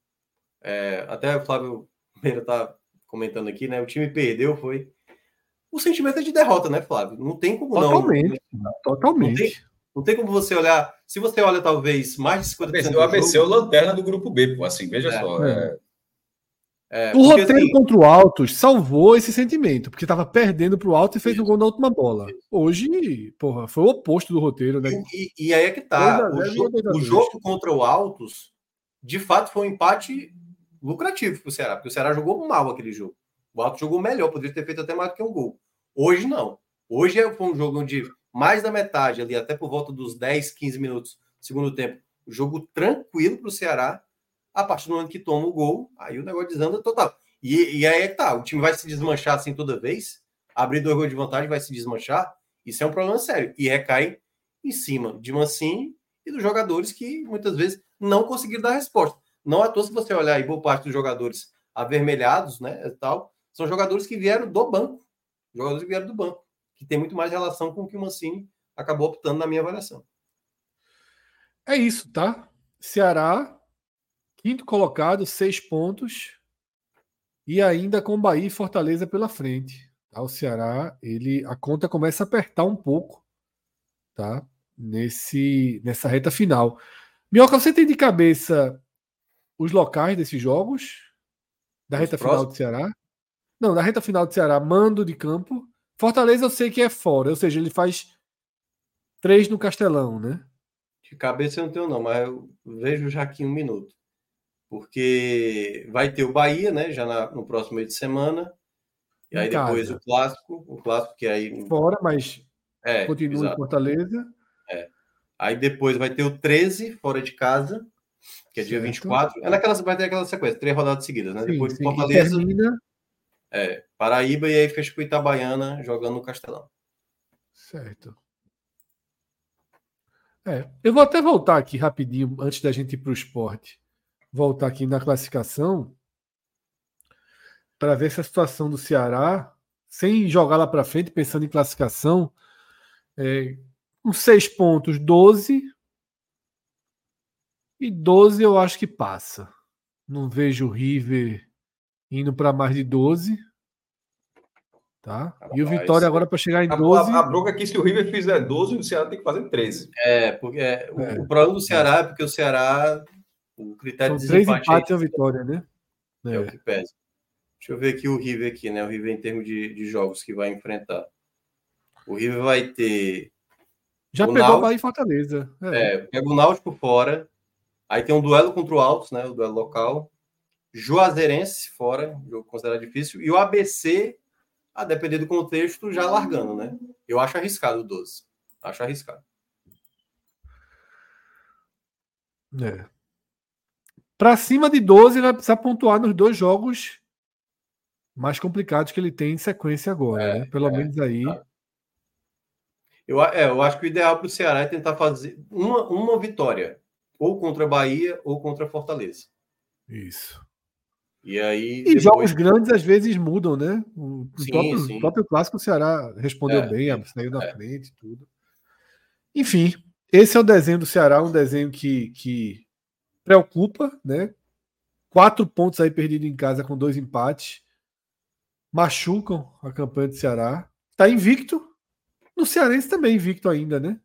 é, até o Flávio Meira tá comentando aqui, né? O time perdeu, foi. O sentimento é de derrota, né, Flávio? Não tem como totalmente, não. Totalmente. Não tem, não tem como você olhar. Se você olha, talvez, mais de 50%. O ABC é o lanterna do grupo B, pô. Assim, veja é, só. É. É, o roteiro assim, contra o Altos salvou esse sentimento, porque estava perdendo para o Alto e fez o um gol na última bola. Hoje, porra, foi o oposto do roteiro, né? E, e aí é que tá. O, jogo, o jogo contra o Altos, de fato, foi um empate lucrativo para o Ceará, porque o Ceará jogou mal aquele jogo. O Alto jogou melhor, poderia ter feito até mais do que um gol. Hoje não. Hoje é, um jogo onde mais da metade ali, até por volta dos 10, 15 minutos do segundo tempo, jogo tranquilo para o Ceará. A partir do momento que toma o gol, aí o negócio desanda total. E, e aí é tá, o time vai se desmanchar assim toda vez, abrir dois gols de vantagem vai se desmanchar. Isso é um problema sério. E recai em cima de Mancini e dos jogadores que muitas vezes não conseguiram dar resposta. Não é toa se você olhar aí, boa parte dos jogadores avermelhados, né, tal, são jogadores que vieram do banco. Jogadores que vieram do banco, que tem muito mais relação com o que o Mancini acabou optando na minha avaliação. É isso, tá? Ceará, quinto colocado, seis pontos. E ainda com Bahia e Fortaleza pela frente. Tá? O Ceará, ele, a conta começa a apertar um pouco, tá? Nesse, nessa reta final. Minhoca, você tem de cabeça os locais desses jogos? Da os reta próximos? final do Ceará? Não, da reta final do Ceará, mando de campo. Fortaleza eu sei que é fora, ou seja, ele faz três no Castelão, né? De cabeça eu não tenho, não, mas eu vejo já aqui um minuto. Porque vai ter o Bahia, né? Já na, no próximo meio de semana. E em aí casa. depois o clássico, o clássico que aí. Fora, mas é, continua exato. em Fortaleza. É. Aí depois vai ter o 13, fora de casa que é dia certo. 24. É naquela, vai ter aquela sequência, três rodadas seguidas, né? Sim, Depois sim. Fortaleza. Termina... É, Paraíba e aí fecha com Itabaiana jogando no Castelão. Certo. É, eu vou até voltar aqui rapidinho, antes da gente ir para o esporte. Voltar aqui na classificação para ver se a situação do Ceará, sem jogar lá para frente, pensando em classificação, é, com seis pontos, 12, e 12 eu acho que passa. Não vejo o River indo para mais de 12. Tá? e o Vitória agora para chegar em 12. A, a, a bronca aqui, se o River fizer 12, o Ceará tem que fazer 13. É, porque é, o, é. o, problema do Ceará é porque o Ceará, o critério São de três empates é a vitória, né? É. é. o que pesa. Deixa eu ver aqui o River aqui, né? O River em termos de, de jogos que vai enfrentar. O River vai ter. Já pegou Náutico, o Bahia e Fortaleza. É. é, pega o Náutico fora, Aí tem um duelo contra o Altos, né? O duelo local. Juazeirense fora, jogo considerado difícil. E o ABC, a depender do contexto, já largando, né? Eu acho arriscado o 12. Acho arriscado. É. Para cima de 12, ele vai precisar pontuar nos dois jogos mais complicados que ele tem em sequência agora, é, né? Pelo é, menos aí. Tá. Eu, é, eu acho que o ideal para o Ceará é tentar fazer uma, uma vitória ou contra a Bahia ou contra a Fortaleza. Isso. E aí. E depois... jogos grandes às vezes mudam, né? O, sim, próprio, sim. próprio clássico o Ceará respondeu é, bem, saiu na é. frente tudo. Enfim, esse é o desenho do Ceará, um desenho que, que preocupa, né? Quatro pontos aí perdidos em casa com dois empates. Machucam a campanha do Ceará. Tá invicto. No Cearense também invicto ainda, né?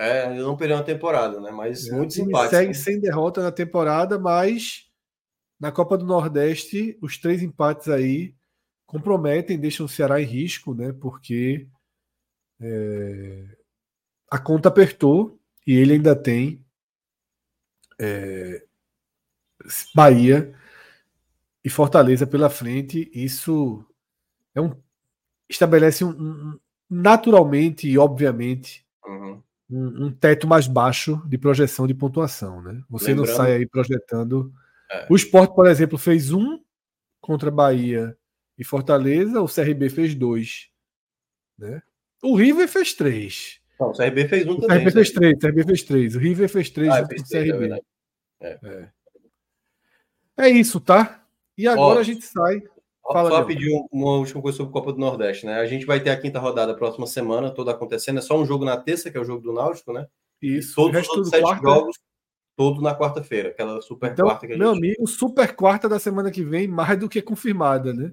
É, ele não perdeu uma temporada, né? Mas é, muitos empates. Segue né? sem derrota na temporada, mas na Copa do Nordeste, os três empates aí comprometem, deixam o Ceará em risco, né? Porque é, a conta apertou e ele ainda tem é, Bahia e Fortaleza pela frente. Isso é um estabelece um, um naturalmente e obviamente uhum. Um, um, teto mais baixo de projeção de pontuação, né? Você Lembrando... não sai aí projetando. É. O Sport, por exemplo, fez um contra Bahia e Fortaleza, o CRB fez dois, né? O River fez três. Não, o CRB fez um o também. O CRB fez três, o CRB fez três. O River fez três ah, junto com o CRB. É, é. é, isso, tá? E agora Ó, a gente sai. Fala, só pedir uma última coisa sobre a Copa do Nordeste, né? A gente vai ter a quinta rodada próxima semana, toda acontecendo. É só um jogo na terça, que é o jogo do Náutico, né? Isso. Todos os outros sete quarta. jogos, todo na quarta-feira, aquela super então, quarta que a gente... Meu amigo, super quarta da semana que vem, mais do que confirmada, né?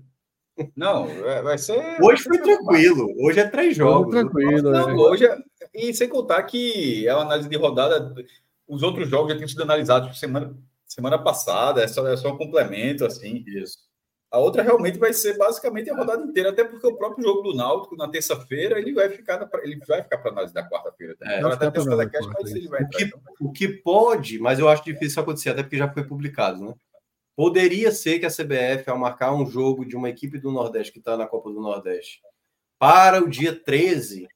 Não, vai ser. Hoje foi tranquilo. Hoje é três jogos. tranquilo. Não, é. hoje é... E sem contar que é uma análise de rodada. Os outros jogos já tinham sido analisados semana, semana passada. É só, é só um complemento, assim. Isso. A outra realmente vai ser basicamente a rodada inteira, até porque o próprio jogo do Náutico na terça-feira ele vai ficar ele vai ficar para análise da quarta-feira. É, até terça da cast, mas ele vai o, que, então. o que pode, mas eu acho difícil acontecer, até porque já foi publicado, né? Poderia ser que a CBF, ao marcar um jogo de uma equipe do Nordeste que está na Copa do Nordeste para o dia 13,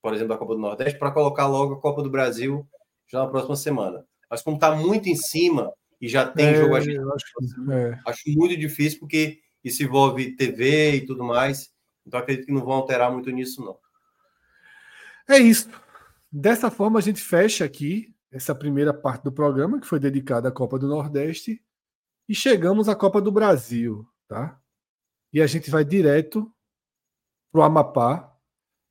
por exemplo, da Copa do Nordeste, para colocar logo a Copa do Brasil já na próxima semana. Mas como está muito em cima, e já tem é, jogo acho, é. acho muito difícil porque isso envolve TV e tudo mais. Então acredito que não vão alterar muito nisso, não. É isso. Dessa forma, a gente fecha aqui essa primeira parte do programa, que foi dedicada à Copa do Nordeste, e chegamos à Copa do Brasil, tá? E a gente vai direto para o Amapá.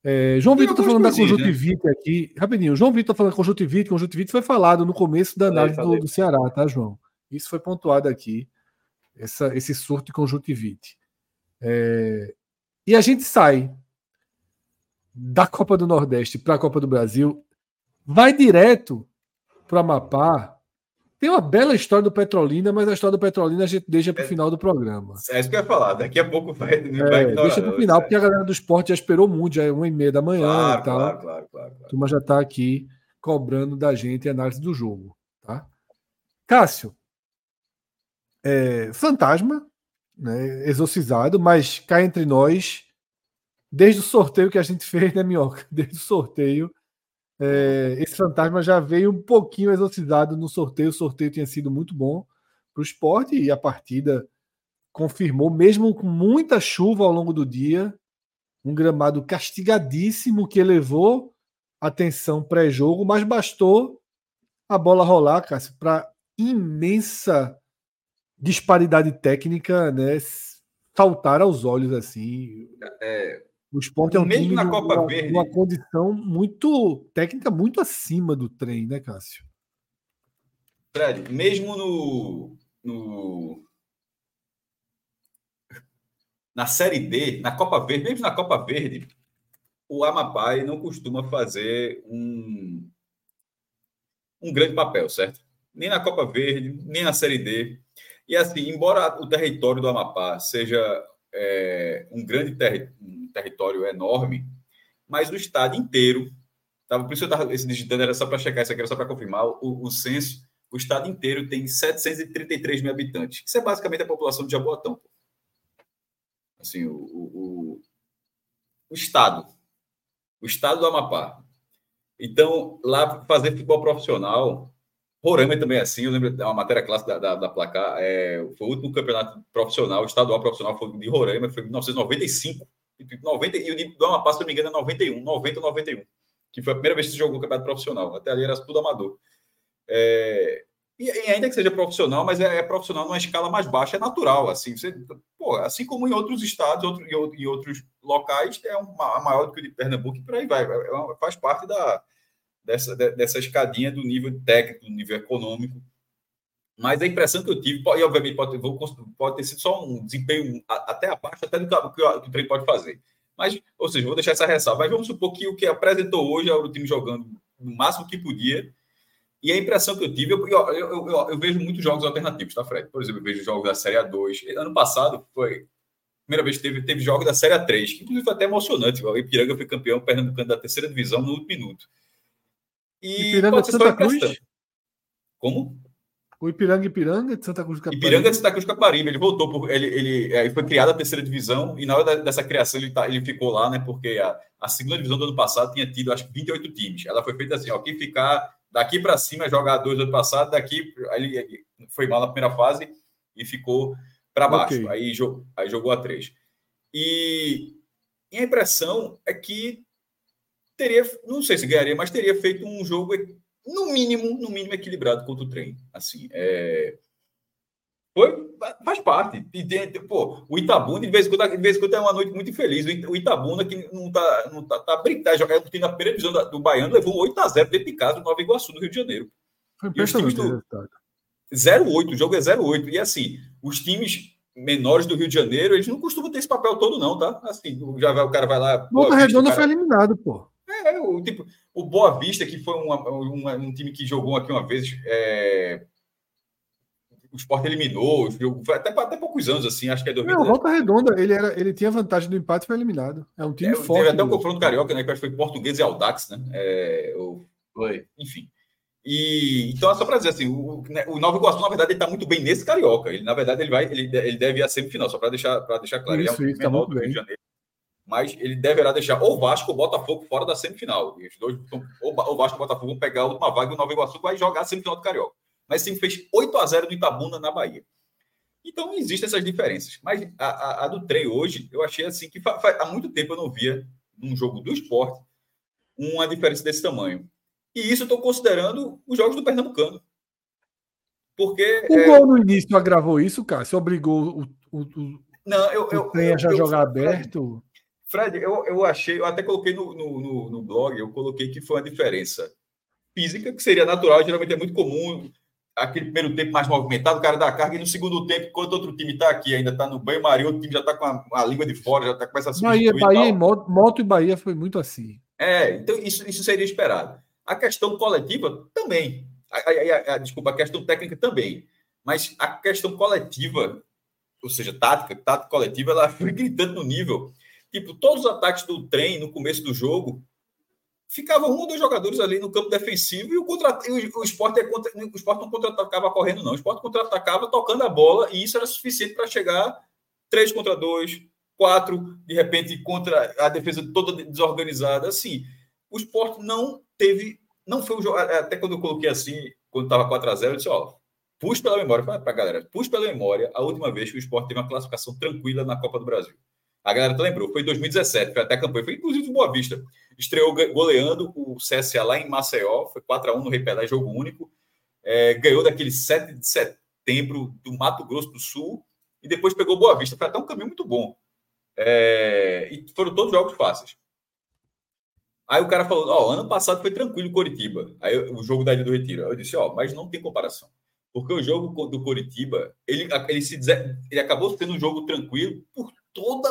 É, João Vitor está falando da né? conjuntivite né? aqui. Rapidinho, João Vitor está falando conjuntivite. Conjuntivite foi falado no começo da análise do, do Ceará, tá, João? Isso foi pontuado aqui, essa, esse surto de conjuntivite. É, e a gente sai da Copa do Nordeste para a Copa do Brasil, vai direto para Amapá. Tem uma bela história do Petrolina, mas a história do Petrolina a gente deixa para o é, final do programa. É isso que eu ia falar. Daqui a pouco vai. É, deixa para o final, porque a galera do esporte já esperou muito, já é uma e meia da manhã claro, e tal. Claro, claro, claro, claro. A turma já está aqui cobrando da gente a análise do jogo. Tá? Cássio, é, fantasma, né, exorcizado, mas cá entre nós, desde o sorteio que a gente fez, né, Minhoca? Desde o sorteio, é, esse fantasma já veio um pouquinho exorcizado no sorteio. O sorteio tinha sido muito bom para o esporte e a partida confirmou, mesmo com muita chuva ao longo do dia, um gramado castigadíssimo que elevou a tensão pré-jogo, mas bastou a bola rolar, Cássio, para imensa disparidade técnica, né, saltar aos olhos assim. É, o esporte é um mesmo time na Copa uma, Verde. uma condição muito técnica muito acima do trem, né, Cássio? Fred, mesmo no, no na Série D, na Copa Verde, mesmo na Copa Verde, o Amapá não costuma fazer um, um grande papel, certo? Nem na Copa Verde, nem na Série D. E assim, embora o território do Amapá seja é, um grande terri um território enorme, mas o estado inteiro, tava, por isso eu estava digitando, era só para checar isso aqui, era só para confirmar, o, o censo, o estado inteiro tem 733 mil habitantes. Isso é basicamente a população de Jaboatão. Assim, o, o, o estado, o estado do Amapá. Então, lá fazer futebol profissional Roraima também é assim, eu lembro de uma matéria clássica da, da, da placar, é, foi o último campeonato profissional, estadual profissional, foi de Roraima, foi em 1995, 90, e o do Amapá, se não me engano, é 91, 90 ou 91, que foi a primeira vez que se jogou campeonato profissional, até ali era tudo amador. É, e, e, ainda que seja profissional, mas é, é, profissional numa escala mais baixa, é natural. Assim, você, pô, assim como em outros estados, outro, em outros locais, é uma, maior do que o de Pernambuco e por aí vai. É, é faz parte da, dessa, dessa escadinha do nível técnico, do nível econômico. Mas a impressão que eu tive, e obviamente pode, pode ter sido só um desempenho até abaixo, até do que, que, o, trem pode fazer. Mas, ou seja, vou deixar essa ressalva. Mas vamos supor que o que apresentou hoje é o time jogando no máximo que podia e a impressão que eu tive, eu, eu, eu, eu, vejo muitos jogos alternativos, tá, Fred? Por exemplo, eu vejo jogos da Série A2. Ano passado foi primeira vez que teve, teve jogos da Série A3, que inclusive foi até emocionante. O Ipiranga foi campeão pernambucano da terceira divisão no último minuto. E Ipiranga de Santa Cruz? Como? O Ipiranga Ipiranga de Santa Cruz do Caparibe. Ipiranga de Santa Cruz do Caparibe. Ele voltou, por, ele, ele, ele foi criado a terceira divisão e na hora dessa criação ele, tá, ele ficou lá, né? Porque a, a segunda divisão do ano passado tinha tido acho que 28 times. Ela foi feita assim, ó, quem ficar daqui para cima jogar dois ano passado, daqui ele foi mal na primeira fase e ficou para baixo. Okay. Aí, aí jogou a três. E, e, a impressão é que teria, não sei se ganharia, mas teria feito um jogo no mínimo, no mínimo equilibrado contra o trem. Assim, é, foi, faz parte. E tem, pô, o Itabuna, de vez em quando, de vez em quando é uma noite muito infeliz. O Itabuna, que não tá, não tá, tá brincando, jogar tá na primeira divisão do Baiano, levou 8 a 0 dentro de casa do Nova Iguaçu, no Rio de Janeiro. Foi impressionante. 0-8, o jogo é 0-8. E assim, os times menores do Rio de Janeiro, eles não costumam ter esse papel todo, não, tá? Assim, já vai, o cara vai lá. Boa Redonda cara... foi eliminado, pô. É, o, tipo, o Boa Vista, que foi uma, uma, um time que jogou aqui uma vez. É o Sport eliminou, até, até poucos anos, assim, acho que é 2010. Não, Volta Redonda, ele, era, ele tinha vantagem do empate e foi eliminado. É um time é, forte. Teve até um confronto carioca, né? Que acho que foi português e Aldax, né? É, o, foi. Enfim. E, então, é só para dizer assim, o, né, o Nova Iguaçu, na verdade, ele está muito bem nesse carioca. Ele, na verdade, ele vai, ele, ele deve ir à semifinal, só para deixar, deixar claro. Isso, ele é um isso, tá muito bem. Janeiro, mas ele deverá deixar ou Vasco ou Botafogo fora da semifinal. E os dois, ou Vasco ou Botafogo vão pegar a última vaga e o Nova Iguaçu vai jogar a semifinal do Carioca. Mas sim fez 8 a 0 do Itabuna na Bahia. Então, existem essas diferenças. Mas a, a, a do trem hoje, eu achei assim que há muito tempo eu não via, num jogo do esporte, uma diferença desse tamanho. E isso eu estou considerando os jogos do Pernambucano. Porque. O é... gol no início agravou isso, cara? Se obrigou o, o, o, não, eu, eu, o eu, já eu, jogar aberto? Fred, eu, eu achei, eu até coloquei no, no, no, blog, eu coloquei que foi uma diferença física, que seria natural, geralmente é muito comum aquele primeiro tempo mais movimentado, o cara dá carga, e no segundo tempo, enquanto outro time está aqui, ainda está no banho-maria, outro time já está com a, a, língua de fora, já está com essa Bahia, Bahia e moto, moto e Bahia foi muito assim. É, então isso, isso seria esperado. A questão coletiva também. A, a, a, desculpa, a questão técnica também. Mas a questão coletiva, ou seja, tática, tática coletiva, ela foi gritando no nível. Tipo, todos os ataques do trem no começo do jogo ficava um ou dois jogadores ali no campo defensivo e o, contra, o, o esporte, é contra, o esporte não contra-atacava correndo, não. O esporte contra-atacava tocando a bola e isso era suficiente para chegar três contra dois, quatro, de repente, contra a defesa toda desorganizada. Assim, o esporte não teve. Não foi o jogo. Até quando eu coloquei assim, quando estava 4x0, eu disse: ó, puxa pela memória, para a galera, puxa pela memória a última vez que o esporte teve uma classificação tranquila na Copa do Brasil. A galera lembrou, foi em 2017, foi até campanha, foi inclusive do Boa Vista. Estreou goleando o CSA lá em Maceió, foi 4x1 no Rei Pelé, jogo único. É, ganhou daquele 7 de setembro do Mato Grosso do Sul e depois pegou Boa Vista. Foi até um caminho muito bom. É, e foram todos jogos fáceis. Aí o cara falou: Ó, ano passado foi tranquilo Coritiba. Aí o jogo da Ilha do Retiro. Eu disse: Ó, mas não tem comparação. Porque o jogo do Coritiba, ele, ele, se, ele acabou sendo um jogo tranquilo por toda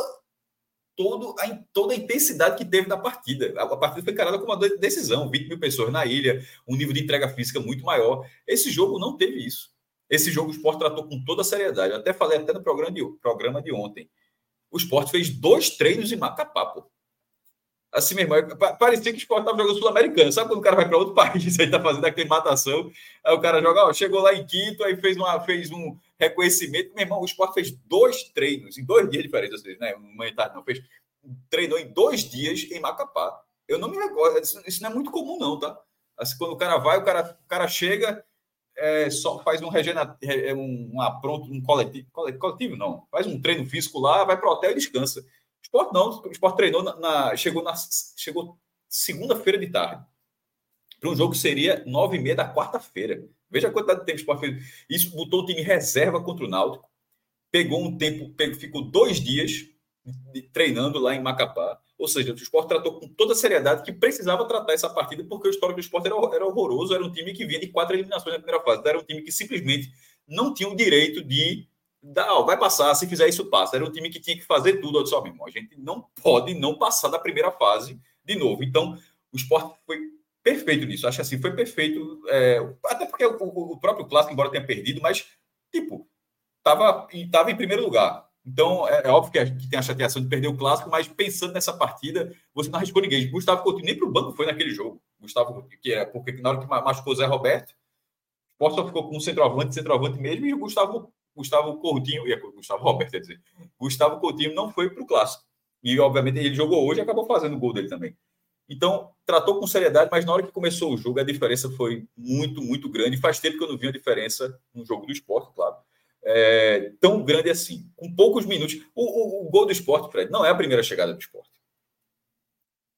todo a, toda a intensidade que teve na partida. A, a partida foi encarada como uma decisão, 20 mil pessoas na ilha, um nível de entrega física muito maior. Esse jogo não teve isso. Esse jogo o Sport tratou com toda a seriedade. Eu até falei até no programa de, programa de ontem. O Sport fez dois treinos em Macapá, pô. Assim mesmo, parecia que o Sport estava jogando Sul-Americano. Sabe quando o cara vai para outro país, aí está fazendo aclimatação, aí o cara joga, ó, chegou lá em quinto, aí fez, uma, fez um reconhecimento. Meu irmão, o Sport fez dois treinos, em dois dias diferentes, ou seja, né? Manhã tarde não, fez, treinou em dois dias em Macapá. Eu não me recordo, isso, não é muito comum, não, tá? Assim, quando o cara vai, o cara, o cara chega, é, só faz um regena, um, um apronto, um coletivo, coletivo, não, faz um treino físico lá, vai para o hotel e descansa esporte não. O esporte treinou na, na chegou na chegou segunda-feira de tarde. para um jogo que seria nove e meia da quarta-feira. Veja a quantidade de tempo o Sport fez. Isso botou o time reserva contra o Náutico. Pegou um tempo, pegou, ficou dois dias treinando lá em Macapá. Ou seja, o Sport tratou com toda a seriedade que precisava tratar essa partida, porque o histórico do Sport era, era horroroso. Era um time que vinha de quatro eliminações na primeira fase. Era um time que simplesmente não tinha o direito de ó, vai passar, se fizer isso, passa. Era um time que tinha que fazer tudo. Eu disse, ó, meu irmão, a gente não pode não passar da primeira fase de novo. Então, o Sport foi perfeito nisso. Acho assim, foi perfeito. É, até porque o, o, próprio clássico, embora tenha perdido, mas, tipo, estava tava em primeiro lugar. Então, é, é óbvio que, a, que, tem a chateação de perder o clássico, mas pensando nessa partida, você não arriscou ninguém. Gustavo Coutinho nem para o banco foi naquele jogo. Gustavo, que era porque na hora que machucou o Zé Roberto, o só ficou com um centroavante, centroavante mesmo, e o Gustavo, Gustavo Coutinho, ia, Gustavo Roberto, quer dizer, Gustavo Coutinho não foi para o clássico. E, obviamente, ele jogou hoje e acabou fazendo o gol dele também. Então, tratou com seriedade, mas na hora que começou o jogo, a diferença foi muito, muito grande. Faz tempo que eu não vi a diferença no jogo do esporte, claro. É, tão grande assim, com poucos minutos. O, o, o, gol do esporte, Fred, não é a primeira chegada do esporte.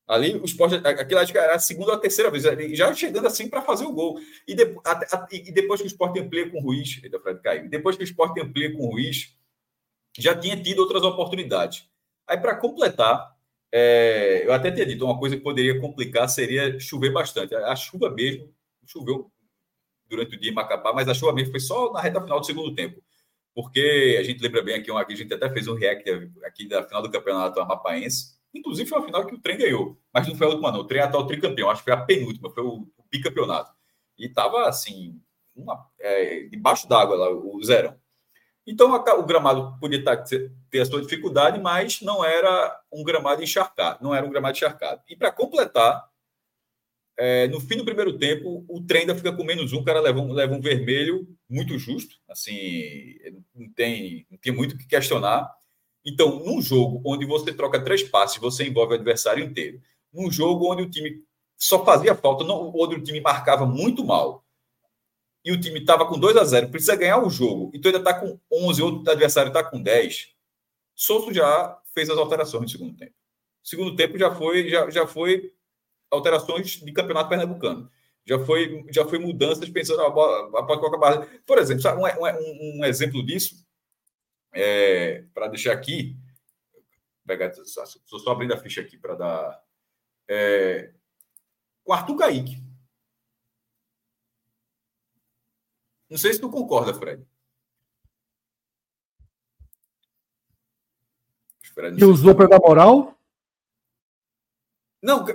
Ali, o esporte, aquilo acho que era a segunda ou a terceira vez, já chegando assim para fazer o gol. E, de, a, a, e, depois que o esporte amplia com o Ruiz, ainda Fred caiu, depois que o esporte amplia com o Ruiz, já tinha tido outras oportunidades. Aí, para completar, é, eu até tinha dito, uma coisa que poderia complicar seria chover bastante. A, a chuva mesmo, choveu durante o dia em Macapá, mas a chuva mesmo foi só na reta final do segundo tempo. Porque a gente lembra bem aqui, a gente até fez um react aqui da final do campeonato amapaense. Inclusive foi a final que o trem ganhou, mas não foi a última, não. O trem é atual tricampeão, acho que foi a penúltima, foi o, o bicampeonato. E estava assim, uma, é, debaixo d'água lá, o zero. Então, o gramado podia tá, ter a sua dificuldade, mas não era um gramado encharcado. Não era um gramado encharcado. E para completar, é, no fim do primeiro tempo, o trem ainda fica com menos um, o cara leva um, leva um vermelho muito justo. Assim, não tem, não tem muito o que questionar. Então, num jogo onde você troca três passes, você envolve o adversário inteiro. Num jogo onde o time só fazia falta, não, onde o time marcava muito mal e o time estava com 2 a 0 precisa ganhar o jogo, e tu ainda está com 11, outro adversário está com 10, Souto já fez as alterações no segundo tempo. segundo tempo já foi, já, já foi alterações de campeonato pernambucano. Já foi, já foi mudanças pensando a bola, a bola Por exemplo, sabe, um, um, um exemplo disso, é, para deixar aqui, pegar, só, só abrindo a ficha aqui para dar. É, com Arthur Kaique. Não sei se tu concorda, Fred. Que usou para dar moral? Não,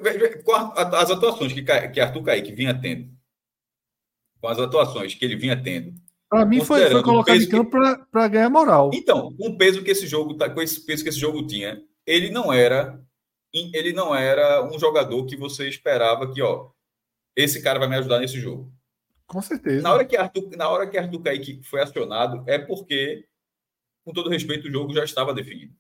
as atuações que, que Arthur Kaique vinha tendo. Com as atuações que ele vinha tendo. Para mim foi, foi colocado em campo que... para ganhar moral. Então, com o peso que esse jogo tá, com esse peso que esse jogo tinha, ele não era ele não era um jogador que você esperava que, ó, esse cara vai me ajudar nesse jogo. Com certeza. Na hora que Arthur, na hora que Arthur Kaique foi acionado, é porque, com todo respeito, o jogo já estava definido.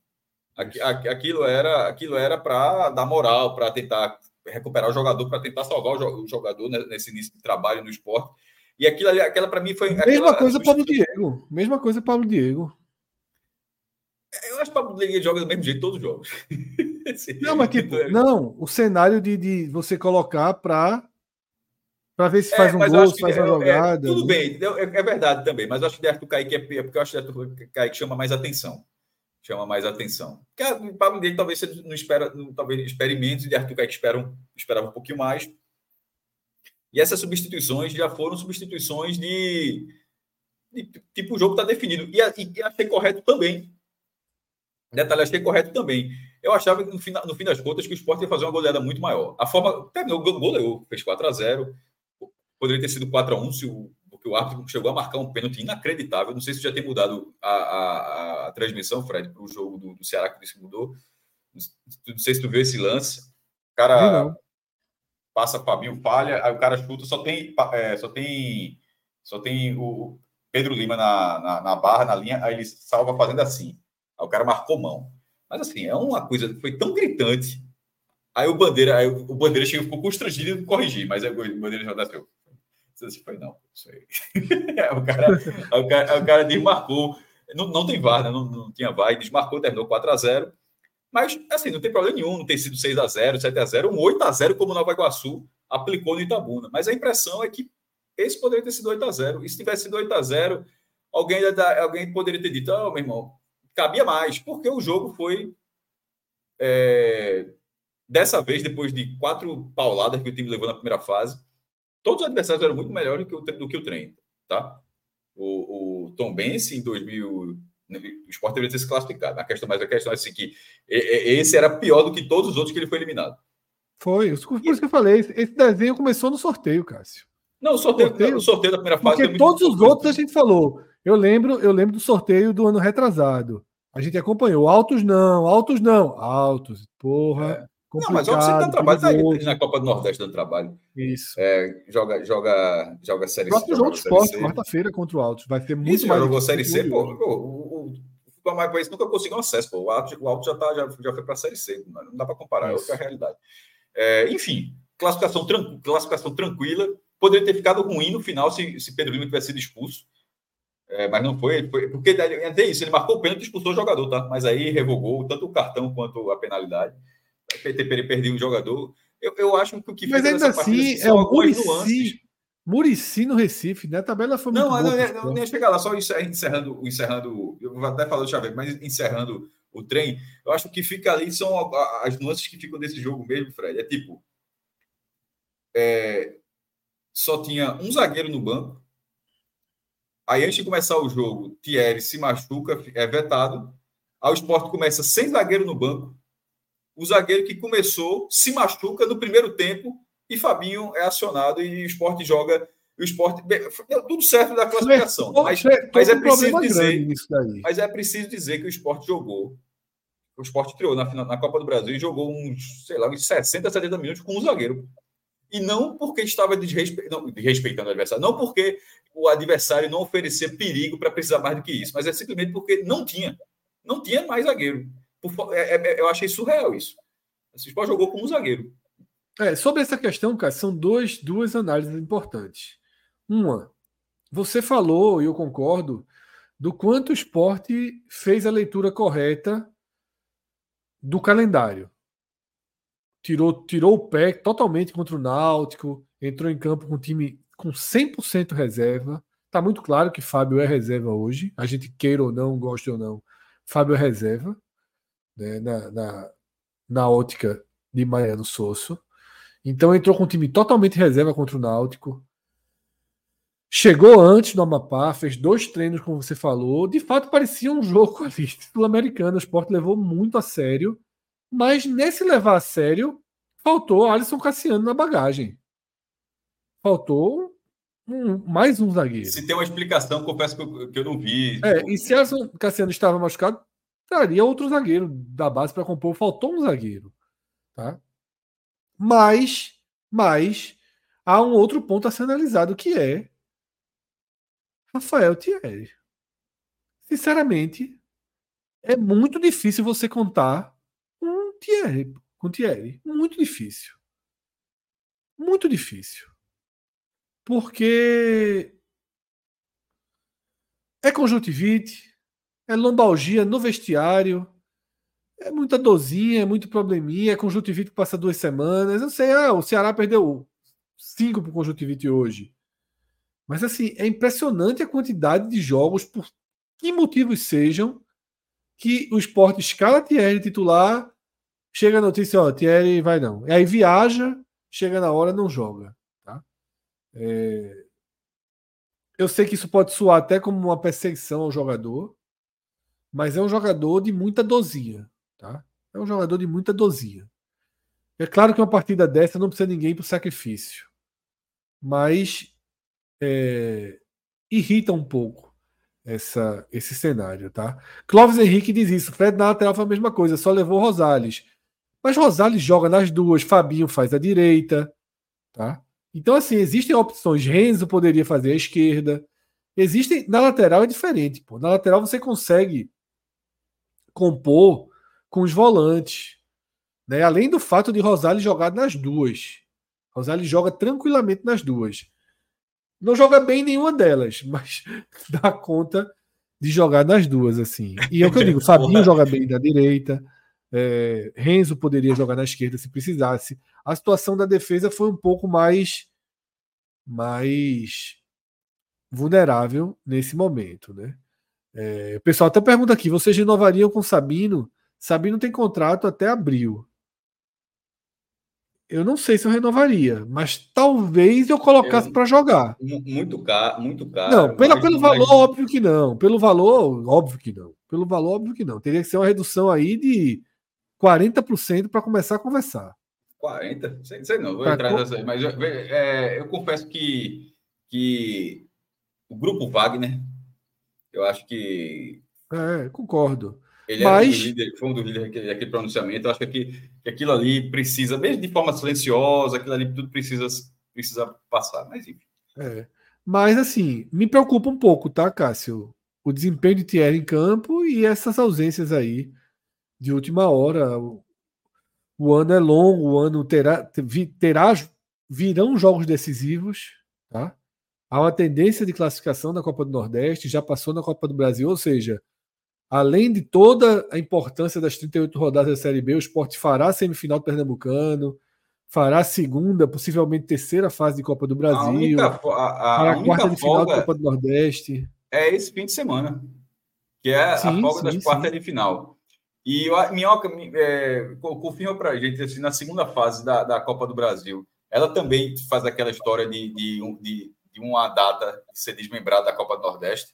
Aquilo era aquilo era para dar moral, para tentar recuperar o jogador, para tentar salvar o jogador nesse início de trabalho no esporte. E aquilo ali, aquela para mim foi. Mesma coisa para o Diego. Mesma coisa para o Diego. Eu acho que o Pablo Diego joga do mesmo jeito todos os jogos. não, mas tipo, não, o cenário de, de você colocar para para ver se faz é, um gol, se faz uma é, jogada. É, tudo bem, é, verdade também, mas eu acho que o Arthur Kaique é porque eu acho que Arthur Kaique chama mais atenção. Chama mais atenção. Porque o Pablo dele talvez você não espera, não, talvez espere menos, e Arthur Kaique espera, esperava um pouquinho mais. E essas substituições já foram substituições de, de tipo, o jogo está definido. E, e, achei correto também. Detalhe, achei correto também. Eu achava que no fim, no fim das contas que o Sport ia fazer uma goleada muito maior. A forma. Terminou, goleou, fez 4 a 0 Poderia ter sido 4 a 1 se o, porque o árbitro chegou a marcar um pênalti inacreditável. Não sei se já tem mudado a, a, a transmissão, Fred, para o jogo do, do, Ceará que disse que mudou. Não sei se tu viu esse lance. O cara não. passa Fabinho, falha, aí o cara chuta, só tem, é, só tem, só tem o Pedro Lima na, na, na, barra, na linha, aí ele salva fazendo assim. Aí o cara marcou mão. Mas assim, é uma coisa, foi tão gritante. Aí o Bandeira, aí o Bandeira chegou, ficou constrangido de corrigir, mas aí o Bandeira já nasceu. Você foi, não, isso aí. o, cara, o, cara, o cara desmarcou. Não, não tem VAR, né? não, não tinha VAR, desmarcou, terminou 4 a 0 Mas, assim, não tem problema nenhum, não ter sido 6 a 0 7 a 0 um 8 a 0 como Nova Iguaçu aplicou no Itabuna. Mas a impressão é que esse poderia ter sido 8 a 0 E se tivesse sido 8 a 0 alguém, alguém poderia ter dito: oh, meu irmão, cabia mais, porque o jogo foi. É, dessa vez, depois de quatro pauladas que o time levou na primeira fase, todos os adversários eram muito melhores do que o, do que o trem. Tá? O, o Tom Benz, em 2000, o Sport deveria ter se classificado. A questão, mas a questão é assim, que esse era pior do que todos os outros que ele foi eliminado. Foi, por isso que eu falei. Esse desenho começou no sorteio, Cássio. Não, o sorteio, sorteio, o sorteio da primeira fase. Porque todos os outros a gente falou. Eu lembro, eu lembro do sorteio do ano retrasado. A gente acompanhou. Altos não, altos não. Altos, porra. É. Não, mas o você dá trabalho, tá aí na Copa do Nordeste dando trabalho. Isso. É, joga, joga, joga Série C. Próximo jogo de esporte, quarta-feira contra o Altos. Vai ser muito Isso, mais. jogou Série C, pô. pô o, o, o mais país nunca conseguiu acesso, pô. O Altos, o Altos já, tá, já, já foi para a Série C. Não dá para comparar, Isso. é outra realidade. É, enfim, classificação, tran classificação tranquila. Poderia ter ficado ruim no final se, se Pedro Lima tivesse sido expulso. É, mas não foi, foi, porque até isso, ele marcou o pênalti e expulsou o jogador, tá? Mas aí revogou tanto o cartão quanto a penalidade. O PT perdeu um jogador. Eu, eu acho que o que Mas ainda assim, é o Murici, Murici no Recife, né? A tabela foi muito Não, boa, não, não, não ia chegar lá, só encerrando, encerrando, eu vou até falar do Xavier, mas encerrando o trem, eu acho que fica ali são as nuances que ficam desse jogo mesmo, Fred. É tipo, é, só tinha um zagueiro no banco, Aí, antes de começar o jogo, Thierry se machuca, é vetado. Aí o esporte começa sem zagueiro no banco. O zagueiro que começou se machuca no primeiro tempo e Fabinho é acionado e o esporte joga. O esporte. Tudo certo da classificação. Mas, mas é preciso dizer. Mas é preciso dizer que o esporte jogou. O esporte triou na, na Copa do Brasil e jogou uns, sei lá, uns 60, 70 minutos com um zagueiro e não porque estava desrespe... não, desrespeitando o adversário, não porque o adversário não oferecer perigo para precisar mais do que isso, mas é simplesmente porque não tinha, não tinha mais zagueiro. É, é, é, eu achei surreal isso. O Sport jogou como um zagueiro. É, sobre essa questão, cara, são dois, duas análises importantes. Uma, você falou, e eu concordo, do quanto o esporte fez a leitura correta do calendário tirou, tirou o pé totalmente contra o Náutico, entrou em campo com o time com 100% reserva. Tá muito claro que Fábio é reserva hoje, a gente queira ou não, goste ou não, Fábio é reserva né, na, na, na ótica de Mariano Sosso. Então entrou com o time totalmente reserva contra o Náutico. Chegou antes no Amapá, fez dois treinos, como você falou. De fato, parecia um jogo ali sul-americano. O esporte levou muito a sério. Mas nesse levar a sério, faltou Alisson Cassiano na bagagem. Faltou um, mais um zagueiro. Se tem uma explicação, confesso que eu, que eu não vi. É, e se Alisson Cassiano estava machucado, traria outro zagueiro da base para compor. Faltou um zagueiro. Tá? Mas, mas há um outro ponto a ser analisado que é Rafael Thierry. Sinceramente, é muito difícil você contar Thierry, com Thierry. Muito difícil. Muito difícil. Porque é conjuntivite, é lombalgia no vestiário, é muita dorzinha, é muito probleminha, é conjuntivite que passa duas semanas. Eu sei, ah, o Ceará perdeu cinco por conjuntivite hoje. Mas assim, é impressionante a quantidade de jogos, por que motivos sejam, que o esporte escala Thierry titular Chega a notícia, ó, Thierry vai não. E aí viaja, chega na hora, não joga. Tá? É... Eu sei que isso pode soar até como uma perseguição ao jogador, mas é um jogador de muita dozinha. Tá? É um jogador de muita dozinha. É claro que uma partida dessa não precisa ninguém para o sacrifício, mas é... irrita um pouco essa, esse cenário, tá? Clóvis Henrique diz isso. Fred na lateral foi a mesma coisa, só levou Rosales. Mas Rosales joga nas duas, Fabinho faz a direita, tá? Então, assim, existem opções. Renzo poderia fazer a esquerda. Existem. Na lateral é diferente, pô. Na lateral você consegue compor com os volantes. Né? Além do fato de Rosales jogar nas duas. Rosales joga tranquilamente nas duas. Não joga bem nenhuma delas, mas dá conta de jogar nas duas, assim. E é o que eu digo, Fabinho joga bem da direita. É, Renzo poderia jogar na esquerda se precisasse. A situação da defesa foi um pouco mais, mais vulnerável nesse momento, né? É, o pessoal até pergunta aqui: vocês renovariam com Sabino? Sabino tem contrato até abril. Eu não sei se eu renovaria, mas talvez eu colocasse para jogar. Muito caro, muito caro. Não, pelo, pelo valor, óbvio que não. Pelo valor, óbvio que não. Pelo valor, óbvio que não. Teria que ser uma redução aí de 40% para começar a conversar. 40? Sei, sei não, vou pra entrar nessa, mas é, eu confesso que, que o grupo Wagner, eu acho que. É, concordo. Ele Mas... um líder, foi um dos líderes daquele pronunciamento. Eu acho que, que aquilo ali precisa, mesmo de forma silenciosa, aquilo ali tudo precisa, precisa passar. Mas enfim. É. Mas assim, me preocupa um pouco, tá, Cássio? O desempenho de Thierry em campo e essas ausências aí de última hora. O ano é longo, o ano terá, terá virão jogos decisivos, tá? Há uma tendência de classificação da Copa do Nordeste, já passou na Copa do Brasil, ou seja, Além de toda a importância das 38 rodadas da Série B, o esporte fará a semifinal do Pernambucano, fará a segunda, possivelmente terceira fase de Copa do Brasil, a única, a, a, fará a quarta de final da Copa do Nordeste. É esse fim de semana, que é sim, a folga sim, das quartas de final. E a Minhoca é, confirma para a gente, assim, na segunda fase da, da Copa do Brasil, ela também faz aquela história de, de, de, de uma data de ser desmembrada da Copa do Nordeste.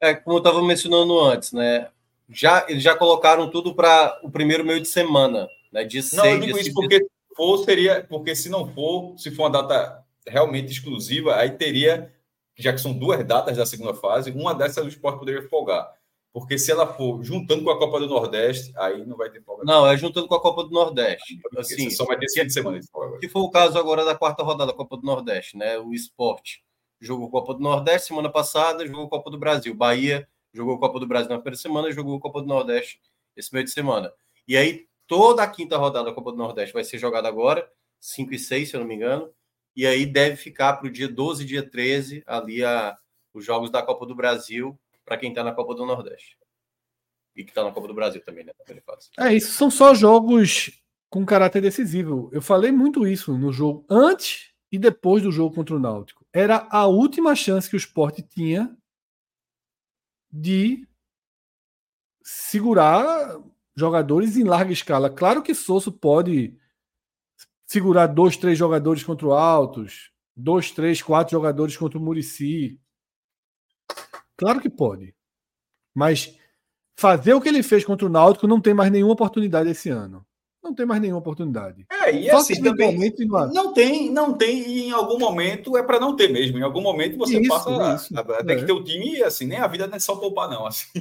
É, como eu estava mencionando antes, né? Já, eles já colocaram tudo para o primeiro meio de semana, né? De não, eu digo isso porque for, seria, porque se não for, se for uma data realmente exclusiva, aí teria, já que são duas datas da segunda fase, uma dessas o esporte poderia folgar. Porque se ela for juntando com a Copa do Nordeste, aí não vai ter folga. Não, é juntando com a Copa do Nordeste. Assim, só vai ter fim de semana. Que foi o caso agora da quarta rodada da Copa do Nordeste, né? O esporte jogou Copa do Nordeste semana passada, jogou Copa do Brasil. Bahia jogou Copa do Brasil na primeira semana, jogou Copa do Nordeste esse meio de semana. E aí, toda a quinta rodada da Copa do Nordeste vai ser jogada agora, 5 e 6, se eu não me engano. E aí deve ficar para o dia 12 dia 13, ali a, os jogos da Copa do Brasil, para quem está na Copa do Nordeste. E que está na Copa do Brasil também, né? É, isso são só jogos com caráter decisivo. Eu falei muito isso no jogo antes e depois do jogo contra o Náutico era a última chance que o esporte tinha de segurar jogadores em larga escala. Claro que Sosso pode segurar dois, três jogadores contra o Altos, dois, três, quatro jogadores contra o Murici. Claro que pode. Mas fazer o que ele fez contra o Náutico não tem mais nenhuma oportunidade esse ano não tem mais nenhuma oportunidade. É, e Só assim também não, não tem, não tem, e em algum momento é para não ter mesmo. Em algum momento você isso, passa isso, a, a, tem é. que ter o time assim, nem a vida não é só poupar não, assim.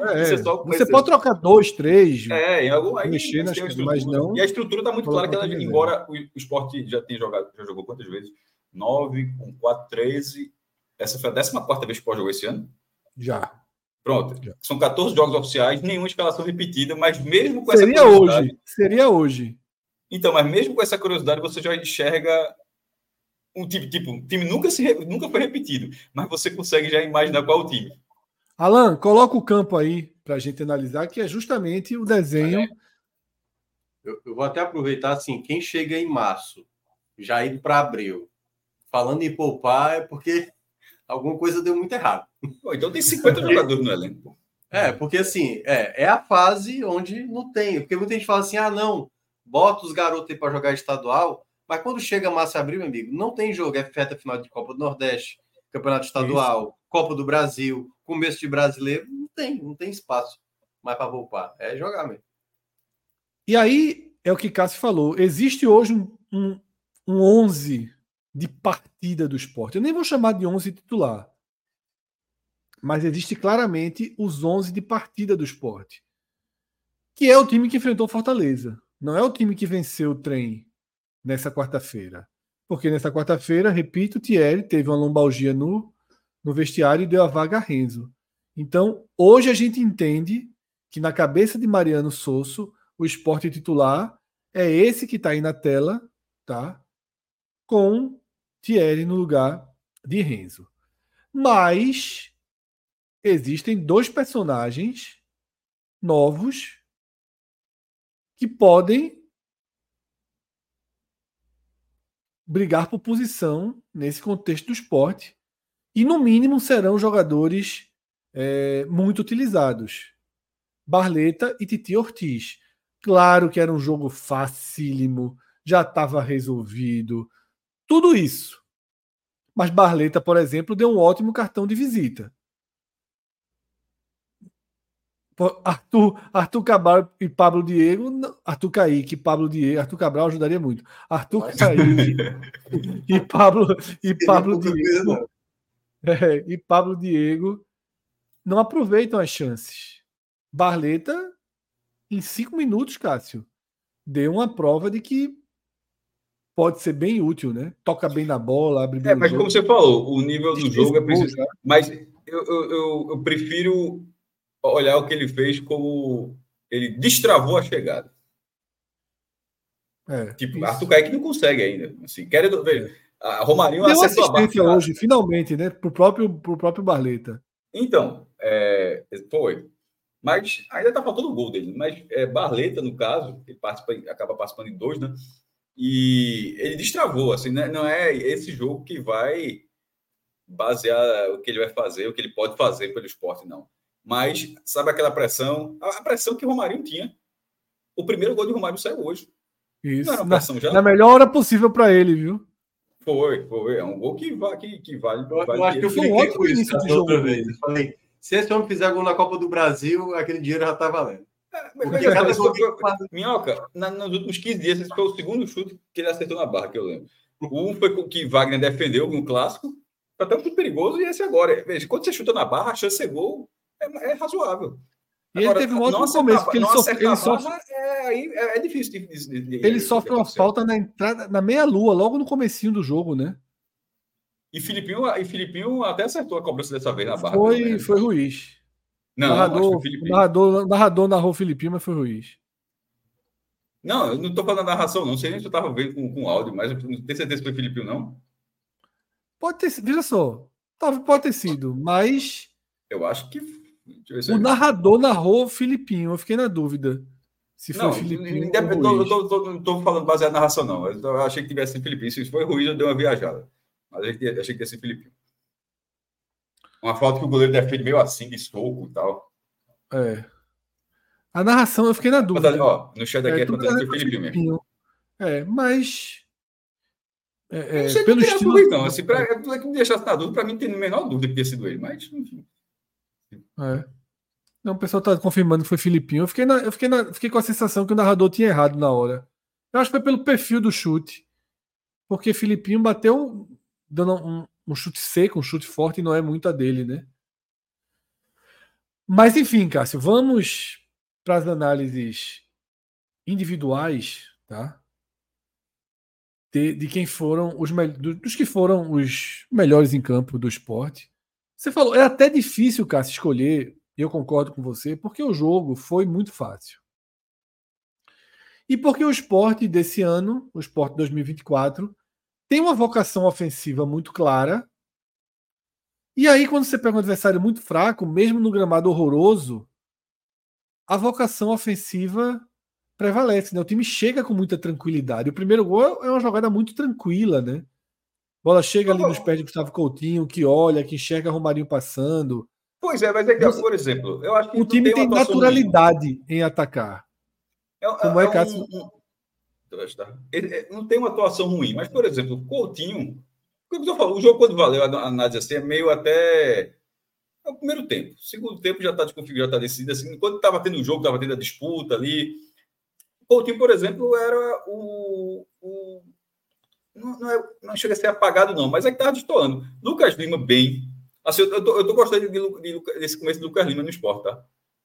É, você, você pode trocar dois, três, é, em algum aí, mexer nas mas não. E a estrutura está muito clara que ela, embora o, o esporte já tenha jogado, já jogou quantas vezes? Nove, com quatro, treze. Essa foi a décima quarta vez que o Sport jogou esse ano? Já. Pronto. São 14 jogos oficiais, nenhuma escalação repetida, mas mesmo com Seria essa curiosidade. Hoje. Seria hoje. Então, mas mesmo com essa curiosidade, você já enxerga um time, tipo, um time nunca, se, nunca foi repetido, mas você consegue já imaginar qual é o time. Alan, coloca o campo aí para a gente analisar, que é justamente o desenho. É. Eu, eu, vou até aproveitar assim, quem chega em março, já indo para abril, falando em poupar, é porque alguma coisa deu muito errado. Pô, então tem 50 jogadores no elenco. É, porque assim, é, é a fase onde não tem. Porque muita gente fala assim: ah, não, bota os garotos aí para jogar estadual, mas quando chega massa abril, meu amigo, não tem jogo. É feta final de Copa do Nordeste, Campeonato Estadual, Isso. Copa do Brasil, começo de brasileiro, não tem, não tem espaço mais para poupar. É jogar mesmo. E aí é o que Cássio falou: existe hoje um, um, um 11 de partida do esporte. Eu nem vou chamar de 11 titular, mas existe claramente os 11 de partida do esporte, que é o time que enfrentou Fortaleza. Não é o time que venceu o trem nessa quarta-feira. Porque nessa quarta-feira, repito, o Thierry teve uma lombalgia no, no vestiário e deu a vaga a Renzo. Então, hoje a gente entende que na cabeça de Mariano Sosso, o esporte titular é esse que está aí na tela, tá? Com Thierry no lugar de Renzo. Mas existem dois personagens novos que podem brigar por posição nesse contexto do esporte. E, no mínimo, serão jogadores é, muito utilizados. Barleta e Titi Ortiz. Claro que era um jogo facílimo, já estava resolvido, tudo isso. Mas Barleta, por exemplo, deu um ótimo cartão de visita. Arthur, Arthur Cabral e Pablo Diego, Arthur Kaique, Pablo Diego, Arthur Cabral ajudaria muito. Arthur. Kaique e Pablo e Pablo Diego é, e Pablo Diego não aproveitam as chances. Barleta em cinco minutos, Cássio, deu uma prova de que pode ser bem útil, né? Toca bem na bola, abre bem É, mas jogo. como você falou, o nível do jogo é preciso. Né? Mas eu, eu, eu prefiro olhar o que ele fez como ele destravou a chegada. É, tipo, isso. Arthur Kaique não consegue ainda. Assim, querendo ver. A Romarinho Deu assistência a hoje, finalmente, né? Pro próprio, pro próprio Barleta. Então, é, foi. Mas ainda tá faltando o gol dele. Mas é, Barleta, no caso, ele participa, acaba participando em dois, né? E ele destravou, assim, né? não é esse jogo que vai basear o que ele vai fazer, o que ele pode fazer pelo esporte, não. Mas, sabe aquela pressão? A pressão que o Romarinho tinha. O primeiro gol de Romário saiu hoje. Isso. Não era uma pressão na, já? Na melhor hora possível para ele, viu? Foi, foi. É um gol que, vai, que, que vale. Eu, vale eu acho que eu fiquei com isso de outra vez. Eu falei, se esse homem fizer gol na Copa do Brasil, aquele dinheiro já está valendo. É, Porque cada gol que... Minhoca, na, nos últimos 15 dias, esse foi o segundo chute que ele acertou na barra, que eu lembro. Um foi o que Wagner defendeu no clássico, foi até um chute perigoso, e esse agora. Veja, quando você chuta na barra, a chance de ser gol é, é razoável. E Agora, ele teve um outro começo, porque ele, sofre, ele sofre. É, é, é, difícil de, de, de, Ele sofre uma falta na entrada, na meia-lua, logo no comecinho do jogo, né? E Filipinho, e Filipinho até acertou a cobrança dessa vez na barra. Foi, né? foi Ruiz. Não, narrador, narrador, narrador narrou o Filipinho, mas foi Ruiz. Não, eu não estou falando da narração, não sei nem se eu estava vendo com, com áudio, mas eu não tenho certeza que foi Filipinho, não. Pode ter sido, veja só, pode ter sido, mas. Eu acho que o narrador narrou Filipinho, eu fiquei na dúvida. Se foi não, Filipinho. Não estou falando baseado na narração, não. Eu achei que tivesse Filipinho. Se foi Ruiz, eu dei uma viajada. Mas eu achei que ia ser Filipinho. Uma falta que o goleiro defende meio assim, de soco e tal. É. A narração, eu fiquei na dúvida. Mas, ó, no chat daqui é, é que foi Filipinho mesmo. É, mas. É, é, pelo estilo. Dúvida, não. Assim, pra, é que me deixasse na dúvida, para mim tem a menor dúvida que ter sido ele, mas enfim. É. Não, o pessoal está confirmando que foi Filipinho. Eu fiquei, na, eu fiquei, na, fiquei com a sensação que o narrador tinha errado na hora. Eu acho que foi pelo perfil do chute. Porque Filipinho bateu dando um, um chute seco, um chute forte, não é muito a dele, né? Mas enfim, Cássio, vamos para as análises individuais, tá? De, de quem foram os dos que foram os melhores em campo do esporte. Você falou, é até difícil, Cássio, escolher, eu concordo com você, porque o jogo foi muito fácil. E porque o esporte desse ano, o esporte 2024, tem uma vocação ofensiva muito clara. E aí, quando você pega um adversário muito fraco, mesmo no gramado horroroso, a vocação ofensiva prevalece. Né? O time chega com muita tranquilidade. O primeiro gol é uma jogada muito tranquila, né? Bola chega ali nos pés de Gustavo Coutinho, que olha, que enxerga Romarinho passando. Pois é, mas é que, por exemplo, eu acho que. O time tem, tem naturalidade em atacar. É, Como é, é, é um, um... É, não tem uma atuação ruim, mas, por exemplo, Coutinho. O jogo, quando valeu a análise assim, é meio até. É o primeiro tempo. O segundo tempo já está desconfigurado, já está decidido. Assim, quando estava tendo o jogo, estava tendo a disputa ali. Coutinho, por exemplo, era o, o não, não, é, não chega a ser apagado, não, mas é que estava destoando. Lucas Lima, bem. Assim, eu, eu tô gostando de, de, desse começo do Lucas Lima no esporte, tá?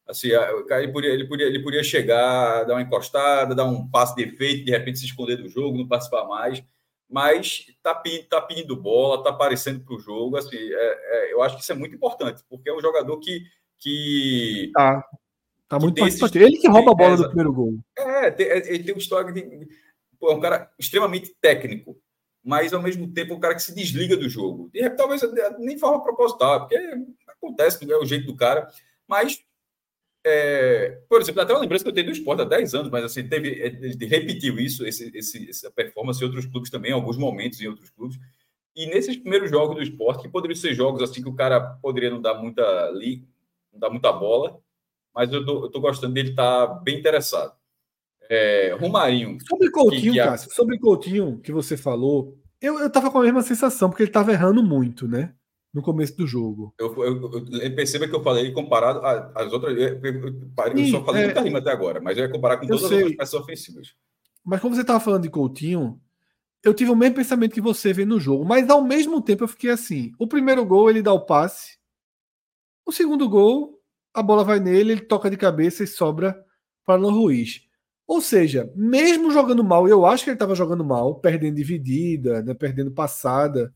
Assim, ele podia, ele, podia, ele podia chegar, dar uma encostada, dar um passe de efeito, de repente se esconder do jogo, não participar mais. Mas tá pedindo, tá pedindo bola, tá aparecendo para o jogo. Assim, é, é, eu acho que isso é muito importante, porque é um jogador que. que tá. Tá muito participativo. Ele que rouba a bola do primeiro gol. É, tem, ele tem um histórico de pô, é um cara extremamente técnico, mas ao mesmo tempo é um cara que se desliga do jogo. E talvez nem de forma proposital, porque acontece, é o jeito do cara, mas é, por exemplo, até uma lembrança que eu tenho do esporte há 10 anos, mas assim, teve, ele repetiu isso, esse, esse, essa performance em outros clubes também, em alguns momentos em outros clubes. E nesses primeiros jogos do esporte, que poderiam ser jogos assim que o cara poderia não dar muita, li, não dar muita bola, mas eu tô, eu tô gostando dele estar tá bem interessado. É, Romarinho. Sobre Coutinho, que, que Cássio, sobre Coutinho que você falou, eu, eu tava com a mesma sensação, porque ele tava errando muito, né? No começo do jogo. Eu, eu, eu perceba que eu falei comparado às outras. Eu, eu só falei é, muita rima até agora, mas eu ia comparar com todas sei, as outras peças ofensivas. Mas como você tava falando de Coutinho, eu tive o mesmo pensamento que você vê no jogo, mas ao mesmo tempo eu fiquei assim: o primeiro gol ele dá o passe, o segundo gol a bola vai nele, ele toca de cabeça e sobra para Alan Ruiz. Ou seja, mesmo jogando mal, eu acho que ele estava jogando mal, perdendo dividida, né, perdendo passada.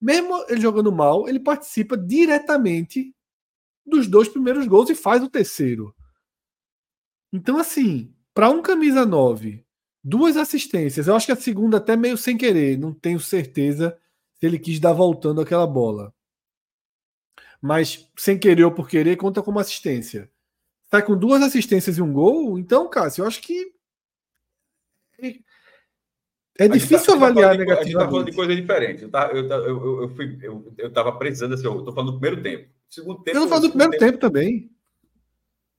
Mesmo ele jogando mal, ele participa diretamente dos dois primeiros gols e faz o terceiro. Então, assim, para um camisa 9, duas assistências, eu acho que a segunda até meio sem querer, não tenho certeza se ele quis dar voltando aquela bola mas sem querer ou por querer, conta como assistência. Sai com duas assistências e um gol, então, Cássio, eu acho que. É difícil tá, avaliar negativamente. A gente está falando de coisa diferente. Eu, tá, eu, eu, eu, fui, eu, eu tava precisando assim, eu estou falando do primeiro tempo. Segundo tempo. Eu estou falando do primeiro tempo, tempo, também.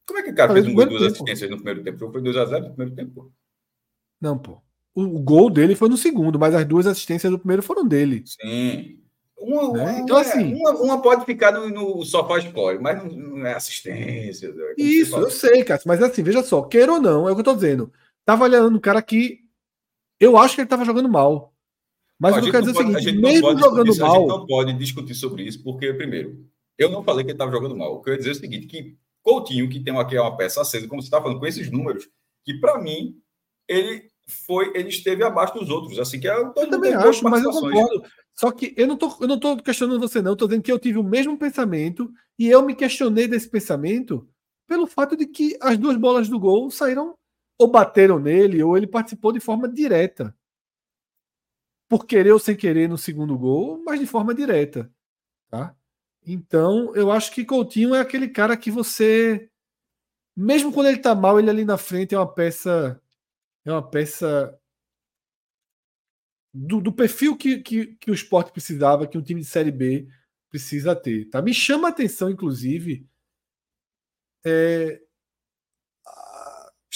Como é que o cara fez um gol duas tempo. assistências no primeiro tempo? Foi 2x0 no primeiro tempo? Não, pô. O, o, gol dele foi no segundo, mas as duas assistências do primeiro foram dele. Sim. Uma, né? uma, então, assim, uma, uma, pode ficar no, no sofá score, mas não, não é assistência. É isso, eu sei, cara. Mas assim, veja só, queira ou não, é o que eu tô dizendo. Tava olhando um cara que eu acho que ele tava jogando mal. Mas eu quero dizer pode, o seguinte: mesmo jogando mal. A gente não pode discutir sobre isso, porque, primeiro, eu não falei que ele estava jogando mal. O que eu ia dizer é o seguinte: que Coutinho, que tem aqui uma peça acesa, como você está falando, com esses números, que para mim, ele foi, ele esteve abaixo dos outros. Assim que é, eu também acho, mas eu concordo. Só que eu não tô, eu não tô questionando você, não. Eu tô dizendo que eu tive o mesmo pensamento e eu me questionei desse pensamento pelo fato de que as duas bolas do gol saíram ou bateram nele ou ele participou de forma direta. Por querer ou sem querer no segundo gol, mas de forma direta. Tá? Então, eu acho que Coutinho é aquele cara que você. Mesmo quando ele tá mal, ele ali na frente é uma peça. É uma peça do, do perfil que, que, que, o esporte precisava, que um time de Série B precisa ter. Tá? Me chama a atenção, inclusive. É...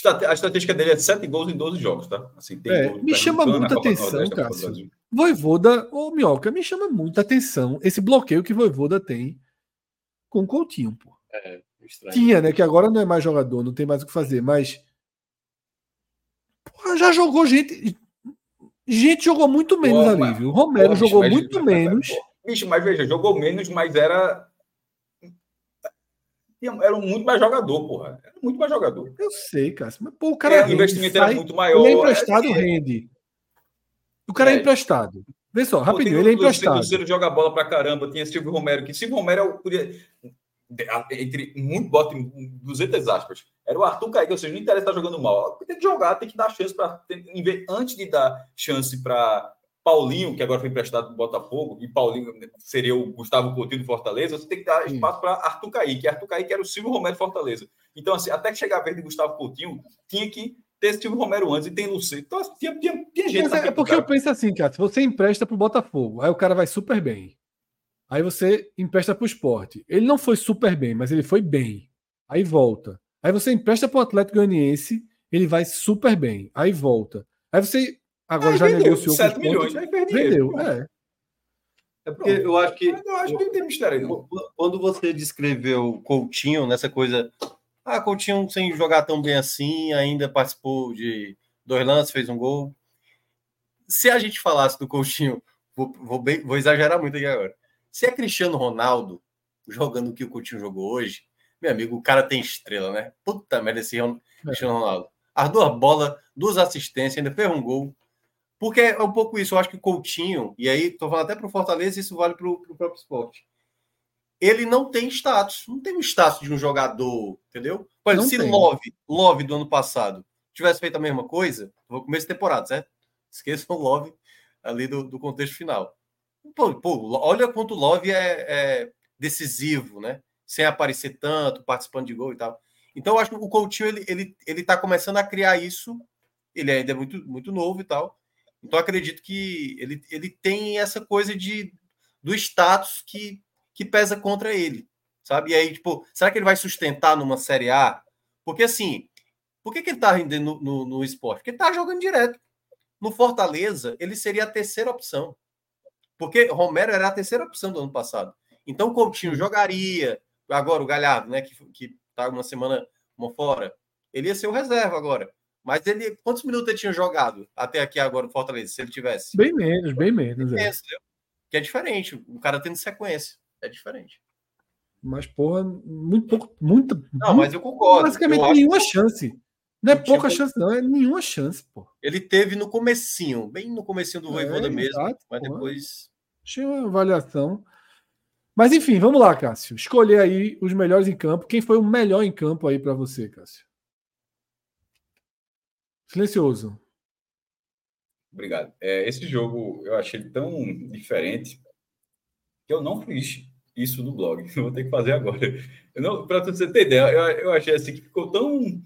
A estatística dele é 7 gols em 12 jogos, tá? Assim, é, me chama muita atenção, Cássio. Voivoda, ô Minhoca, me chama muita atenção esse bloqueio que Voivoda tem com o Coutinho, pô. É, Tinha, né? Que agora não é mais jogador, não tem mais o que fazer, mas. Porra, já jogou gente. Gente jogou muito menos Pô, ali, viu? O Romero Pô, jogou mas, muito menos. Bicho, mas veja, jogou menos, mas era. Era muito mais jogador, porra. Era muito mais jogador. Eu sei, cara. Mas, pô, o cara. É, o investimento sai, era muito maior. Ele é emprestado, é, rende. O cara é, é emprestado. Vê só, rapidinho, ele é emprestado. O Cruzeiro joga bola pra caramba. Tinha Silvio Romero, que Silvio Romero podia. Entre muito, bota 200 aspas. Era o Arthur Kaique, ou seja, não interessa estar jogando mal. Tem que jogar, tem que dar chance para. Antes de dar chance para Paulinho, que agora foi emprestado para o Botafogo, e Paulinho seria o Gustavo Coutinho do Fortaleza, você tem que dar espaço para Arthur Kaique. Arthur Kaique era o Silvio Romero do Fortaleza. Então, assim, até que chegar a vez de Gustavo Coutinho, tinha que ter Silvio Romero antes e tem Lucero. Então, assim, tinha, tinha, tinha gente. Mas é porque eu penso assim, cara, se você empresta para o Botafogo, aí o cara vai super bem. Aí você empresta para o esporte. Ele não foi super bem, mas ele foi bem. Aí volta. Aí você empresta para o Atlético Goianiense, ele vai super bem. Aí volta. Aí você agora aí já vendeu, negociou 7 com milhões, aí vendeu. É. É porque eu acho que. Eu acho que não tem mistério aí, não. Quando você descreveu Coutinho nessa coisa. Ah, Coutinho sem jogar tão bem assim, ainda participou de dois lances, fez um gol. Se a gente falasse do Coutinho, vou, vou, bem, vou exagerar muito aqui agora. Se é Cristiano Ronaldo jogando o que o Coutinho jogou hoje, meu amigo, o cara tem estrela, né? Puta merda, esse é. Cristiano Ronaldo. As duas bolas, duas assistências, ainda fez um gol. Porque é um pouco isso. Eu acho que Coutinho, e aí tô falando até para o Fortaleza, isso vale para o próprio esporte. Ele não tem status. Não tem o status de um jogador, entendeu? Por exemplo, se Love, Love do ano passado tivesse feito a mesma coisa, vou começo de temporada, certo? Esqueçam o Love ali do, do contexto final. Pô, pô, olha quanto o Love é, é decisivo, né? sem aparecer tanto, participando de gol e tal. Então, eu acho que o Coutinho ele, ele, ele tá começando a criar isso. Ele ainda é muito, muito novo e tal. Então, acredito que ele, ele tem essa coisa de do status que, que pesa contra ele, sabe? E aí, tipo, será que ele vai sustentar numa Série A? Porque, assim, por que, que ele tá rendendo no, no, no esporte? Porque ele tá jogando direto. No Fortaleza, ele seria a terceira opção. Porque Romero era a terceira opção do ano passado. Então, o Coutinho jogaria. Agora, o Galhardo, né, que, que tá uma semana uma fora, ele ia ser o reserva agora. Mas ele, quantos minutos ele tinha jogado até aqui agora no Fortaleza, se ele tivesse? Bem menos, bem menos. É. Que é diferente, o cara tendo sequência. É diferente. Mas, porra, muito pouco. Muita, não, mas eu concordo. Basicamente eu nenhuma chance. Não é pouca tinha... chance, não, é nenhuma chance, pô. Ele teve no comecinho, bem no comecinho do é, Voivoda mesmo, exato, mas porra. depois. Tinha uma avaliação. Mas enfim, vamos lá, Cássio. Escolher aí os melhores em campo. Quem foi o melhor em campo aí para você, Cássio? Silencioso. Obrigado. É, esse jogo eu achei tão diferente que eu não fiz isso no blog. Eu vou ter que fazer agora. Para você ter ideia, eu, eu achei assim que ficou tão.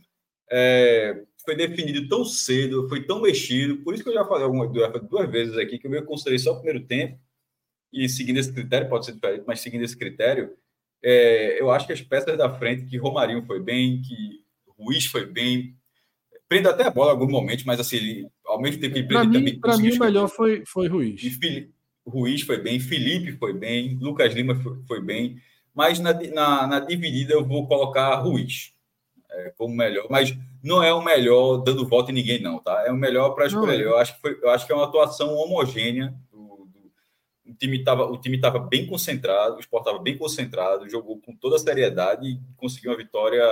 É, foi definido tão cedo, foi tão mexido. Por isso que eu já falei algumas duas vezes aqui que eu considerei só o primeiro tempo e seguindo esse critério, pode ser diferente, mas seguindo esse critério, é, eu acho que as peças da frente, que Romarinho foi bem, que Ruiz foi bem, prende até a bola em alguns momentos, mas assim, ao mesmo tempo que ele prende também. Para mim, o melhor foi, foi Ruiz. E Ruiz foi bem, Felipe foi bem, Lucas Lima foi, foi bem, mas na, na, na, dividida eu vou colocar Ruiz é, como melhor, mas não é o melhor dando volta em ninguém, não, tá? É o melhor para escolher. É. Eu acho, que foi, eu acho que é uma atuação homogênea o time estava o time tava bem concentrado, o Sport estava bem concentrado, jogou com toda a seriedade e conseguiu uma vitória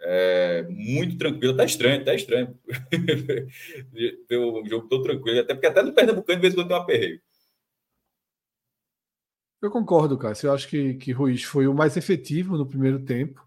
é, muito tranquila. Tá estranho, tá estranho. o jogo todo tranquilo, até porque até no Pernambucano, de vez em quando tem um aperreio. Eu concordo, Cássio. Eu acho que, que Ruiz foi o mais efetivo no primeiro tempo.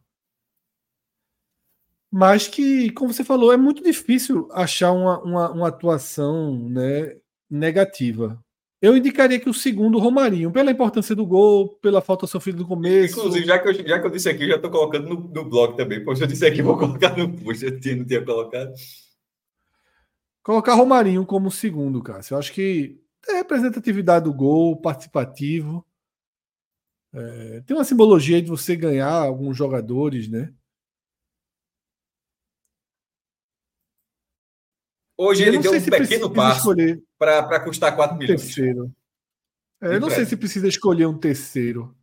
Mas que, como você falou, é muito difícil achar uma, uma, uma atuação né, negativa. Eu indicaria que o segundo, Romarinho, pela importância do gol, pela falta sofrida no começo. Inclusive, já que eu, já que eu disse aqui, já estou colocando no, no blog também. Pois eu disse aqui, vou colocar no post, eu não tinha colocado. Colocar Romarinho como segundo, Cássio. Eu acho que é representatividade do gol, participativo. É, tem uma simbologia de você ganhar alguns jogadores, né? Hoje ele deu um pequeno passo para custar 4 milhões. Terceiro. É, eu não sei se precisa escolher um terceiro.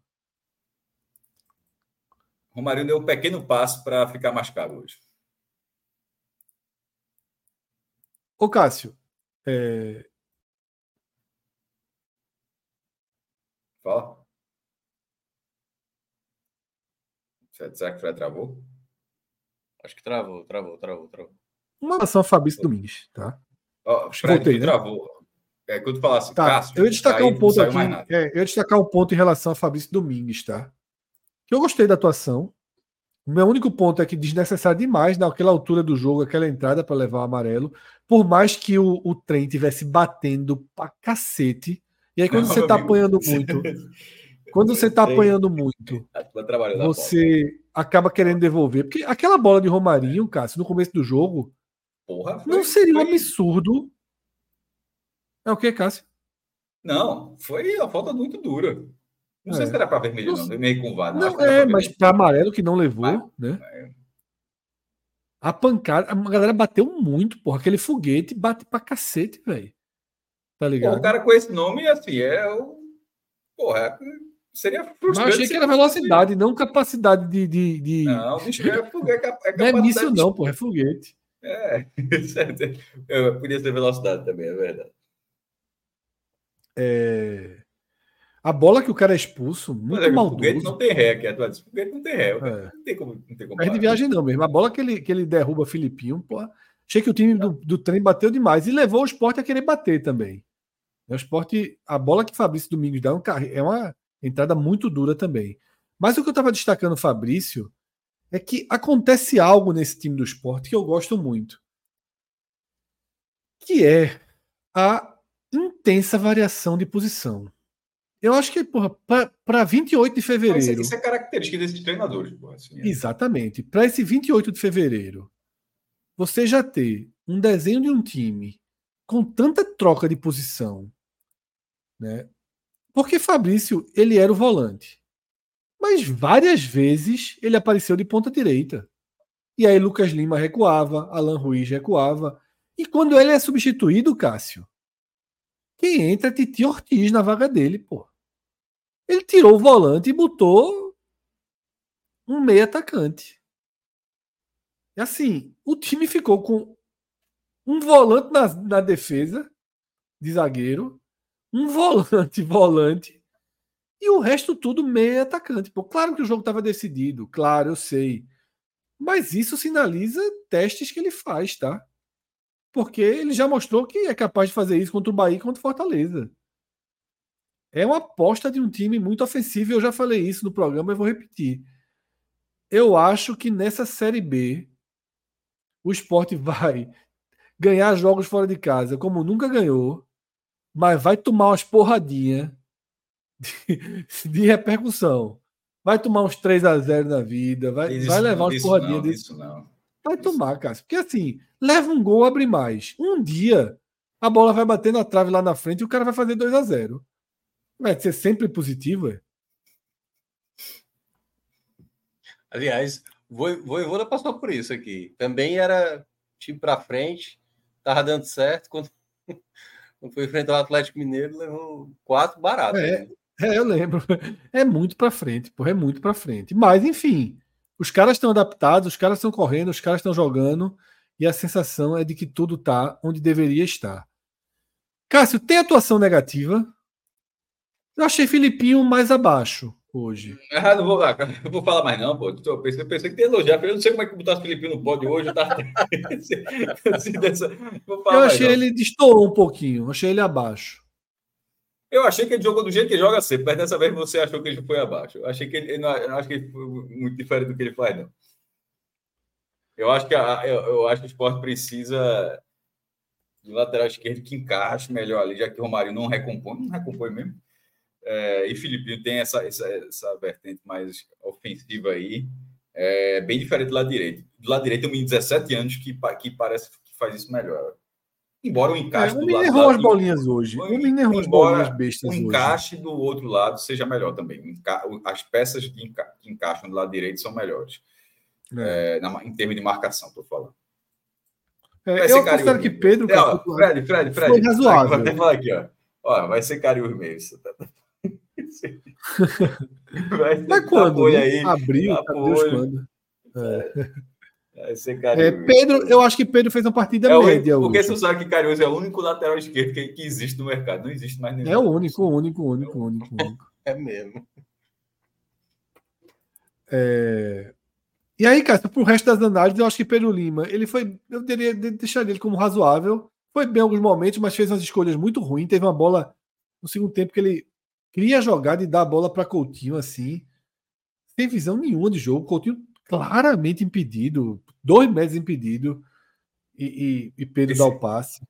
Romário deu um pequeno passo para ficar mais caro hoje. Ô, Cássio. É... Fala. Será que o Fred travou? Acho que travou, travou, travou, travou. Uma relação a Fabrício Domingues, tá? Oh, Fred, Voltei, né? travou. É, quando falasse, tá. Cássio, eu ia destacar um ponto aqui. É, eu ia destacar um ponto em relação a Fabrício Domingues, tá? Que eu gostei da atuação. O meu único ponto é que desnecessário demais naquela altura do jogo, aquela entrada para levar o amarelo. Por mais que o, o trem tivesse batendo pra cacete. E aí, quando Não, você tá amigo. apanhando muito, quando você tá apanhando muito, você acaba querendo devolver. Porque aquela bola de Romarinho, Cássio, no começo do jogo, Porra, foi, não seria foi... um absurdo. É o que, Cássio? Não, foi a falta muito dura. Não é. sei se era para vermelho, não. Vermelho com VAR. Não, não é, mas para amarelo que não levou, mas, né? É. A pancada, a galera bateu muito, porra. Aquele foguete bate pra cacete, velho. Tá ligado? Pô, o cara com esse nome, assim, é o. Porra, seria frustrante. Mas achei que era velocidade, não capacidade de. de, de... Não, bicho, é, foguete, é Não é míssil, não, porra, é foguete. É, podia ser velocidade também, é verdade. É... A bola que o cara é expulso, muito é, maldoso. Foguete não tem ré, é atual. Foguete não tem ré. É. Não tem como. Não tem como é de viagem não mesmo. A bola que ele, que ele derruba Filipinho, pô, achei que o time do, do trem bateu demais e levou o esporte a querer bater também. O esporte, a bola que Fabrício Domingos dá é uma entrada muito dura também. Mas o que eu estava destacando, Fabrício, é que acontece algo nesse time do esporte que eu gosto muito. Que é a intensa variação de posição. Eu acho que, porra, para 28 de fevereiro. Isso, isso, é característica desses treinadores, porra. Assim, é. Exatamente. Para esse 28 de fevereiro, você já ter um desenho de um time com tanta troca de posição, né? Porque Fabrício, ele era o volante. Mas várias vezes ele apareceu de ponta direita. E aí Lucas Lima recuava, Alan Ruiz recuava. E quando ele é substituído, Cássio, quem entra é Titi Ortiz na vaga dele, pô. Ele tirou o volante e botou um meio atacante. E assim, o time ficou com um volante na, na defesa de zagueiro, um volante volante e o resto tudo meio atacante. Pô, claro que o jogo estava decidido, claro, eu sei. Mas isso sinaliza testes que ele faz, tá? Porque ele já mostrou que é capaz de fazer isso contra o Bahia e contra o Fortaleza. É uma aposta de um time muito ofensivo. Eu já falei isso no programa e vou repetir. Eu acho que nessa Série B o esporte vai ganhar jogos fora de casa como nunca ganhou, mas vai tomar umas porradinhas de, de repercussão vai tomar uns 3 a 0 na vida, vai, isso, vai levar uns porradinhas disso. Vai tomar, cara. Porque assim, leva um gol, abre mais. Um dia, a bola vai bater na trave lá na frente e o cara vai fazer 2 a 0 Vai ser sempre positivo, é? Aliás, Voivoda passou por isso aqui. Também era time para frente, tava dando certo. Quando, quando foi enfrentar o Atlético Mineiro, levou quatro baratos. É, né? É, eu lembro. É muito para frente, porra, é muito para frente. Mas, enfim, os caras estão adaptados, os caras estão correndo, os caras estão jogando e a sensação é de que tudo tá onde deveria estar. Cássio, tem atuação negativa? Eu achei Filipinho mais abaixo hoje. Ah, não vou, ah, não vou falar mais não, pô. Eu pensei, eu pensei que ia elogiar. Eu não sei como é que botar o Filipinho no pódio hoje. Tá... eu achei ele destoou um pouquinho. Achei ele abaixo. Eu achei que ele jogou do jeito que joga sempre, mas dessa vez você achou que ele foi abaixo. Eu achei que ele, não, acho que ele foi muito diferente do que ele faz, não. Eu acho que a, eu, eu, acho que o esporte precisa de lateral esquerdo que encaixe melhor ali, já que o Romário não recompõe, não recompõe mesmo. É, e Filipinho tem essa, essa, essa vertente mais ofensiva aí, é, bem diferente do lado direito. Do lado direito tem um menino de 17 anos que, que parece que faz isso melhor. Embora o encaixe é, do lado. errou as bolinhas hoje. O menino errou as bolinhas bestas. O encaixe hoje. do outro lado seja melhor também. As peças que, enca... que encaixam do lado direito são melhores. É. É, na... em termos de marcação, estou falando. É, eu considero que Pedro. É, ó, Fred, Fred, Fred. Foi razoável. Vou até falar aqui, ó. ó vai ser Cariús mesmo. vai ser Mas quando? Aí, Abril? Apoio. quando? É. É, Pedro, eu acho que Pedro fez uma partida é média. Porque você sabe que Carinhoso é o único lateral esquerdo que, que, existe no mercado. Não existe mais nenhum. É o único, único, único, único, único. é mesmo. É... E aí, cara, pro resto das análises, eu acho que Pedro Lima, ele foi. Eu teria deixar ele como razoável. Foi bem em alguns momentos, mas fez umas escolhas muito ruins. Teve uma bola no segundo tempo que ele queria jogar de dar a bola para Coutinho assim, sem visão nenhuma de jogo. Coutinho claramente impedido, dois metros impedido, e, e, e Pedro Esse, dá o passe.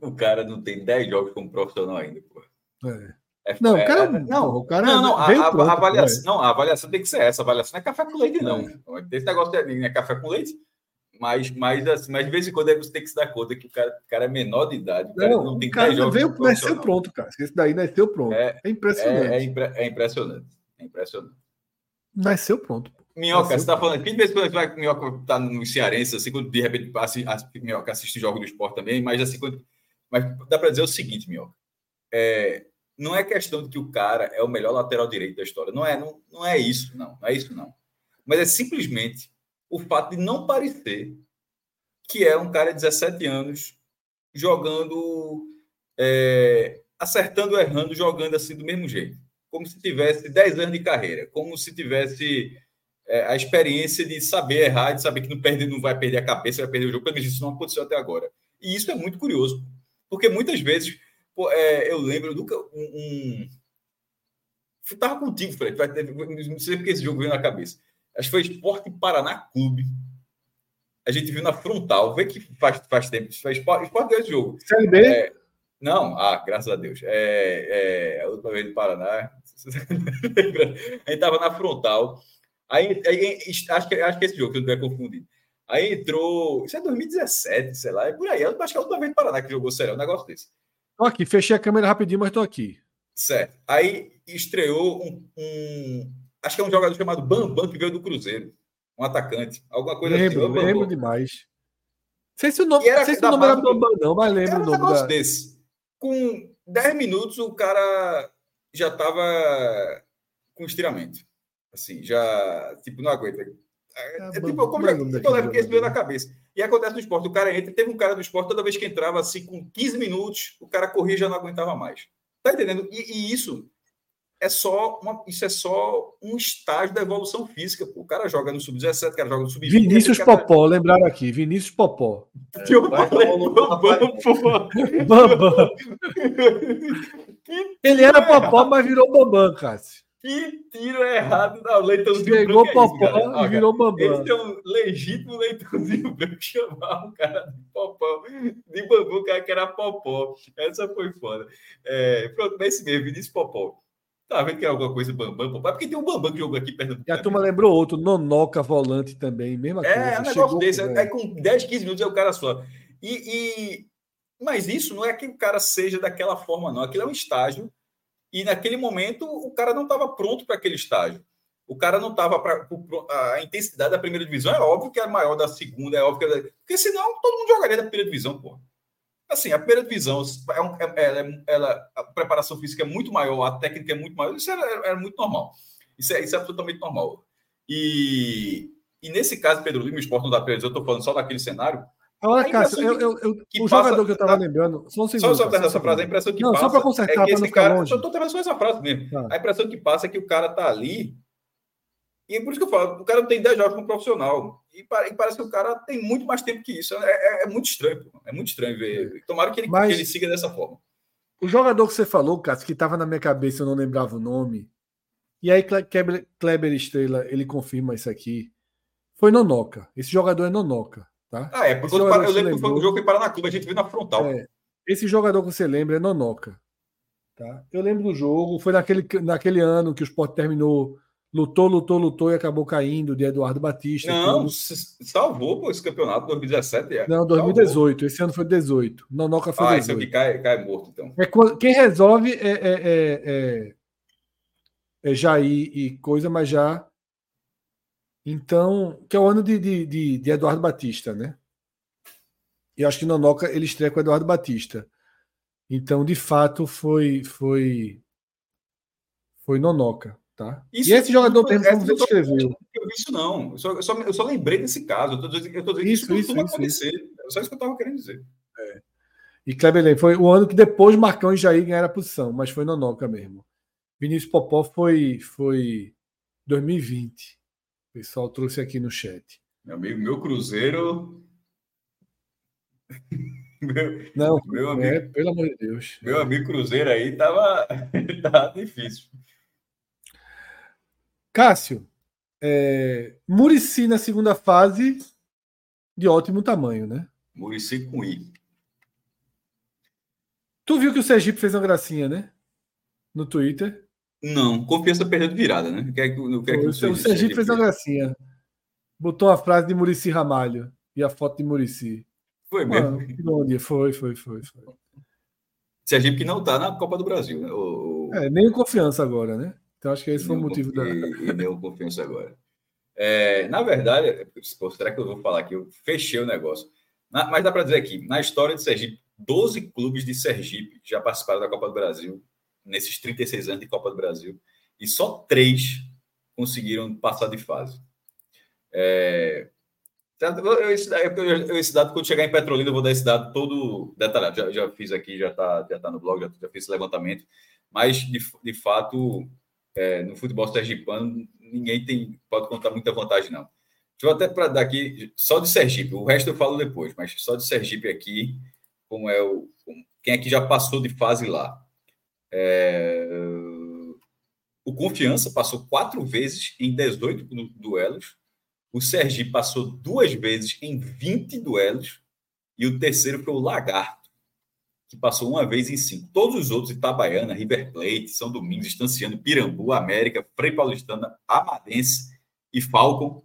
O cara não tem 10 jogos como profissional ainda, pô. É. É, não, o cara, é, não, o cara não, não, a, pronto, a, avaliação, não, a avaliação tem que ser essa. A avaliação não é café com leite, não. Esse negócio é café com leite, mas, mas, assim, mas de vez em quando você tem que se dar conta que o cara, o cara é menor de idade. O não, não tem cara veio, nasceu pronto, cara. Esse daí nasceu pronto. É, é impressionante. É, é, impre, é impressionante. É impressionante. Nasceu pronto. Minhoca, você está falando, que de vez em quando vai Minhoca tá no Cearense, assim, quando de repente assiste, Minhoca assiste jogo do esporte também, mas assim, quando, mas dá para dizer o seguinte, Minhoca, é, não é questão de que o cara é o melhor lateral direito da história, não é, não, não é isso, não, não é isso não, mas é simplesmente o fato de não parecer que é um cara de 17 anos jogando, é, acertando, errando, jogando assim do mesmo jeito, como se tivesse 10 anos de carreira, como se tivesse é, a experiência de saber errar, de saber que não, perde, não vai perder a cabeça, vai perder o jogo, pelo menos isso não aconteceu até agora. E isso é muito curioso, porque muitas vezes pô, é, eu lembro nunca um, um... Estava contigo, Fred, não sei porque esse jogo veio na cabeça. Acho que foi Esporte Paraná Clube. A gente viu na frontal, vê que faz, faz tempo. Faz esporte, esporte esse jogo. Série B? É, Não, ah, graças a Deus. É, é, a última vez do Paraná, a gente estava na frontal. Aí, aí, acho, que, acho que esse jogo, que eu não tiver confundido. Aí entrou. Isso é 2017, sei lá, é por aí. Eu acho que é a última vez do Paraná que jogou sério, um negócio desse. Tô aqui, fechei a câmera rapidinho, mas tô aqui. Certo. Aí estreou um, um, Acho que é um jogador chamado Bambam, que veio do Cruzeiro. Um atacante. Alguma coisa lembro, assim. Lembro demais. Sei se o nome, era, sei se o nome era Bambam, não, mas lembro um o nome. Da... desse. Com 10 minutos, o cara já estava com estiramento. Assim, já. Tipo, não aguenta. É, é, tipo, como tipo, eu lembro que esse veio na cabeça. E acontece no esporte, o cara entra, teve um cara do esporte, toda vez que entrava assim, com 15 minutos, o cara corria e já não aguentava mais. Tá entendendo? E, e isso é só uma, isso é só um estágio da evolução física. Pô. O cara joga no sub-17, o cara joga no sub-20. Vinícius cara... Popó, lembraram aqui, Vinícius Popó. É, eu falei, Bambam, Ele era Popó, mas virou Bambam, Cássio. Que tiro errado da leitãozinho Pegou branco. Pegou Popó é isso, e virou Bambam. Esse tem um legítimo leitãozinho branco chamar o cara de Popó. De Bambam, o cara que era Popó. Essa foi foda. É, pronto, é esse mesmo, Vinícius Popó. Tá vendo que é alguma coisa Bambam, Popó? É porque tem um Bambam que jogou aqui perto do. E a turma lembrou outro, Nonoca volante também, mesma coisa. É, um negócio desse. Com, aí com 10, 15 minutos é o cara só. E, e, Mas isso não é que o cara seja daquela forma, não. Aquilo é um estágio e naquele momento o cara não estava pronto para aquele estágio. O cara não estava para. A intensidade da primeira divisão é óbvio que é maior da segunda, é óbvio que. É... Porque senão todo mundo jogaria da primeira divisão, pô. Assim, a primeira divisão, é um, é, ela, ela, a preparação física é muito maior, a técnica é muito maior, isso era, era muito normal. Isso é, isso é absolutamente normal. E, e nesse caso, Pedro Lima, o esporte não dá eu estou falando só daquele cenário, Olha, Cássio, eu, eu, eu, o passa, jogador que eu estava tá, lembrando. Só, um segundo, só, só essa frase, a impressão que não, passa. Só para consertar, é que esse cara. Longe. Eu estou trazendo só essa frase mesmo. Tá. A impressão que passa é que o cara está ali. E é por isso que eu falo, o cara não tem 10 jogos como profissional. E, e, parece que o cara tem muito mais tempo que isso. É, é, é muito estranho, pô. É muito estranho ver. Tomara que ele, Mas, que ele siga dessa forma. O jogador que você falou, Cássio, que estava na minha cabeça, eu não lembrava o nome. E aí, Kleber, Kleber Estrela, ele confirma isso aqui. Foi Nonoca. Esse jogador é Nonoca. Tá? Ah, é, porque eu, eu lembro que foi um jogo que para na Clube, a gente viu na frontal. É, esse jogador que você lembra é Nonoca. Tá? Eu lembro do jogo, foi naquele, naquele ano que o Sport terminou, lutou, lutou, lutou e acabou caindo de Eduardo Batista. Não, salvou pô, esse campeonato 2017. É. Não, 2018. Salvou. Esse ano foi 18. Nonoca foi ah, 18. Ah, esse aqui cai, cai morto, então. É, quem resolve é, é, é, é, é Jair e coisa, mas já então, que é o ano de, de, de, de Eduardo Batista, né? E acho que Nonoca ele estreia com Eduardo Batista. Então, de fato, foi foi foi Nonoca, tá? Isso, e esse jogador mesmo, como você descreveu. Eu vi isso não. Eu só, eu só, eu só lembrei desse caso. Eu tô dizendo, eu tô dizendo isso, que isso, isso, acontecer. Isso. É só isso que eu estava querendo dizer. É. E Kleber foi o ano que depois Marcão e Jair ganharam a posição, mas foi Nonoca mesmo. Vinícius Popó foi foi 2020 pessoal trouxe aqui no chat. Meu amigo, meu Cruzeiro. meu, Não, meu amigo, é, pelo amor de Deus. Meu amigo Cruzeiro aí tava, tava difícil. Cássio, é, Murici na segunda fase, de ótimo tamanho, né? Murici com I. Tu viu que o Sergipe fez uma gracinha, né? No Twitter. Não, confiança perdeu de virada, né? Quer que, quer que o, o Sergipe fez uma gracinha. Botou a frase de Murici Ramalho e a foto de Murici. Foi mesmo? Ah, foi, foi, foi, foi. Sergipe que não está na Copa do Brasil, né? O... É, nem confiança agora, né? Então acho que esse foi o motivo da. E, nem o confiança agora. É, na verdade, será que eu vou falar aqui? Eu fechei o negócio. Na, mas dá para dizer aqui, na história de Sergipe, 12 clubes de Sergipe já participaram da Copa do Brasil nesses 36 anos de Copa do Brasil, e só três conseguiram passar de fase. É... Eu, esse, esse dado, quando chegar em Petrolina, eu vou dar esse dado todo detalhado. Já, já fiz aqui, já está já tá no blog, já, já fiz esse levantamento. Mas, de, de fato, é, no futebol sergipano, ninguém tem, pode contar muita vantagem, não. Deixa eu até para dar aqui, só de Sergipe, o resto eu falo depois, mas só de Sergipe aqui, como é o. Quem aqui já passou de fase lá. É... O Confiança passou quatro vezes em 18 duelos. O Sergi passou duas vezes em 20 duelos. E o terceiro foi o Lagarto. que passou uma vez em cinco. Todos os outros, Itabaiana, River Plate, São Domingos, Estanciano, Pirambu, América, Frei Paulistana, Amadense e Falcon,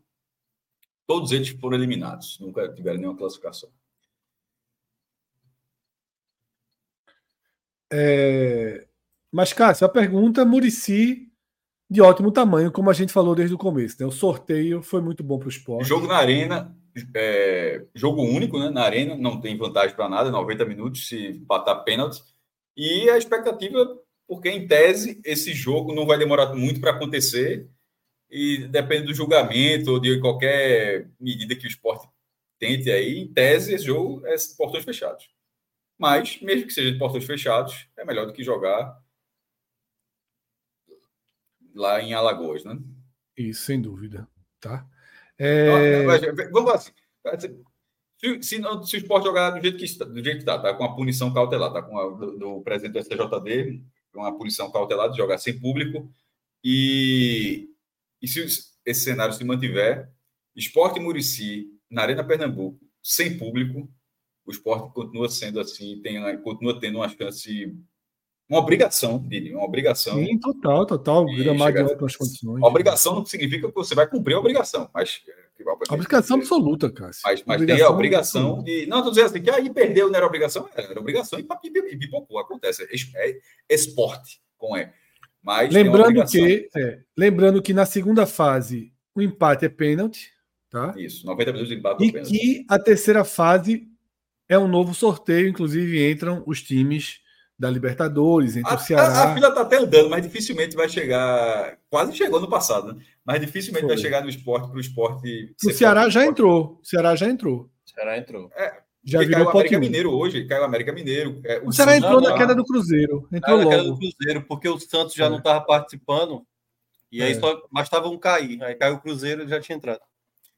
todos eles foram eliminados. Nunca tiveram nenhuma classificação. É... Mas, Cássio, a pergunta, Murici de ótimo tamanho, como a gente falou desde o começo. Né? O sorteio foi muito bom para o esporte. Jogo na arena, é, jogo único, né? Na arena, não tem vantagem para nada, 90 minutos se empatar pênalti. E a expectativa, porque em tese esse jogo não vai demorar muito para acontecer e depende do julgamento ou de qualquer medida que o esporte tente aí, em tese esse jogo é portões fechados. Mas, mesmo que seja de portões fechados, é melhor do que jogar lá em Alagoas, né? Isso, sem dúvida. Tá? É... Vamos assim. Se, se, não, se o esporte jogar do jeito que está, do jeito que está, tá com a punição cautelar, tá com a, do, do presidente do STJD, com a punição cautelar de jogar sem público, e, e se esse cenário se mantiver, esporte Murici na Arena Pernambuco, sem público, o esporte continua sendo assim, tem, continua tendo uma chance uma obrigação, Billy, uma obrigação. Sim, total, total. Gramado de condições. Obrigação não significa que você vai cumprir a obrigação, mas. A obrigação absoluta, Cássio. Mas, mas tem a obrigação de. Não, estou dizendo assim, que aí perdeu, não era obrigação, era obrigação e pipocou, acontece. É, é esporte com E. Mas lembrando que, é, lembrando que na segunda fase o empate é pênalti, tá? Isso, 90 minutos de empate. É e que a terceira fase é um novo sorteio, inclusive entram os times da Libertadores, entre a, o Ceará. A, a fila está até andando, mas dificilmente vai chegar. Quase chegou no passado, né? Mas dificilmente Foi. vai chegar no esporte para o esporte. O Ceará já entrou. O Ceará já entrou. O Ceará entrou. É, já virou caiu o América Mineiro hoje, caiu o América Mineiro. É, o, o Ceará entrou na queda do Cruzeiro. Entrou na queda do Cruzeiro, porque o Santos já é. não estava participando. E aí é. só bastava um cair. Aí caiu o Cruzeiro e já tinha entrado.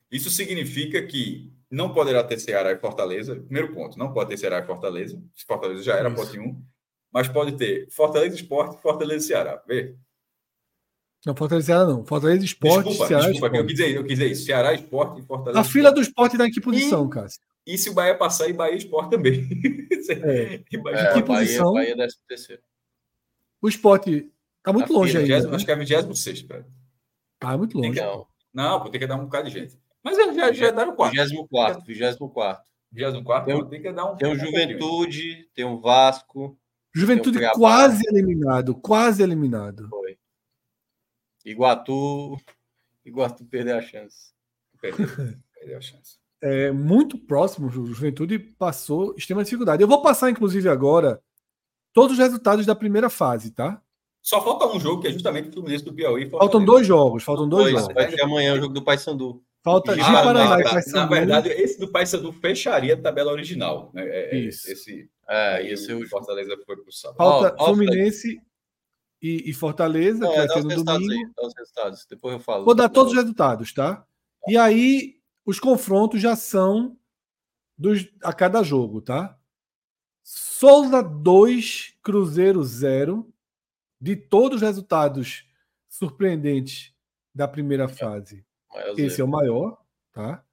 Isso significa que não poderá ter Ceará e Fortaleza. Primeiro ponto, não pode ter Ceará e Fortaleza. Fortaleza já era Isso. pote 1 mas pode ter Fortaleza Esporte e Fortaleza Ceará. Vê? Não, Fortaleza Ceará não. Fortaleza Esporte desculpa, Ceará desculpa, Esporte. Eu, quis dizer, eu quis dizer isso. Ceará Esporte e Fortaleza. A fila do esporte está em que posição, Cássio? E se o Bahia passar e Bahia Esporte também. É. é, que posição? Bahia, Bahia terceiro. O esporte está muito a longe ainda. 20, né? Acho que é 26, cara. Tá muito longe. Que, não, vou ter que dar um bocado de gente. Mas já, já, já deram 4. 24, 24. 24, tem, tem que dar um. Tem o Juventude, tem o Vasco, Juventude quase eliminado, quase eliminado. Foi. Iguatu, Iguatu perdeu a chance. Perdeu, perdeu a chance. É, muito próximo, Juventude passou extrema dificuldade. Eu vou passar, inclusive, agora todos os resultados da primeira fase, tá? Só falta um jogo, que é justamente o Fluminense do Piauí. Faltam dois jogos, faltam dois, dois jogos. Vai ter amanhã o jogo do Paysandu. Falta ah, Paraná e Paysandu. Na verdade, esse do Paysandu fecharia a tabela original. Né? É, é Isso. Esse, é, esse o Fortaleza foi pro sábado. Falta oh, Fluminense e, e, Fortaleza, Não, que vai ter no domingo. Aí, dá os resultados, depois eu falo. Vou dar todos os resultados, tá? E aí, os confrontos já são dos, a cada jogo, tá? Souza 2, Cruzeiro 0. De todos os resultados surpreendentes da primeira fase, esse é o maior, tá?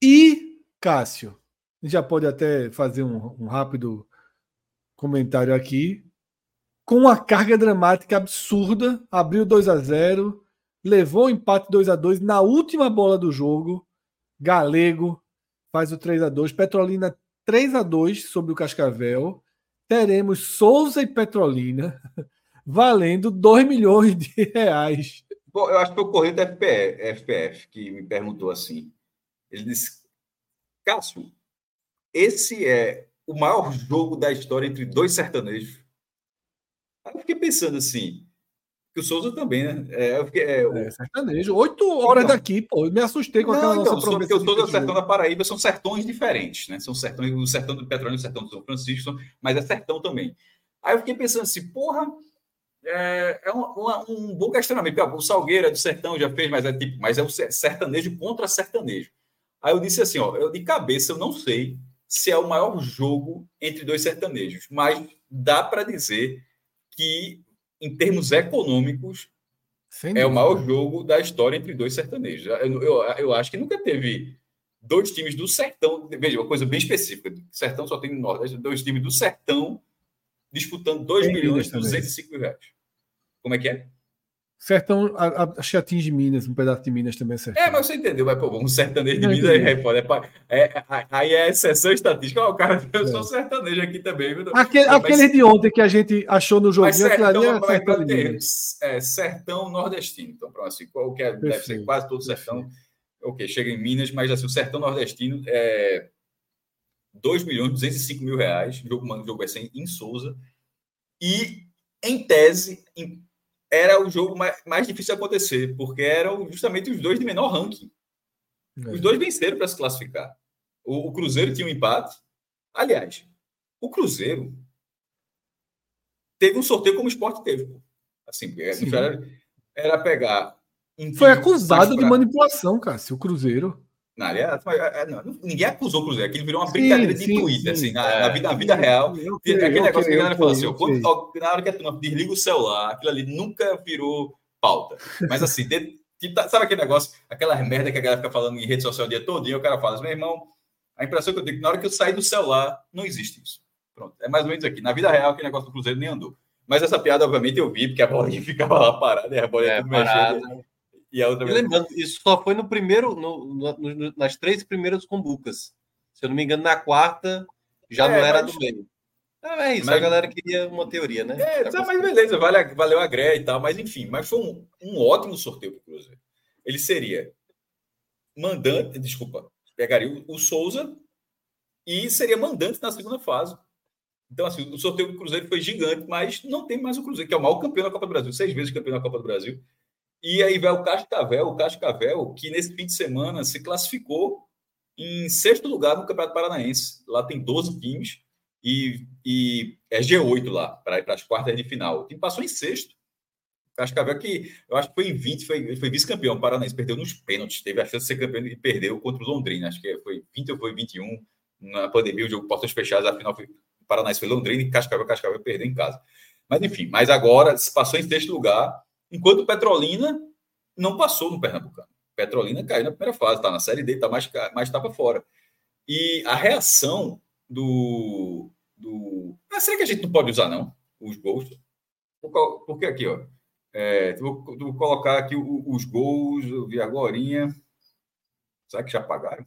E Cássio, já pode até fazer um, um rápido comentário aqui. Com uma carga dramática absurda, abriu 2 a 0 levou o empate 2 a 2 na última bola do jogo. Galego faz o 3 a 2 Petrolina 3 a 2 sobre o Cascavel. Teremos Souza e Petrolina valendo 2 milhões de reais. Bom, eu acho que foi o correio da FPF, FPF que me perguntou assim. Ele disse: Cássio, esse é o maior jogo da história entre dois sertanejos. Aí eu fiquei pensando assim, que o Souza também, né? É, fiquei, é, o... é sertanejo. Oito horas então, daqui, pô. Eu me assustei com aquela não, nossa então, Porque o Souza e o sertão da Paraíba são sertões diferentes, né? São sertões, o sertão do Petróleo e o sertão do São Francisco, mas é sertão também. Aí eu fiquei pensando assim, porra, é, é um, um, bom questionamento. O Salgueira do Sertão já fez, mas é tipo, mas é o sertanejo contra sertanejo. Aí eu disse assim, ó, eu de cabeça eu não sei se é o maior jogo entre dois sertanejos, mas dá para dizer que, em termos econômicos, é o maior jogo da história entre dois sertanejos. Eu, eu, eu, acho que nunca teve dois times do Sertão, veja, uma coisa bem específica, Sertão só tem no Nordeste, dois times do Sertão disputando 2 milhões e 205 mil reais. Como é que é? Sertão, acho que atinge Minas, um pedaço de Minas também é sertão. É, mas você entendeu, mas pô, um sertanejo de Minas aí, é, é, aí é exceção estatística. O cara, eu sou é. sertanejo aqui também. Viu? Aquele, mas, aquele de ontem que a gente achou no joguinho, sertão, ali é sertão, de é, sertão nordestino. Então, pronto, assim, qual que é, deve ser quase todo sertão. Perfeito. Ok, chega em Minas, mas assim, o sertão nordestino é 2 milhões e 205 mil reais. O jogo, o jogo vai ser em Souza. E, em tese, em era o jogo mais, mais difícil de acontecer, porque eram justamente os dois de menor ranking. É. Os dois venceram para se classificar. O, o, Cruzeiro tinha um empate. Aliás, o Cruzeiro teve um sorteio como o esporte teve. Assim, era, era pegar. Foi acusado de manipulação, cara, se o Cruzeiro. Não, aliás, é, é, ninguém acusou o Cruzeiro, aquilo virou uma brincadeira sim, de sim, Twitter, sim. assim, na, na, vida, na vida real. Okay, aquele okay, negócio que a galera okay, fala assim, quando, na hora que a turma desliga o celular, aquilo ali nunca virou pauta. Mas assim, de, tá, sabe aquele negócio, aquela merda que a galera fica falando em rede social o dia todo, e o cara fala assim, meu irmão, a impressão que eu tenho é que na hora que eu sair do celular, não existe isso. Pronto, é mais ou menos aqui. Na vida real, aquele negócio do Cruzeiro nem andou. Mas essa piada, obviamente, eu vi, porque a bolinha ficava lá parada, e a bolinha é, tudo mexendo. E a outra e lembrando, isso só foi no primeiro, no, no, nas três primeiras combucas. Se eu não me engano, na quarta já é, não era mas... do meio. É, é isso, mas... a galera queria uma teoria, né? É, tá, mas beleza, vale, valeu a greia e tal, mas enfim, mas foi um, um ótimo sorteio para o Cruzeiro. Ele seria mandante, desculpa, pegaria o, o Souza e seria mandante na segunda fase. Então, assim, o sorteio do Cruzeiro foi gigante, mas não tem mais o Cruzeiro, que é o maior campeão da Copa do Brasil, seis vezes campeão da Copa do Brasil. E aí vai o Cascavel, o Cascavel, que nesse fim de semana se classificou em sexto lugar no Campeonato Paranaense. Lá tem 12 times e, e é G8 lá, para ir para as quartas de final. O time passou em sexto. Cascavel, que eu acho que foi em 20, foi, foi vice-campeão paranaense, perdeu nos pênaltis, teve a chance de ser campeão e perdeu contra o Londrina. Acho que foi 20 ou foi 21. Na pandemia, o jogo portas fechadas, afinal, foi, Paranaense foi Londrina e Cascavel, Cascavel perdeu em casa. Mas enfim, mas agora se passou em sexto lugar enquanto Petrolina não passou no Pernambucano. Petrolina caiu na primeira fase, está na Série D, está mais, mais tá para fora. E a reação do. do... Ah, será que a gente não pode usar, não? Os gols? Porque aqui, ó. É, vou, vou colocar aqui os gols, eu vi agora. Será que já pagaram?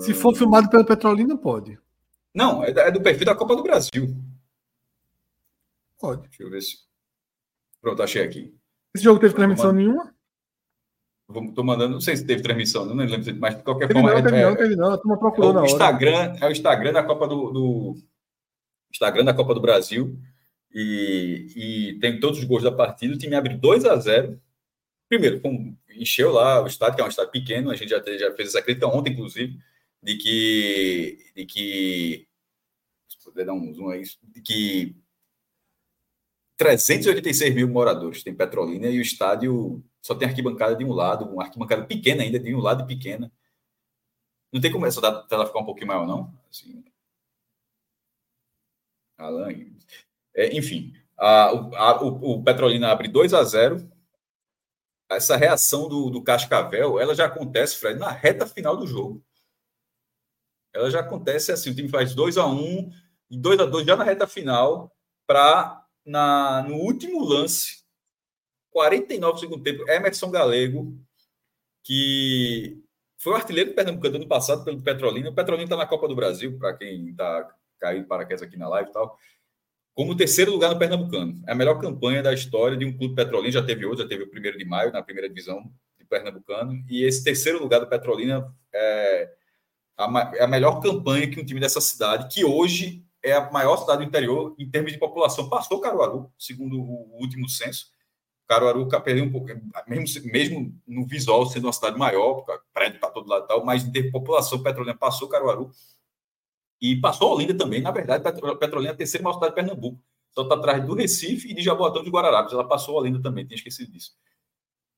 Se for filmado pela Petrolina, pode. Não, é, é do perfil da Copa do Brasil. Pode. Deixa eu ver se. Pronto, achei aqui. Esse jogo teve transmissão nenhuma? Estou mandando, não sei se teve transmissão, não lembro, mas de qualquer teve forma. Não, é, teve é, não, teve não, a turma procurou é na hora. Instagram, é o Instagram da Copa do, do, Instagram da Copa do Brasil e, e tem todos os gols da partida. O time abre 2 a 0 Primeiro, com, encheu lá o estádio, que é um estádio pequeno, a gente já, já fez essa crítica ontem, inclusive, de que. De que se puder dar um zoom aí, de que 386 mil moradores tem Petrolina e o estádio só tem arquibancada de um lado, uma arquibancada pequena ainda, de um lado pequena. Não tem como essa tela ficar um pouquinho maior, não? Assim. Alan. É, enfim, a, a, o, o, Petrolina abre 2 a 0 Essa reação do, do Cascavel, ela já acontece, Fred, na reta final do jogo. Ela já acontece assim, o time faz 2 a 1 e 2 a 2 já na reta final para na, no último lance, 49 segundo tempo, Emerson Galego, que foi o artilheiro do Pernambucano ano passado pelo Petrolina. O Petrolina está na Copa do Brasil, para quem está caindo paraquedas aqui na live e tal. Como terceiro lugar no Pernambucano. É a melhor campanha da história de um clube Petrolina. Já teve outro, já teve o primeiro de maio na primeira divisão de Pernambucano. E esse terceiro lugar do Petrolina é a, é a melhor campanha que um time dessa cidade, que hoje é a maior cidade do interior em termos de população. Passou Caruaru, segundo o último censo. Caruaru perdeu um pouco, mesmo, mesmo no visual sendo uma cidade maior, prédio para todo lado e tal, mas de população, Petrolina passou Caruaru. E passou Olinda também. Na verdade, Petrolina é a terceira maior cidade de Pernambuco. Só está atrás do Recife e de Jaboatão de Guararapes. Ela passou Olinda também, tinha esquecido disso.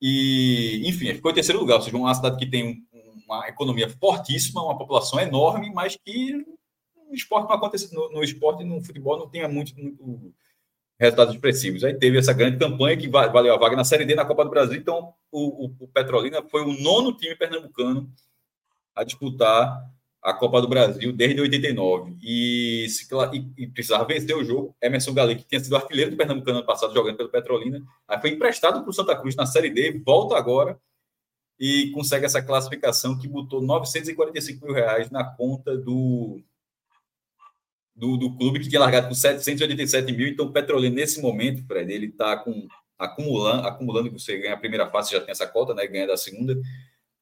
E, enfim, ficou em terceiro lugar. Ou seja, uma cidade que tem uma economia fortíssima, uma população enorme, mas que no esporte não acontece, no, no esporte no futebol não tinha muito, muito resultados expressivos. Aí teve essa grande campanha que valeu a vaga na Série D na Copa do Brasil. Então, o, o, o Petrolina foi o nono time pernambucano a disputar a Copa do Brasil desde 89 e, se, e, e precisava vencer o jogo. Emerson Galei, que tinha sido artilheiro do Pernambucano ano passado, jogando pelo Petrolina, aí foi emprestado para o Santa Cruz na Série D, volta agora e consegue essa classificação que botou 945 mil reais na conta do, do, do clube, que tinha largado com 787 mil. Então, o Petrolina, nesse momento, Fred, ele está com, acumulando, acumulando que você ganha a primeira fase, já tem essa cota, né? Ganha da segunda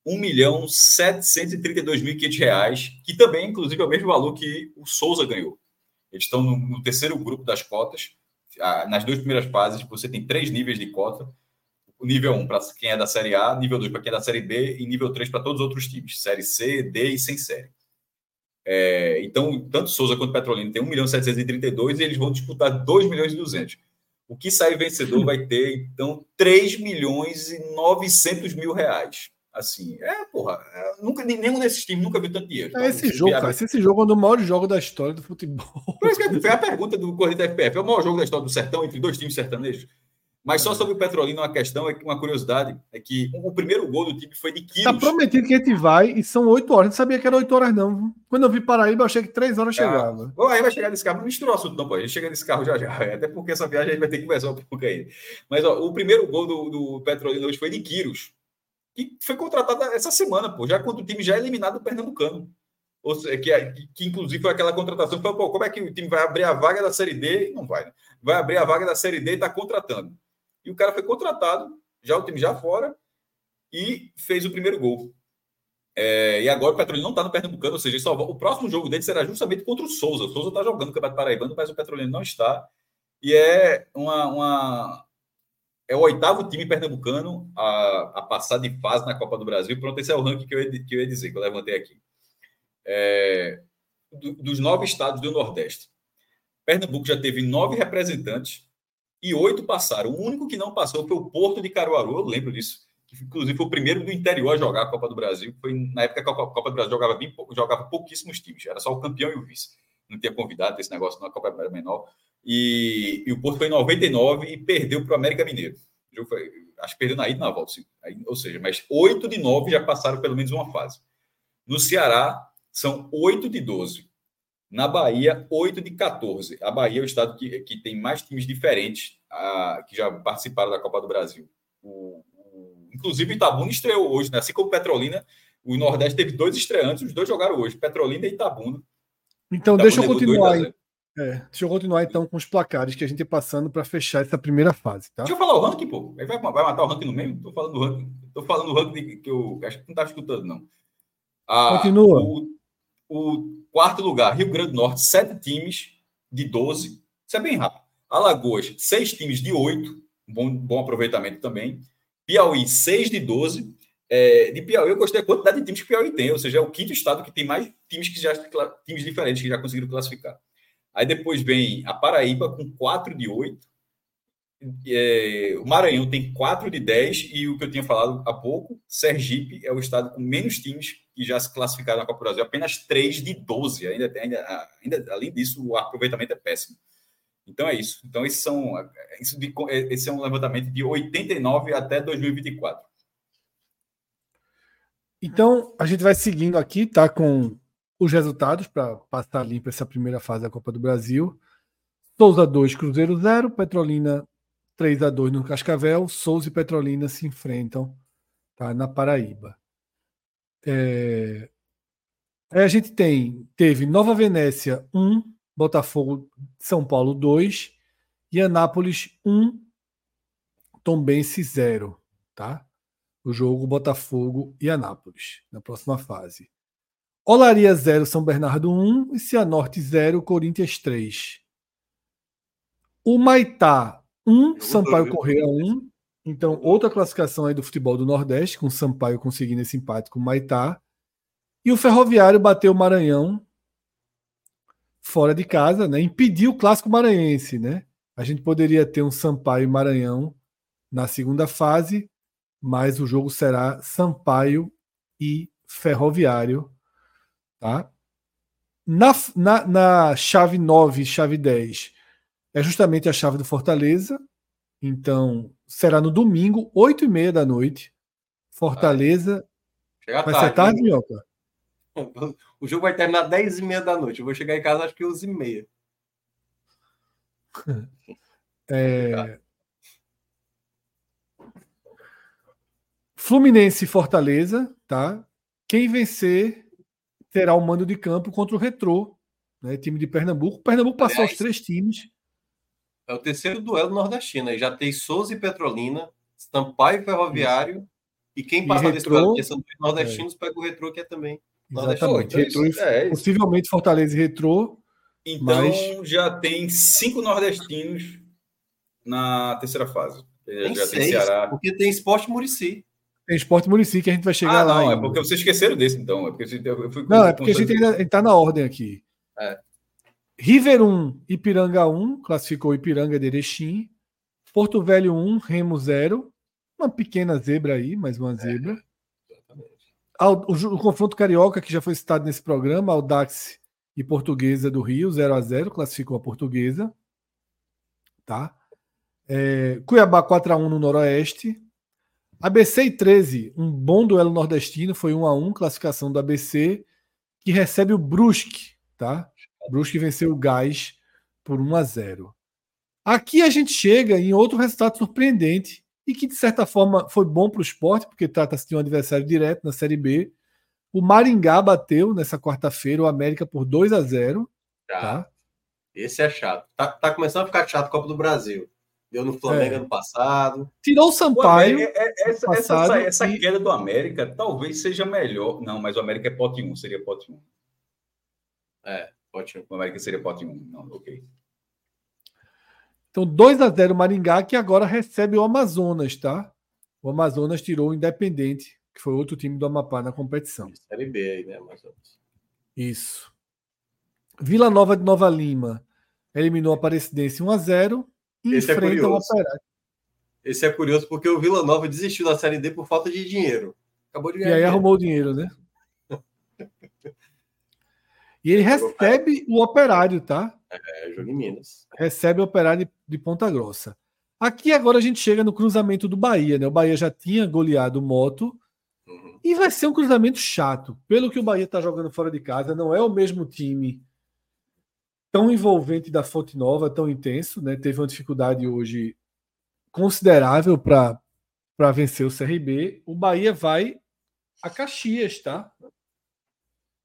1 milhão 732 mil reais, que também, inclusive, é o mesmo valor que o Souza ganhou. Eles estão no, no terceiro grupo das cotas. Nas duas primeiras fases, você tem três níveis de cota. O nível 1 para quem é da Série A, nível 2 para quem é da Série B e nível 3 para todos os outros times, Série C, D e sem série. É, então, tanto Souza quanto Petrolina tem 1 milhão 732 e eles vão disputar 2 milhões e 200. O que sai vencedor vai ter, então, 3 milhões e 900 mil reais. Assim, é, porra, é, nunca, nenhum desses times nunca viu tanto dinheiro. É esse jogo, cara, esse jogo é um dos maiores jogos da história do futebol. Por isso que foi a pergunta do Corrida FPF. É o maior jogo da história do Sertão entre dois times sertanejos. Mas só sobre o Petrolina, uma questão, é uma curiosidade, é que o primeiro gol do time foi de Quilos. Tá prometido que a gente vai e são oito horas. Não sabia que era oito horas, não. Quando eu vi Paraíba, eu achei que três horas ah, chegava. Bom, aí vai chegar nesse carro. Misturou o assunto, não, pô. A gente chega nesse carro já já. Até porque essa viagem a gente vai ter que conversar um pouco aí. Mas ó, o primeiro gol do, do Petrolina hoje foi de Quiros que foi contratada essa semana, pô, já quando o time já é eliminado do Pernambucano. Ou seja, que, que, inclusive foi aquela contratação que falou, pô, como é que o time vai abrir a vaga da Série D? Não vai, né? Vai abrir a vaga da Série D e está contratando. E o cara foi contratado, já o time já fora, e fez o primeiro gol. É, e agora o Petrolina não está no Pernambucano, ou seja, só, o próximo jogo dele será justamente contra o Souza. O Souza está jogando o Campeonato Paraibano, mas o Petrolina não está. E é uma, uma, é o oitavo time pernambucano a, a, passar de fase na Copa do Brasil. Pronto, esse é o ranking que eu que eu ia dizer, que eu levantei aqui. É, do, dos nove estados do Nordeste. Pernambuco já teve nove representantes e oito passaram. O único que não passou foi o Porto de Caruaru, eu lembro disso. Que, inclusive foi o primeiro do interior a jogar a Copa do Brasil. Foi na época que a Copa, do Brasil jogava, bem, jogava pouquíssimos times, era só o campeão e o vice. Não tinha convidado esse negócio na Copa era menor. E, e, o Porto foi em 99 e perdeu para o América Mineiro. Foi, acho que perdeu na ida na volta. Aí, ou seja, mas 8 de 9 já passaram pelo menos uma fase. No Ceará, são 8 de 12. Na Bahia, 8 de 14. A Bahia é o estado que, que tem mais times diferentes a, que já participaram da Copa do Brasil. O, o, inclusive, o Itabuna estreou hoje, né? assim como Petrolina. O Nordeste teve dois estreantes, os dois jogaram hoje, Petrolina e Itabuna. Então, Itabuna deixa eu continuar aí. É, deixa eu continuar então com os placares que a gente ia passando para fechar essa primeira fase, tá? Deixa eu falar o ranking, pô. Vai, vai matar o ranking no meio? Tô falando do ranking. Tô falando do ranking que eu acho que não tá escutando, não. Ah, Continua. O, o, quarto lugar, Rio Grande do Norte, sete times de 12. Isso é bem rápido. Alagoas, seis times de oito. Bom, bom aproveitamento também. Piauí, seis de 12. É, de Piauí, eu gostei da quantidade de times que Piauí tem, ou seja, é o quinto estado que tem mais times que já times diferentes que já conseguiram classificar. Aí depois vem a Paraíba com 4 de 8. É, o Maranhão tem 4 de 10 e o que eu tinha falado há pouco, Sergipe é o estado com menos times que já se classificaram na Copa do Brasil, apenas 3 de 12. Ainda, ainda, ainda, além disso, o aproveitamento é péssimo. Então é isso. Então, esses são, isso de, esse é um levantamento de 89 até 2024. Então, a gente vai seguindo aqui, tá? Com os resultados para passar limpo essa primeira fase da Copa do Brasil. Souza 2, Cruzeiro 0, Petrolina 3 a 2 no Cascavel, Souza e Petrolina se enfrentam tá, na Paraíba. É... Aí a gente tem, teve Nova Venécia 1, Botafogo São Paulo 2 e Anápolis 1, Tombense 0, tá? O jogo Botafogo e Anápolis na próxima fase. Olaria 0, São Bernardo 1 e Cianorte 0, Corinthians 3. O Maitá 1, Sampaio Correia 1. Então, outra classificação aí do futebol do Nordeste, com o Sampaio conseguindo esse empate com o Maitá. E o Ferroviário bateu o Maranhão fora de casa, né? Impediu o clássico maranhense, né? A gente poderia ter um Sampaio e Maranhão na segunda fase, mas o jogo será Sampaio e Ferroviário Tá? Na, na, na chave 9 chave 10, é justamente a chave do Fortaleza. Então, será no domingo, 8 e meia da noite. Fortaleza. Chega vai tarde, ser tarde, Minhoca? O jogo vai terminar 10 e meia da noite. Eu vou chegar em casa acho que 11 e meia. É... Fluminense e Fortaleza, tá? Quem vencer terá o mando de campo contra o Retrô, né? Time de Pernambuco. Pernambuco passou Aliás, os três times. É o terceiro duelo nordestino. Já tem Souza e Petrolina, Sampaio e Ferroviário. Isso. E quem passar desse duelo, porque são nordestinos, é. pega o Retrô, que é também. Exatamente. Retrô, é possivelmente Fortaleza e Retrô. Então mas... já tem cinco nordestinos na terceira fase. Tem já seis, tem Ceará. Porque tem Esporte Murici. Tem Esporte Murici que a gente vai chegar ah, lá. Não, ainda. é porque vocês esqueceram desse, então. É porque eu fui não, é porque a gente ainda está na ordem aqui. É. River 1, Ipiranga 1, classificou Ipiranga de Erechim. Porto Velho 1, Remo 0. Uma pequena zebra aí, mais uma é, zebra. É, o, o, o, confronto carioca, que já foi citado nesse programa, Audax e Portuguesa do Rio, 0 a 0 classificou a Portuguesa. Tá? É, Cuiabá 4x1 no Noroeste. ABC e 13, um bom duelo nordestino, foi 1 a 1 classificação do ABC, que recebe o Brusque, tá? O Brusque venceu o Gás por 1 a 0. Aqui a gente chega em outro resultado surpreendente e que de certa forma foi bom para o esporte, porque trata-se de um adversário direto na Série B. O Maringá bateu nessa quarta-feira o América por 2 a 0. Tá. tá? Esse é chato. Tá, tá começando a ficar chato a Copa do Brasil. Deu no Flamengo é. ano passado. Tirou o Sampaio. É, é, essa, essa, essa e... queda do América talvez seja melhor. Não, mas o América é pote 1, seria pote 1. É, 1. O América seria pote 1. Não, ok. Então, 2 a 0 Maringá, que agora recebe o Amazonas, tá? O Amazonas tirou o Independente, que foi outro time do Amapá na competição. Série B aí, né, Amazonas? Isso. Vila Nova de Nova Lima eliminou a Aparecidense 1 a 0 esse é curioso. Esse é curioso porque o Vila Nova desistiu da Série D por falta de dinheiro. Acabou de ganhar. E aí arrumou o dinheiro, né? e ele recebe o operário, tá? É, jogo em Minas. Recebe o operário de Ponta Grossa. Aqui agora a gente chega no cruzamento do Bahia, né? O Bahia já tinha goleado o Moto. Uhum. E vai ser um cruzamento chato. Pelo que o Bahia está jogando fora de casa, não é o mesmo time tão envolvente da Fonte Nova, tão intenso, né? Teve uma dificuldade hoje considerável para vencer o CRB. O Bahia vai a Caxias, tá?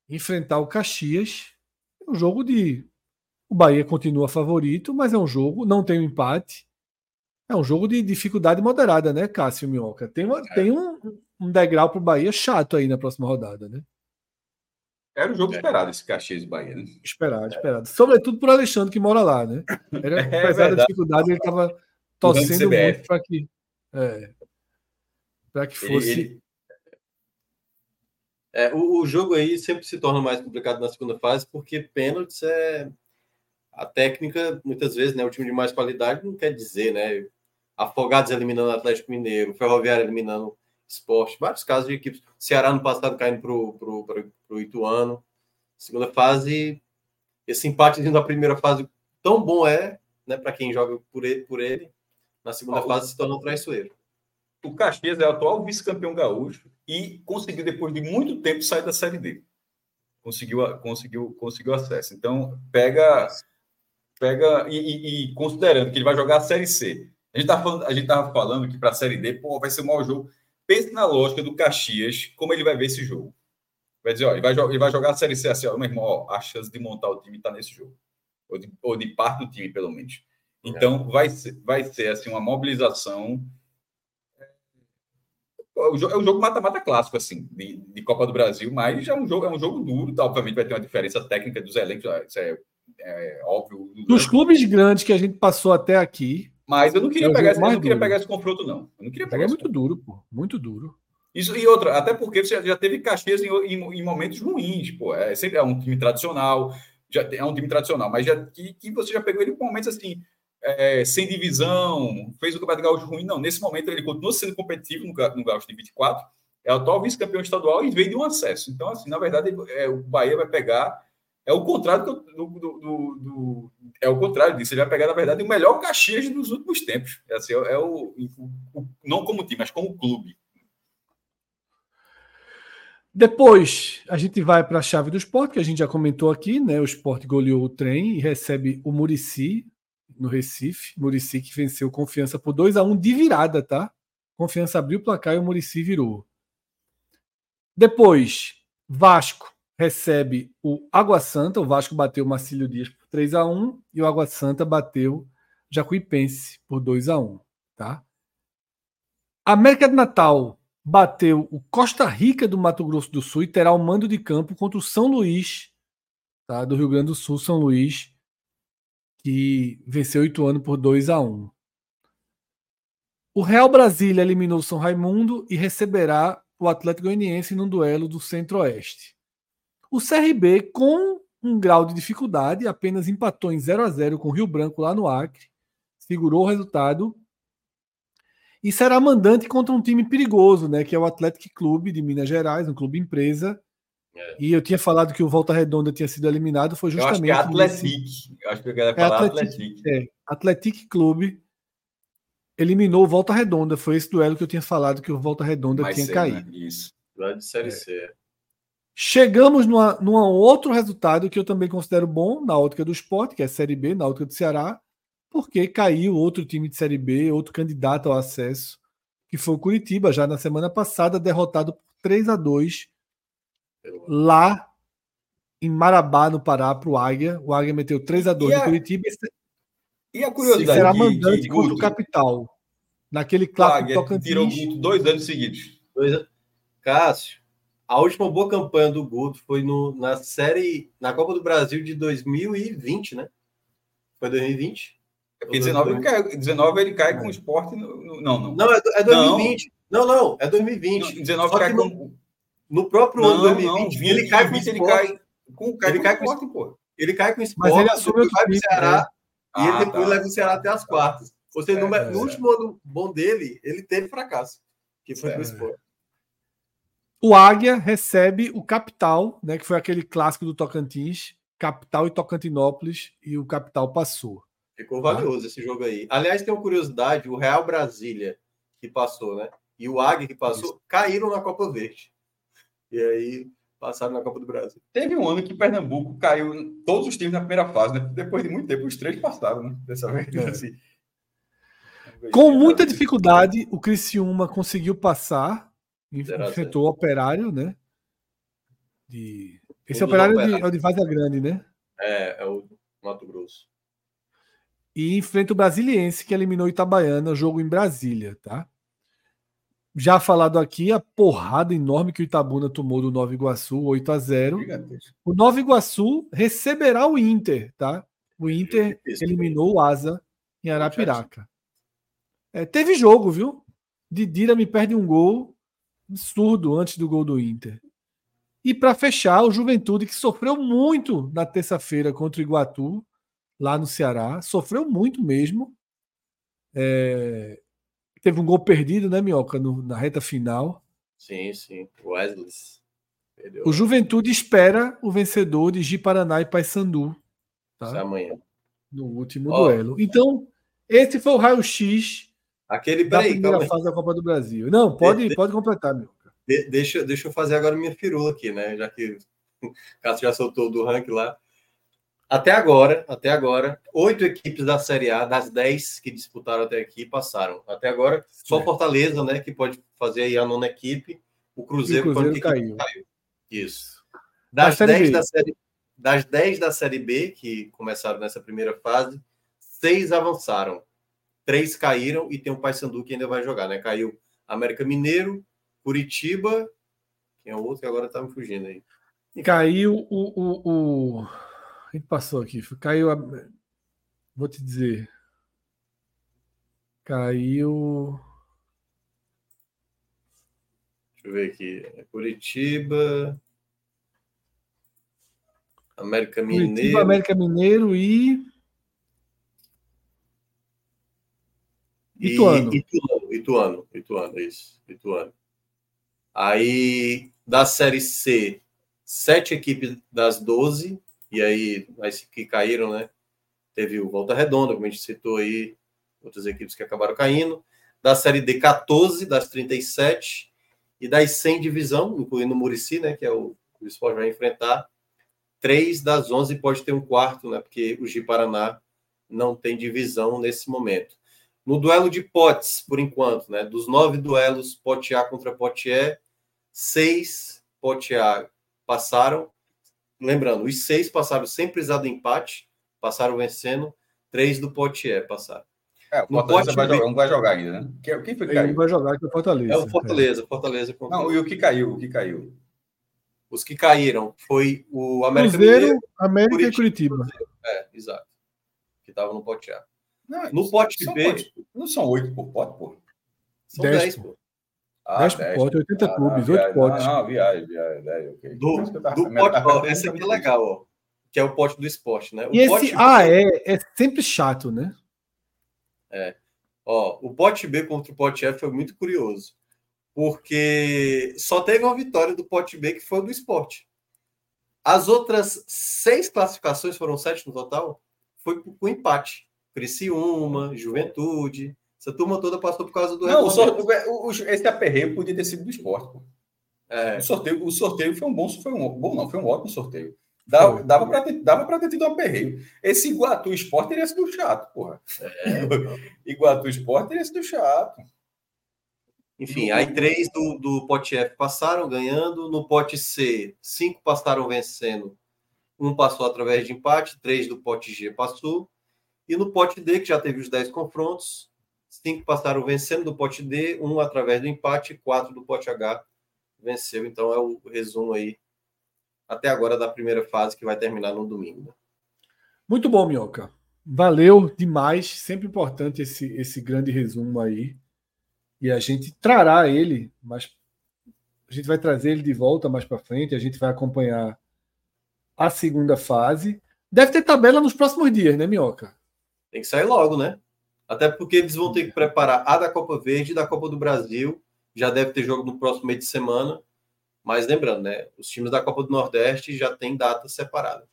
Enfrentar o Caxias. É um jogo de. O Bahia continua favorito, mas é um jogo, não tem um empate. É um jogo de dificuldade moderada, né, Cássio Minhoca? Tem, uma, é. tem um, um degrau para o Bahia chato aí na próxima rodada, né? Era um jogo é. esperado esse Caxias e Bahia, né? Esperado, esperado. Sobretudo por Alexandre que mora lá, né? Era, é, apesar da dificuldade, ele estava torcendo muito para que, é, para que fosse. Ele, ele... É, o, o, jogo aí sempre se torna mais complicado na segunda fase, porque pênaltis é. A técnica, muitas vezes, né? O time de mais qualidade não quer dizer, né? Afogados eliminando o Atlético Mineiro, Ferroviário eliminando esporte, vários casos de equipes. Ceará no passado caindo para o Ituano. Segunda fase, esse empate da primeira fase tão bom é, né, para quem joga por ele, por ele, na segunda fase se torna um traiçoeiro. O Caxias é o atual vice-campeão gaúcho e conseguiu, depois de muito tempo, sair da Série D. Conseguiu, conseguiu, conseguiu acesso. Então, pega. pega e, e, e considerando que ele vai jogar a Série C. A gente estava falando, tava falando que para a Série D, pô, vai ser o maior jogo. Pense na lógica do Caxias, como ele vai ver esse jogo. Vai dizer, ó, ele vai, ele vai jogar a Série C assim, ó, meu irmão, ó, a chance de montar o time está nesse jogo. Ou de, ou de parte do time, pelo menos. Então, é. vai, ser, vai ser assim, uma mobilização. É o jogo mata-mata clássico, assim, de, de, Copa do Brasil, mas é um jogo, é um jogo duro, tá? obviamente vai ter uma diferença técnica dos elencos, isso é, é óbvio. Dos clubes grandes que a gente passou até aqui, mas eu não queria, é pegar, esse, eu não queria pegar esse confronto, não. Eu não queria pegar é muito duro, pô. Muito duro. Isso, e outra, até porque você já teve Caxias em, em, em, momentos ruins, pô. É, sempre, é um time tradicional, já é um time tradicional, mas já, que, que você já pegou ele em momentos assim, é, sem divisão, fez o Campeonato Gaúcho ruim. Não, nesse momento ele continua sendo competitivo no, no Gaúcho de 24, é o atual vice-campeão estadual e veio de um acesso. Então, assim, na verdade, é, o Bahia vai pegar é o contrário do, do, do, do, é o contrário disso. Ele vai pegar, na verdade, o melhor Caxias dos últimos tempos. É, assim, é o, o, não como time, mas como clube. Depois a gente vai para a chave do esporte, que a gente já comentou aqui, né? O esporte goleou o trem e recebe o Murici no Recife. Murici que venceu confiança por 2 a 1 de virada, tá? Confiança abriu o placar e o Murici virou. Depois, Vasco recebe o Água Santa. O Vasco bateu o Marcílio Dias por 3 a 1 e o Água Santa bateu Jacuipense por 2 a 1 tá? América de Natal bateu o Costa Rica do Mato Grosso do Sul e terá o mando de campo contra o São Luís, tá? do Rio Grande do Sul, São Luís, que venceu o anos por 2 a 1 O Real Brasília eliminou o São Raimundo e receberá o Atlético Goianiense num duelo do Centro-Oeste. O CRB, com um grau de dificuldade, apenas empatou em 0 a 0 com o Rio Branco lá no Acre, segurou o resultado e será mandante contra um time perigoso, né, que é o Atlético Clube de Minas Gerais, um clube empresa. É. E eu tinha falado que o Volta Redonda tinha sido eliminado, foi justamente. Eu acho que é Atlético. Nesse... Eu acho que eu quero falar é Atlético. É, Clube eliminou o Volta Redonda. Foi esse duelo que eu tinha falado que o Volta Redonda tinha né? caído. Né? Isso. Lá de Série é. C. Chegamos numa, num outro resultado que eu também considero bom na ótica do esporte, que é a Série B, na ótica do Ceará, porque caiu outro time de Série B, outro candidato ao acesso, que foi o Curitiba, já na semana passada, derrotado por 3 a 2 lá em Marabá, no Pará, para o Águia. O Águia meteu 3 a 2 no Curitiba. E a curiosidade será mandante de, contra o Capital. Naquele clássico Tocantins. Tirou dois anos seguidos. Dois... Cássio, a última boa campanha do Guto foi no, na série, na Copa do Brasil de 2020, né? Foi 2020? É porque 19 ele cai, 19 ele cai com o esporte. No, no, não, não. Não, é, é 2020. Não, não, não é 2020. Não, 19 cai com. No próprio não, ano 2020, não, ele cai com o esporte. Ele cai com, ele cai com o esporte, pô. Ele cai com o esporte, Mas ele assume vai pro Ceará né? e ah, ele depois tá. leva o Ceará até as quartas. Ou seja, é, no, é, no último ano bom dele, ele teve fracasso, que foi é. pro esporte. O Águia recebe o Capital, né, que foi aquele clássico do Tocantins, Capital e Tocantinópolis, e o Capital passou. Ficou valioso tá? esse jogo aí. Aliás, tem uma curiosidade: o Real Brasília, que passou, né? E o Águia, que passou, Isso. caíram na Copa Verde. E aí passaram na Copa do Brasil. Teve um ano que Pernambuco caiu todos os times na primeira fase, né? Depois de muito tempo, os três passaram, né? Dessa vez. É. Assim. Com muita dificuldade, o Criciúma conseguiu passar enfrentou o Operário, né? De... Esse operário, operário. De, é o de Vaza Grande, né? É, é o Mato Grosso. E enfrenta o Brasiliense, que eliminou o Itabaiana, jogo em Brasília, tá? Já falado aqui, a porrada enorme que o Itabuna tomou do Nova Iguaçu, 8 a 0 O Nova Iguaçu receberá o Inter, tá? O Inter eliminou o Asa em Arapiraca. É, teve jogo, viu? Didira me perde um gol absurdo antes do gol do Inter. E para fechar, o Juventude, que sofreu muito na terça-feira contra o Iguatu, lá no Ceará, sofreu muito mesmo. É... Teve um gol perdido, né, Minhoca, no, na reta final. Sim, sim. Wesley. Perdeu. O Juventude espera o vencedor de Ji Paraná e Paysandu. Tá? amanhã. No último oh. duelo. Então, esse foi o raio-x Aquele, da primeira calma. fase da Copa do Brasil. Não, pode, de, pode completar, meu. De, deixa, deixa eu fazer agora minha firula aqui, né? Já que o Cássio já soltou do ranking lá. Até agora, até agora, oito equipes da Série A, das dez que disputaram até aqui, passaram. Até agora, só Fortaleza, né, que pode fazer aí a nona equipe. O Cruzeiro, o Cruzeiro caiu. caiu. Isso. Das dez, da série, das dez da Série B, que começaram nessa primeira fase, seis avançaram três caíram e tem o Paysandu que ainda vai jogar, né? Caiu América Mineiro, Curitiba, quem é o outro que agora tá me fugindo aí. Caiu o, o, o... gente passou aqui, caiu a... vou te dizer. Caiu Deixa eu ver aqui. É Curitiba, América Mineiro. Curitiba, América Mineiro e Ituano. E, Ituano, Ituano, Ituano, isso, Ituano. Aí, da Série C, sete equipes das 12 e aí as que caíram, né? Teve o Volta Redonda, como a gente citou aí, outras equipes que acabaram caindo. Da Série D, 14 das 37 e das 100 divisão, incluindo o Murici, né, que é o o esporte vai enfrentar. Três das 11 pode ter um quarto, né, porque o Gi Paraná não tem divisão nesse momento. No duelo de potes, por enquanto, né, dos nove duelos pote A contra pote E, seis pote A passaram. Lembrando, os seis passaram sem precisar do empate, passaram vencendo. Três do pote E passaram. É, o Fortaleza vai jogar, não vai jogar ainda, né? Quem foi que caiu? Ele vai jogar que é o Fortaleza. É o Fortaleza, é. Fortaleza. Não, e o que caiu? O que caiu? Os que caíram foi o América Cruzeiro, Mineiro, América Curitiba, e Curitiba. É, exato. Que estavam no pote A. Não, no pote B. Não são oito por pote, pô. São dez, pô. Ah, 10 por pote, 80 ah, clubes, 8 potes. Não, viagem, viagem, viagem, ok. Do, do pote, ó, esse aqui é legal, ó. Que é o pote do esporte, né? O e esse A ah, é, é sempre chato, né? É. Ó, o pote B contra o pote F foi muito curioso porque só teve uma vitória do pote B que foi do esporte. As outras seis classificações, foram sete no total, foi com empate. Criciúma, Juventude, essa turma toda passou por causa do. Não, o, o, esse aperreio podia ter sido do esporte. É. O, sorteio, o sorteio foi um bom, foi um bom, não, foi um ótimo sorteio. Dava, dava para ter, dava ter tido um aperreio. Esse Iguatu Esporte teria sido chato, porra. É. Iguatu Esporte teria sido chato. Enfim, aí três do, do pote F passaram ganhando, no pote C, cinco passaram vencendo, um passou através de empate, três do pote G passou, e no pote D, que já teve os dez confrontos, cinco passaram vencendo do pote D, um através do empate, quatro do pote H venceu. Então é o resumo aí até agora da primeira fase que vai terminar no domingo. Muito bom, Minhoca. Valeu demais. Sempre importante esse, esse grande resumo aí. E a gente trará ele, mas a gente vai trazer ele de volta mais para frente. A gente vai acompanhar a segunda fase. Deve ter tabela nos próximos dias, né, Minhoca? Tem que sair logo, né? Até porque eles vão ter que preparar a da Copa Verde e da Copa do Brasil. Já deve ter jogo no próximo meio de semana. Mas lembrando, né? Os times da Copa do Nordeste já têm data separada.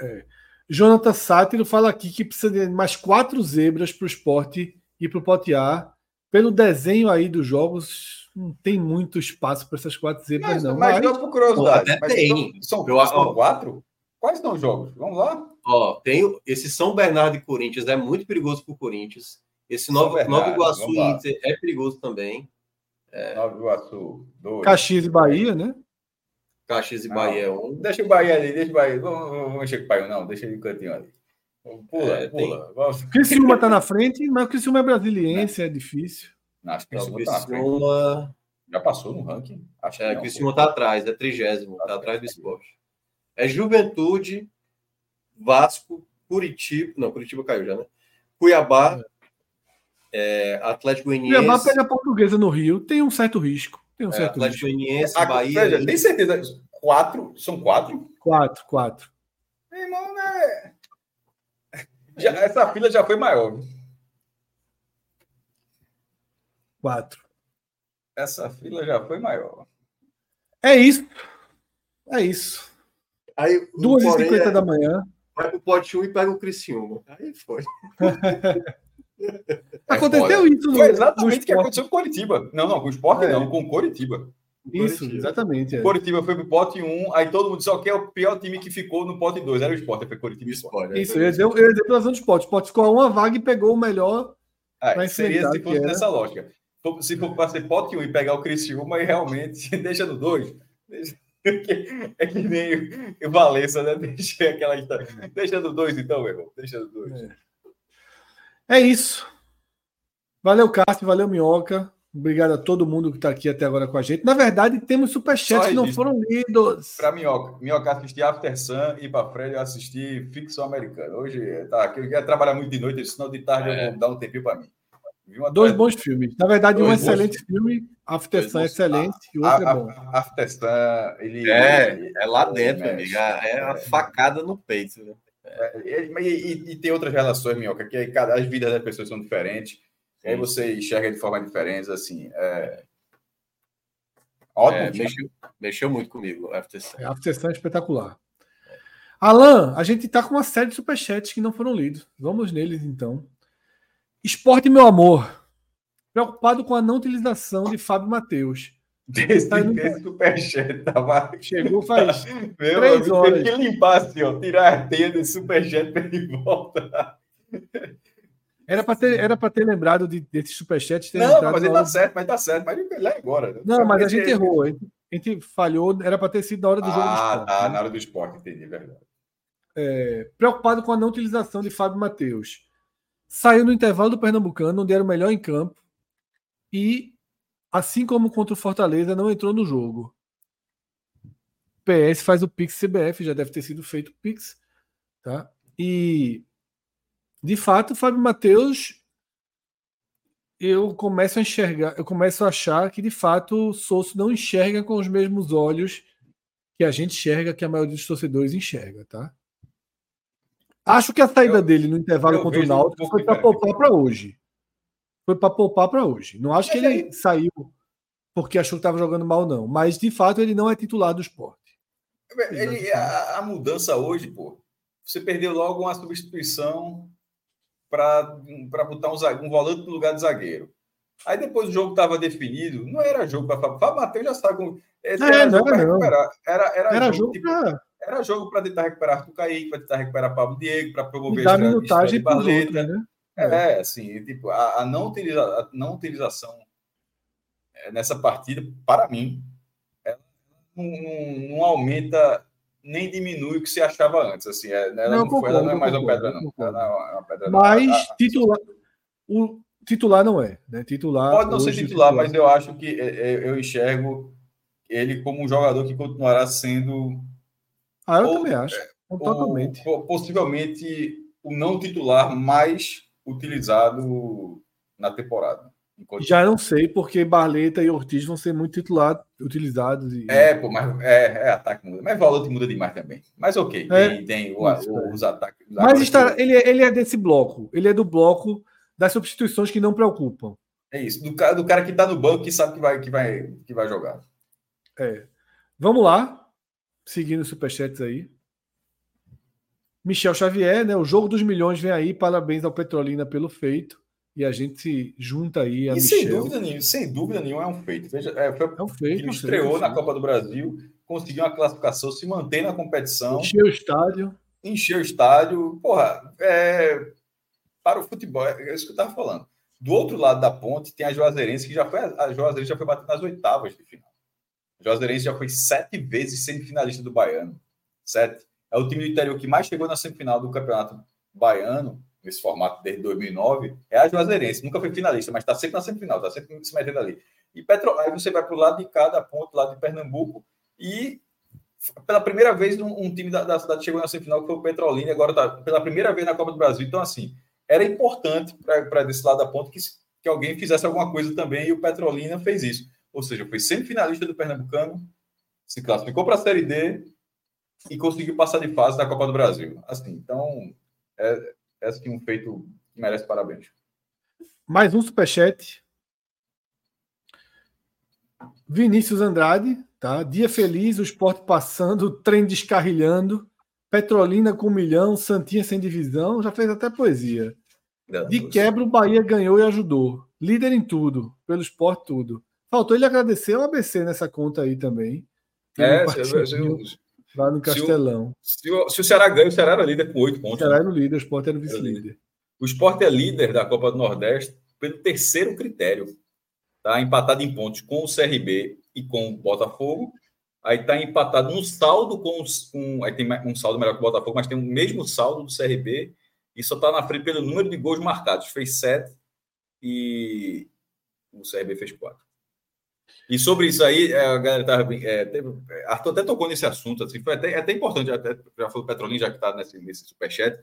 É. Jonathan Sátiro fala aqui que precisa de mais quatro zebras para o esporte e para o Potiar pelo desenho aí dos jogos, não tem muito espaço para essas quatro zebras, mas, não. Mas, mas por curiosidade, até tem. São, são, são quatro? Quais são os jogos? Vamos lá? Ó, tem esse São Bernardo e Corinthians é muito perigoso para o Corinthians. Esse Novo, Bernardo, Novo Iguaçu e Inter é perigoso também. É... Nova Iguaçu, dois. Caxias e Bahia, né? Caxias e não, Bahia é um. Deixa o Bahia ali, deixa o Bahia. Vamos, vamos mexer com o Bahia, não. Deixa ele no cantinho ali. Pula, é, pula. Tem... Criciúma está na frente, mas o Criciúma é brasiliense, é difícil. Não, acho que o Criciúma... Já passou no ranking? Acho é, o Criciúma está atrás, é trigésimo, está atrás do esporte. É Juventude, Vasco, Curitiba... Não, Curitiba caiu já, né? Cuiabá, é. É, Atlético Goianiense... Cuiabá pega a portuguesa no Rio, tem um certo risco. Tem um é, certo Atlético Goianiense, Bahia... Seja, tem certeza? Quatro? São quatro? Quatro, quatro. Meu irmão, né? Já, essa fila já foi maior. Quatro. Essa fila já foi maior. É isso. É isso. Aí, Duas e cinquenta é, da manhã. Vai pro pote 1 e pega o Criciúma. Aí foi. Aconteceu é isso. No, foi exatamente o que aconteceu com o Coritiba. Não, não, com o Sport é. não, com o Coritiba. Isso, Coritiba. exatamente. É. Coritiba foi pro pote 1, aí todo mundo disse: que é o pior time que ficou no pote 2. Era o Sport, foi Coritiba Sport. Isso, eu ia dizer, eu ia dizer pela zona do Sport. O Sport ficou a uma vaga e pegou o melhor. Ah, seria se fosse nessa lógica. Se for para ser pote 1 e pegar o Criciúma, e realmente deixa no 2. É que nem o Valença, né? Deixa aquela história. Deixa no 2, então, meu irmão. Deixa no 2. É. é isso. Valeu, Cássio. Valeu, Minhoca. Obrigado a todo mundo que está aqui até agora com a gente. Na verdade, temos superchats que não foram lidos. Para Minhoca, Minhoca assisti After Sun e para Fred eu assisti Ficção Americana. Hoje, tá, eu quero trabalhar muito de noite, senão de tarde é. eu vou dar um tempinho para mim. Dois bons filmes. Na verdade, Dois um excelente filme, After Sun é excelente, e o outro a, é bom. After Sun, ele. É, é lá dentro, amiga. É uma facada no peito. Né? É, e, e, e, tem outras relações, Minhoca, que cada, as vidas das pessoas são diferentes. E aí você enxerga de forma diferente, assim. É... Ótimo. É, mexeu, mexeu, muito comigo, After Sun. É, After Sun é espetacular. Alan, a gente está com uma série de superchats que não foram lidos. Vamos neles então. Esporte, meu amor. Preocupado com a não utilização de Fábio Matheus. Desse, tá esse superchat tava. Chegou faz Meu três amigo, horas. Tem que limpar assim, ó, tirar a teia desse superchat para ele voltar. Era para ter, era ter lembrado de, desse superchat. Ter não, mas ele tá certo, mas tá certo. Mas ele é agora. Né? Não, mas a gente errou. A gente, a gente falhou, era para ter sido na hora do jogo ah, esporte. Ah, tá, né? na hora do esporte, entendi, verdade. É, preocupado com a não utilização de Fábio Matheus. Saiu no intervalo do Pernambucano, onde era o melhor em campo. E, assim como contra o Fortaleza, não entrou no jogo. PS faz o Pix CBF, já deve ter sido feito o Pix. Tá? E de fato, o Fábio Matheus, eu começo a enxergar, eu começo a achar que de fato o Souto não enxerga com os mesmos olhos que a gente enxerga, que a maioria dos torcedores enxerga, tá? Acho que a saída eu, dele no intervalo contra o Náutico um foi para poupar para hoje. Foi para poupar para hoje. Não acho que ele saiu porque achou que estava jogando mal, não. Mas, de fato, ele não é titular do esporte. Ele, a, a, mudança hoje, pô, você perdeu logo uma substituição para botar um, um volante no lugar de zagueiro. Aí depois o jogo estava definido, não era jogo para Fábio. Fábio Matheus já sabe como. É, era, jogo para recuperar. Era, era, era jogo, tipo, pra... era jogo para tentar recuperar Arthur Kaique, para tentar recuperar Pablo Diego, para promover a minutagem de Barleta. Né? É, é, assim, tipo, a, a, não utiliza, a não utilização é, nessa partida, para mim, ela não, não, não aumenta nem diminui o que se achava antes. Assim, é, ela, não, não, concordo, foi, ela não é mais uma pedra, não. não é uma pedra, mas não. titular, o titular não é. Né? Titular, Pode não ser titular, titular, mas eu acho que é, é, eu enxergo ele como um jogador que continuará sendo. Ah, eu ou, também acho. Totalmente. Ou, possivelmente o não titular mais utilizado na temporada. Já não sei, porque Barleta e Ortiz vão ser muito titulados, utilizados. E... É, pô, mas é, é ataque muda. Mas volante muda demais também. Mas ok, é, tem, tem o, o, os ataques. Mas está, ele, é, ele é desse bloco. Ele é do bloco das substituições que não preocupam. É isso, do cara, do cara que está no banco que sabe que vai, que vai, que vai jogar. É. Vamos lá, seguindo os superchats aí. Michel Xavier, né? O jogo dos milhões vem aí. Parabéns ao Petrolina pelo feito e a gente se junta aí a e Michel. Sem dúvida, nenhuma, sem dúvida nenhuma é um feito. Veja, é, foi é um feito. Ele estreou na Copa do Brasil, conseguiu uma classificação, se mantém na competição. Encheu o estádio. Encheu o estádio. Porra, é, para o futebol, é isso que eu estava falando. Do outro lado da ponte tem a Juazeirense, que já foi, a Juazeirense já foi batendo nas oitavas de final. Juazeirense já foi sete vezes semifinalista do Baiano. Sete. É o time do interior que mais chegou na semifinal do Campeonato Baiano nesse formato desde 2009, é a Juazeirense. Nunca foi finalista, mas está sempre na semifinal, está sempre se metendo ali. E Petro... aí você vai para o lado de cada ponto, lado de Pernambuco, e pela primeira vez um, um time da, da, cidade chegou na semifinal, que foi o Petrolina, agora está pela primeira vez na Copa do Brasil. Então, assim, era importante para desse lado da ponta que, que alguém fizesse alguma coisa também, e o Petrolina fez isso. Ou seja, foi semifinalista do Pernambucano, se classificou para a Série D e conseguiu passar de fase da Copa do Brasil. Assim, então, é, é assim, um feito que merece parabéns. Mais um superchat. Vinícius Andrade, tá? Dia feliz, o esporte passando, trem descarrilhando, Petrolina com um milhão, Santinha sem divisão, já fez até poesia. De quebra, o Bahia ganhou e ajudou. Líder em tudo, pelo esporte tudo. Faltou ele agradecer ao ABC nessa conta aí também. É, um Lá no Castelão. Se o, se o, Ceará ganha, o Ceará era líder com oito pontos. O Ceará era o líder, o Sport era o vice-líder. O Sport é líder da Copa do Nordeste pelo terceiro critério. Está empatado em pontos com o CRB e com o Botafogo. Aí está empatado no saldo com, com. Aí tem um saldo melhor que o Botafogo, mas tem o mesmo saldo do CRB e só está na frente pelo número de gols marcados. Fez sete e o CRB fez quatro. E sobre isso aí, é, a galera tava, é, teve, Arthur até tocou nesse assunto, assim, foi até, é até importante, até, já falou Petrolinho, já que está nesse, nesse superchat,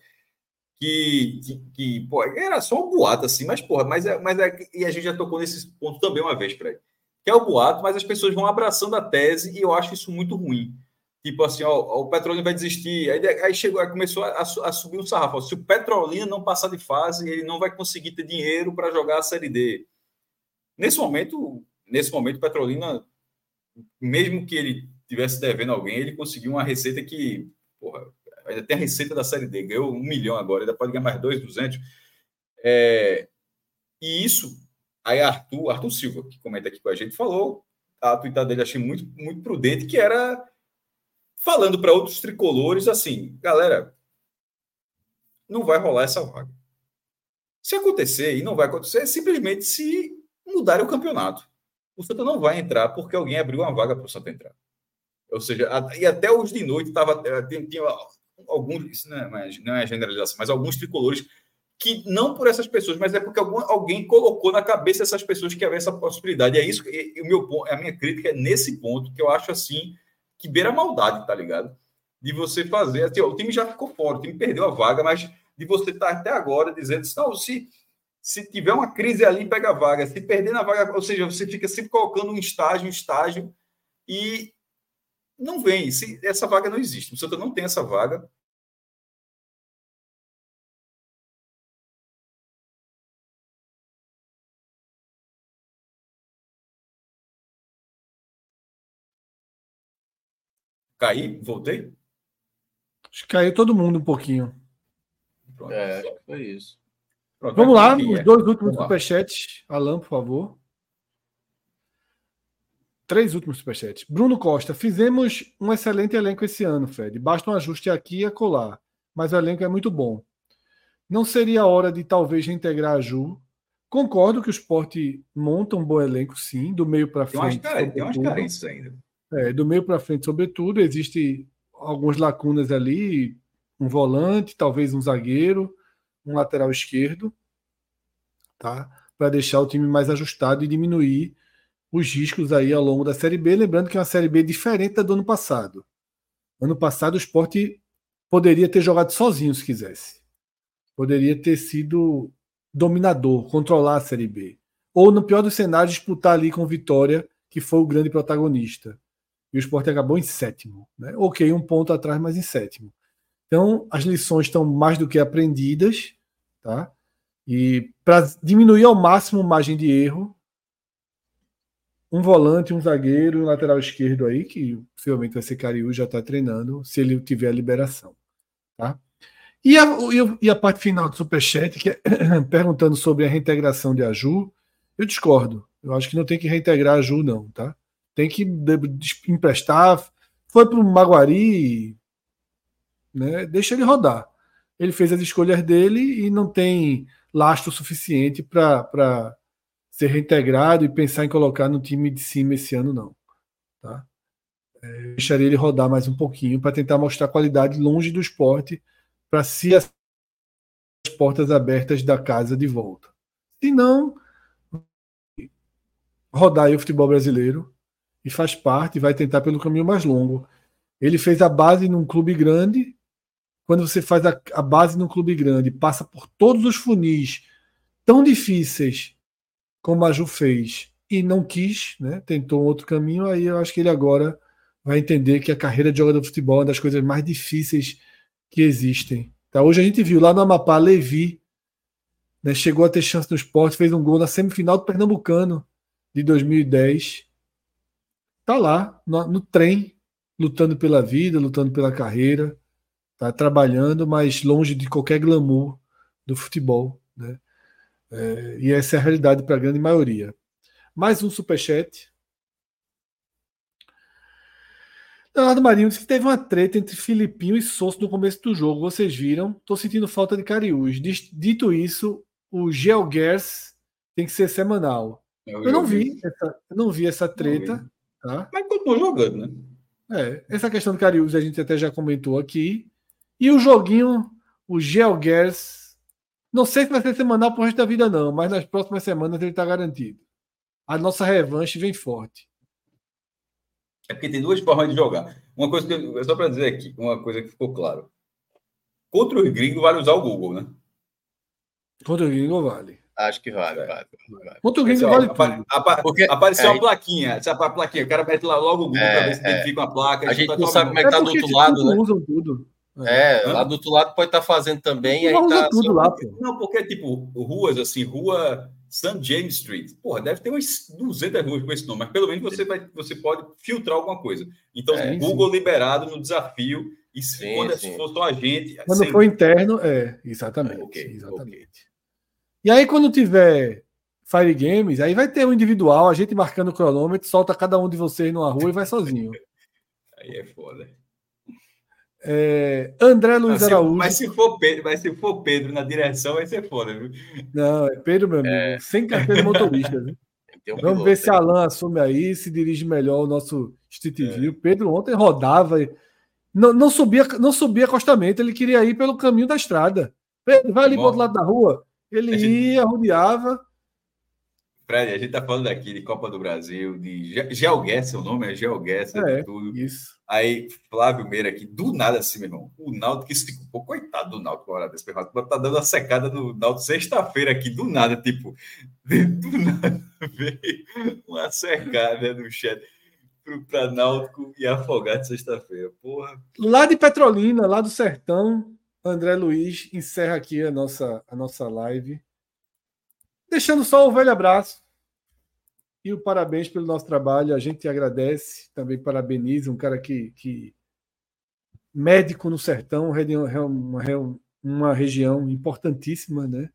que, que, que pô, era só um boato, assim, mas, porra, mas, é, mas é, e a gente já tocou nesse ponto também uma vez, Fred, que é o boato, mas as pessoas vão abraçando a tese e eu acho isso muito ruim. Tipo assim, ó, o Petrolina vai desistir. Aí, aí chegou, aí começou a, a, subir um sarrafo. Se o Petrolina não passar de fase, ele não vai conseguir ter dinheiro para jogar a Série D. Nesse momento, nesse momento, Petrolina, mesmo que ele tivesse devendo alguém, ele conseguiu uma receita que, porra, ainda tem a receita da Série D, ganhou um milhão agora, ainda pode ganhar mais dois, duzentos. É, e isso, aí Arthur, Arthur Silva, que comenta aqui com a gente, falou, a tuitada dele achei muito, muito prudente, que era falando para outros tricolores assim, galera, não vai rolar essa vaga. Se acontecer, e não vai acontecer, é simplesmente se mudarem o campeonato. O Santa não vai entrar porque alguém abriu uma vaga para o Santa entrar. Ou seja, e até hoje de noite tava, eh, tinha, alguns, isso não é, não é generalização, mas alguns tricolores que não por essas pessoas, mas é porque algum, alguém colocou na cabeça dessas pessoas que havia essa possibilidade. É isso e, e o meu a minha crítica é nesse ponto que eu acho assim que beira a maldade, tá ligado? De você fazer, assim, ó, o time já ficou fora, o time perdeu a vaga, mas de você estar tá até agora dizendo assim, não, se se tiver uma crise ali, pega a vaga. Se perder na vaga, ou seja, você fica sempre colocando um estágio, um estágio, e não vem. Se, essa vaga não existe. O Santa não tem essa vaga. Caí? Voltei? Acho que caiu todo mundo um pouquinho. Pronto. É, foi isso. Pronto, Vamos lá, os dois últimos superchats. Alan, por favor. Três últimos superchats. Bruno Costa, fizemos um excelente elenco esse ano, Fred. Basta um ajuste aqui e acolá. Mas o elenco é muito bom. Não seria hora de talvez reintegrar a Ju? Concordo que o esporte monta um bom elenco, sim, do meio para frente. Tem umas carências ainda. É, do meio para frente, sobretudo, existe algumas lacunas ali, um volante, talvez um zagueiro, um lateral esquerdo, tá? Para deixar o time mais ajustado e diminuir os riscos aí ao longo da Série B. Lembrando que é uma Série B diferente da do ano passado. Ano passado o esporte poderia ter jogado sozinho se quisesse. Poderia ter sido dominador, controlar a Série B. Ou, no pior dos cenários, disputar ali com Vitória, que foi o grande protagonista. E o esporte acabou em sétimo. Né? Ok, um ponto atrás, mas em sétimo. Então, as lições estão mais do que aprendidas, tá? E para diminuir ao máximo margem de erro, um volante, um zagueiro, um lateral esquerdo aí, que possivelmente vai ser Cariú, já está treinando, se ele tiver a liberação. Tá? E, a, e a parte final do Superchat, que é perguntando sobre a reintegração de Aju, eu discordo. Eu acho que não tem que reintegrar a Ju, não, tá? Tem que emprestar. Foi para o Maguari, né? Deixa ele rodar. Ele fez as escolhas dele e não tem lastro suficiente para ser reintegrado e pensar em colocar no time de cima esse ano, não. Tá? É, deixaria ele rodar mais um pouquinho para tentar mostrar qualidade longe do esporte, para se as portas abertas da casa de volta. Se não, rodar aí o futebol brasileiro e faz parte, vai tentar pelo caminho mais longo. Ele fez a base num clube grande, quando você faz a, a base no clube grande, passa por todos os funis tão difíceis como a Ju fez e não quis, né? tentou outro caminho, aí eu acho que ele agora vai entender que a carreira de jogador de futebol é uma das coisas mais difíceis que existem. Tá? Hoje a gente viu lá no Amapá, Levi né, chegou a ter chance no esporte, fez um gol na semifinal do Pernambucano de 2010. Tá lá, no, no trem, lutando pela vida, lutando pela carreira está trabalhando, mas longe de qualquer glamour do futebol. Né? É, e essa é a realidade para a grande maioria. Mais um superchat. Leonardo Marinho disse que teve uma treta entre Filipinho e Souza no começo do jogo. Vocês viram? Estou sentindo falta de Cariús. Dito isso, o Geogers tem que ser semanal. Eu, eu não vi essa, não vi essa treta. Vi. Tá? Mas continuou jogando, né? É, essa questão do Cariús a gente até já comentou aqui. E o joguinho, o GeoGuessr, não sei se vai ser semanal pro resto da vida, não, mas nas próximas semanas ele está garantido. A nossa revanche vem forte. É porque tem duas formas de jogar. Uma coisa que eu, só para dizer aqui, uma coisa que ficou claro. Contra os gringos vale usar o Google, né? Contra o gringo vale. Acho que vale, é. vale. vale. Contra o gringo vale tudo. Apa, Porque, apareceu é, uma plaquinha, sabe a plaquinha, o cara mete lá logo o Google é, para ver se é. identifica uma placa. A gente não sabe como é que tá do outro lado, né? Usam tudo. É, é, lá do outro lado pode estar tá fazendo também. Aí tá tudo lá, pô. Não, porque, tipo, ruas assim, rua St. James Street. Porra, deve ter umas 200 ruas com esse nome, mas pelo menos você, vai, você pode filtrar alguma coisa. Então, é, Google sim. liberado no desafio. E se sim, quando sim. for só a gente. Quando sem... for interno, é, exatamente. Okay, exatamente. Okay. E aí, quando tiver Fire Games, aí vai ter um individual, a gente marcando o cronômetro, solta cada um de vocês numa rua e vai sozinho. aí é foda. É, André Luiz mas Araújo. mas se, for Pedro, mas se for Pedro na direção, vai ser foda, viu? Não, é Pedro, meu amigo. É... Sem carteira de motorista, viu? Um Vamos ver se Alan assume aí, se dirige melhor o nosso Street é. View. Pedro ontem rodava, não, não, subia, não subia acostamento, ele queria ir pelo caminho da estrada. Pedro, vai ali para outro lado da rua. Ele gente... ia, rodeava. Fred, a gente tá falando aqui de Copa do Brasil, de Geoguessa, o nome é Geoguessa, é, tudo. Isso. Aí, Flávio Meira aqui, do nada assim, meu irmão. O Náutico que se pô, coitado do Náutico, hora desse tá dando uma secada no Náutico sexta-feira aqui, do nada, tipo, do nada veio uma secada no chat para Náutico e Afogado sexta-feira. Porra. Lá de Petrolina, lá do Sertão, André Luiz encerra aqui a nossa, a nossa live. Deixando só o velho abraço e o parabéns pelo nosso trabalho. A gente agradece, também parabeniza um cara que, que médico no sertão, uma, uma região importantíssima, né?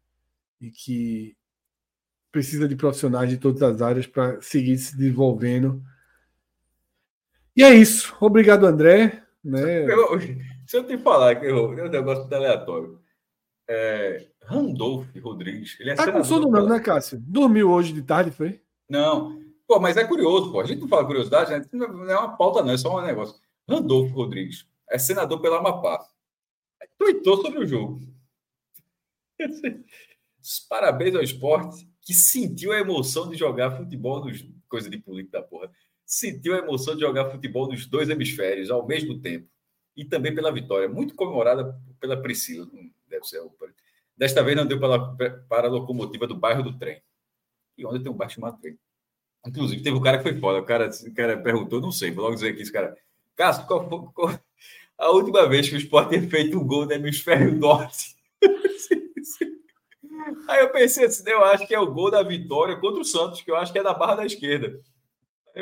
E que precisa de profissionais de todas as áreas para seguir se desenvolvendo. E é isso. Obrigado, André. Né? Eu, se eu te falar que é um negócio aleatório. É, Randolph Rodrigues. Ele é tá com sono não, né, Cássio? Dormiu hoje de tarde, foi? Não. Pô, mas é curioso, pô. A gente não fala curiosidade, né? não é uma pauta, não, é só um negócio. Randolfo Rodrigues é senador pela Amapá. Tuitou sobre o jogo. Parabéns ao esporte que sentiu a emoção de jogar futebol nos coisa de política da porra. Sentiu a emoção de jogar futebol nos dois hemisférios ao mesmo tempo. E também pela vitória, muito comemorada pela Priscila. Deve ser. Desta vez não deu para, para a locomotiva do bairro do trem. E onde tem um bairro chamado trem. Inclusive, teve um cara que foi foda. O cara, o cara perguntou, não sei, vou logo dizer aqui, esse cara. Cássio, qual qual, a última vez que o Sport tem feito um gol no hemisfério norte? Aí eu pensei assim, eu acho que é o gol da vitória contra o Santos, que eu acho que é da barra da esquerda.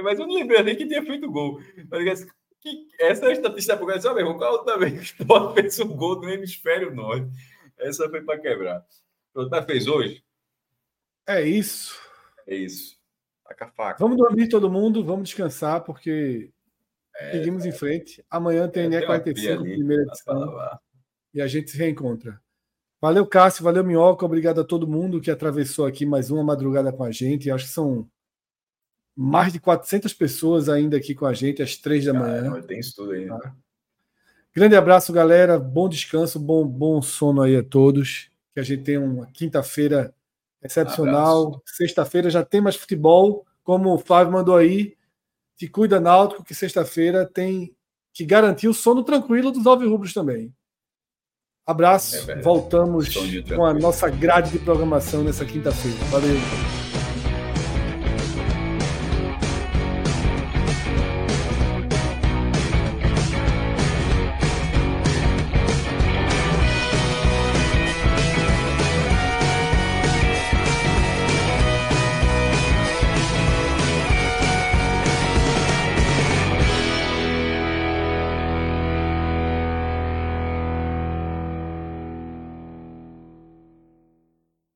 Mas eu não lembrei nem que tinha feito gol. Mas, que, essa é a estatística da Portugal. Sabe, qual a última vez que o Sport fez um gol no hemisfério norte? Essa foi para quebrar. Pronto, mas fez hoje? É isso. É isso. Taca a faca. Vamos dormir todo mundo, vamos descansar, porque é, seguimos é. em frente. Amanhã tem é, NE45, primeira edição. E a gente se reencontra. Valeu, Cássio, valeu, Minhoca. Obrigado a todo mundo que atravessou aqui mais uma madrugada com a gente. Acho que são mais de 400 pessoas ainda aqui com a gente às três da manhã. tem isso tudo ainda. Tá? Grande abraço, galera. Bom descanso, bom, bom sono aí a todos. Que a gente tenha uma quinta-feira excepcional. Sexta-feira já tem mais futebol, como o Flávio mandou aí. Te cuida, Náutico, que sexta-feira tem que garantir o sono tranquilo dos Rubros também. Abraço, é voltamos com a nossa grade de programação nessa quinta-feira. Valeu.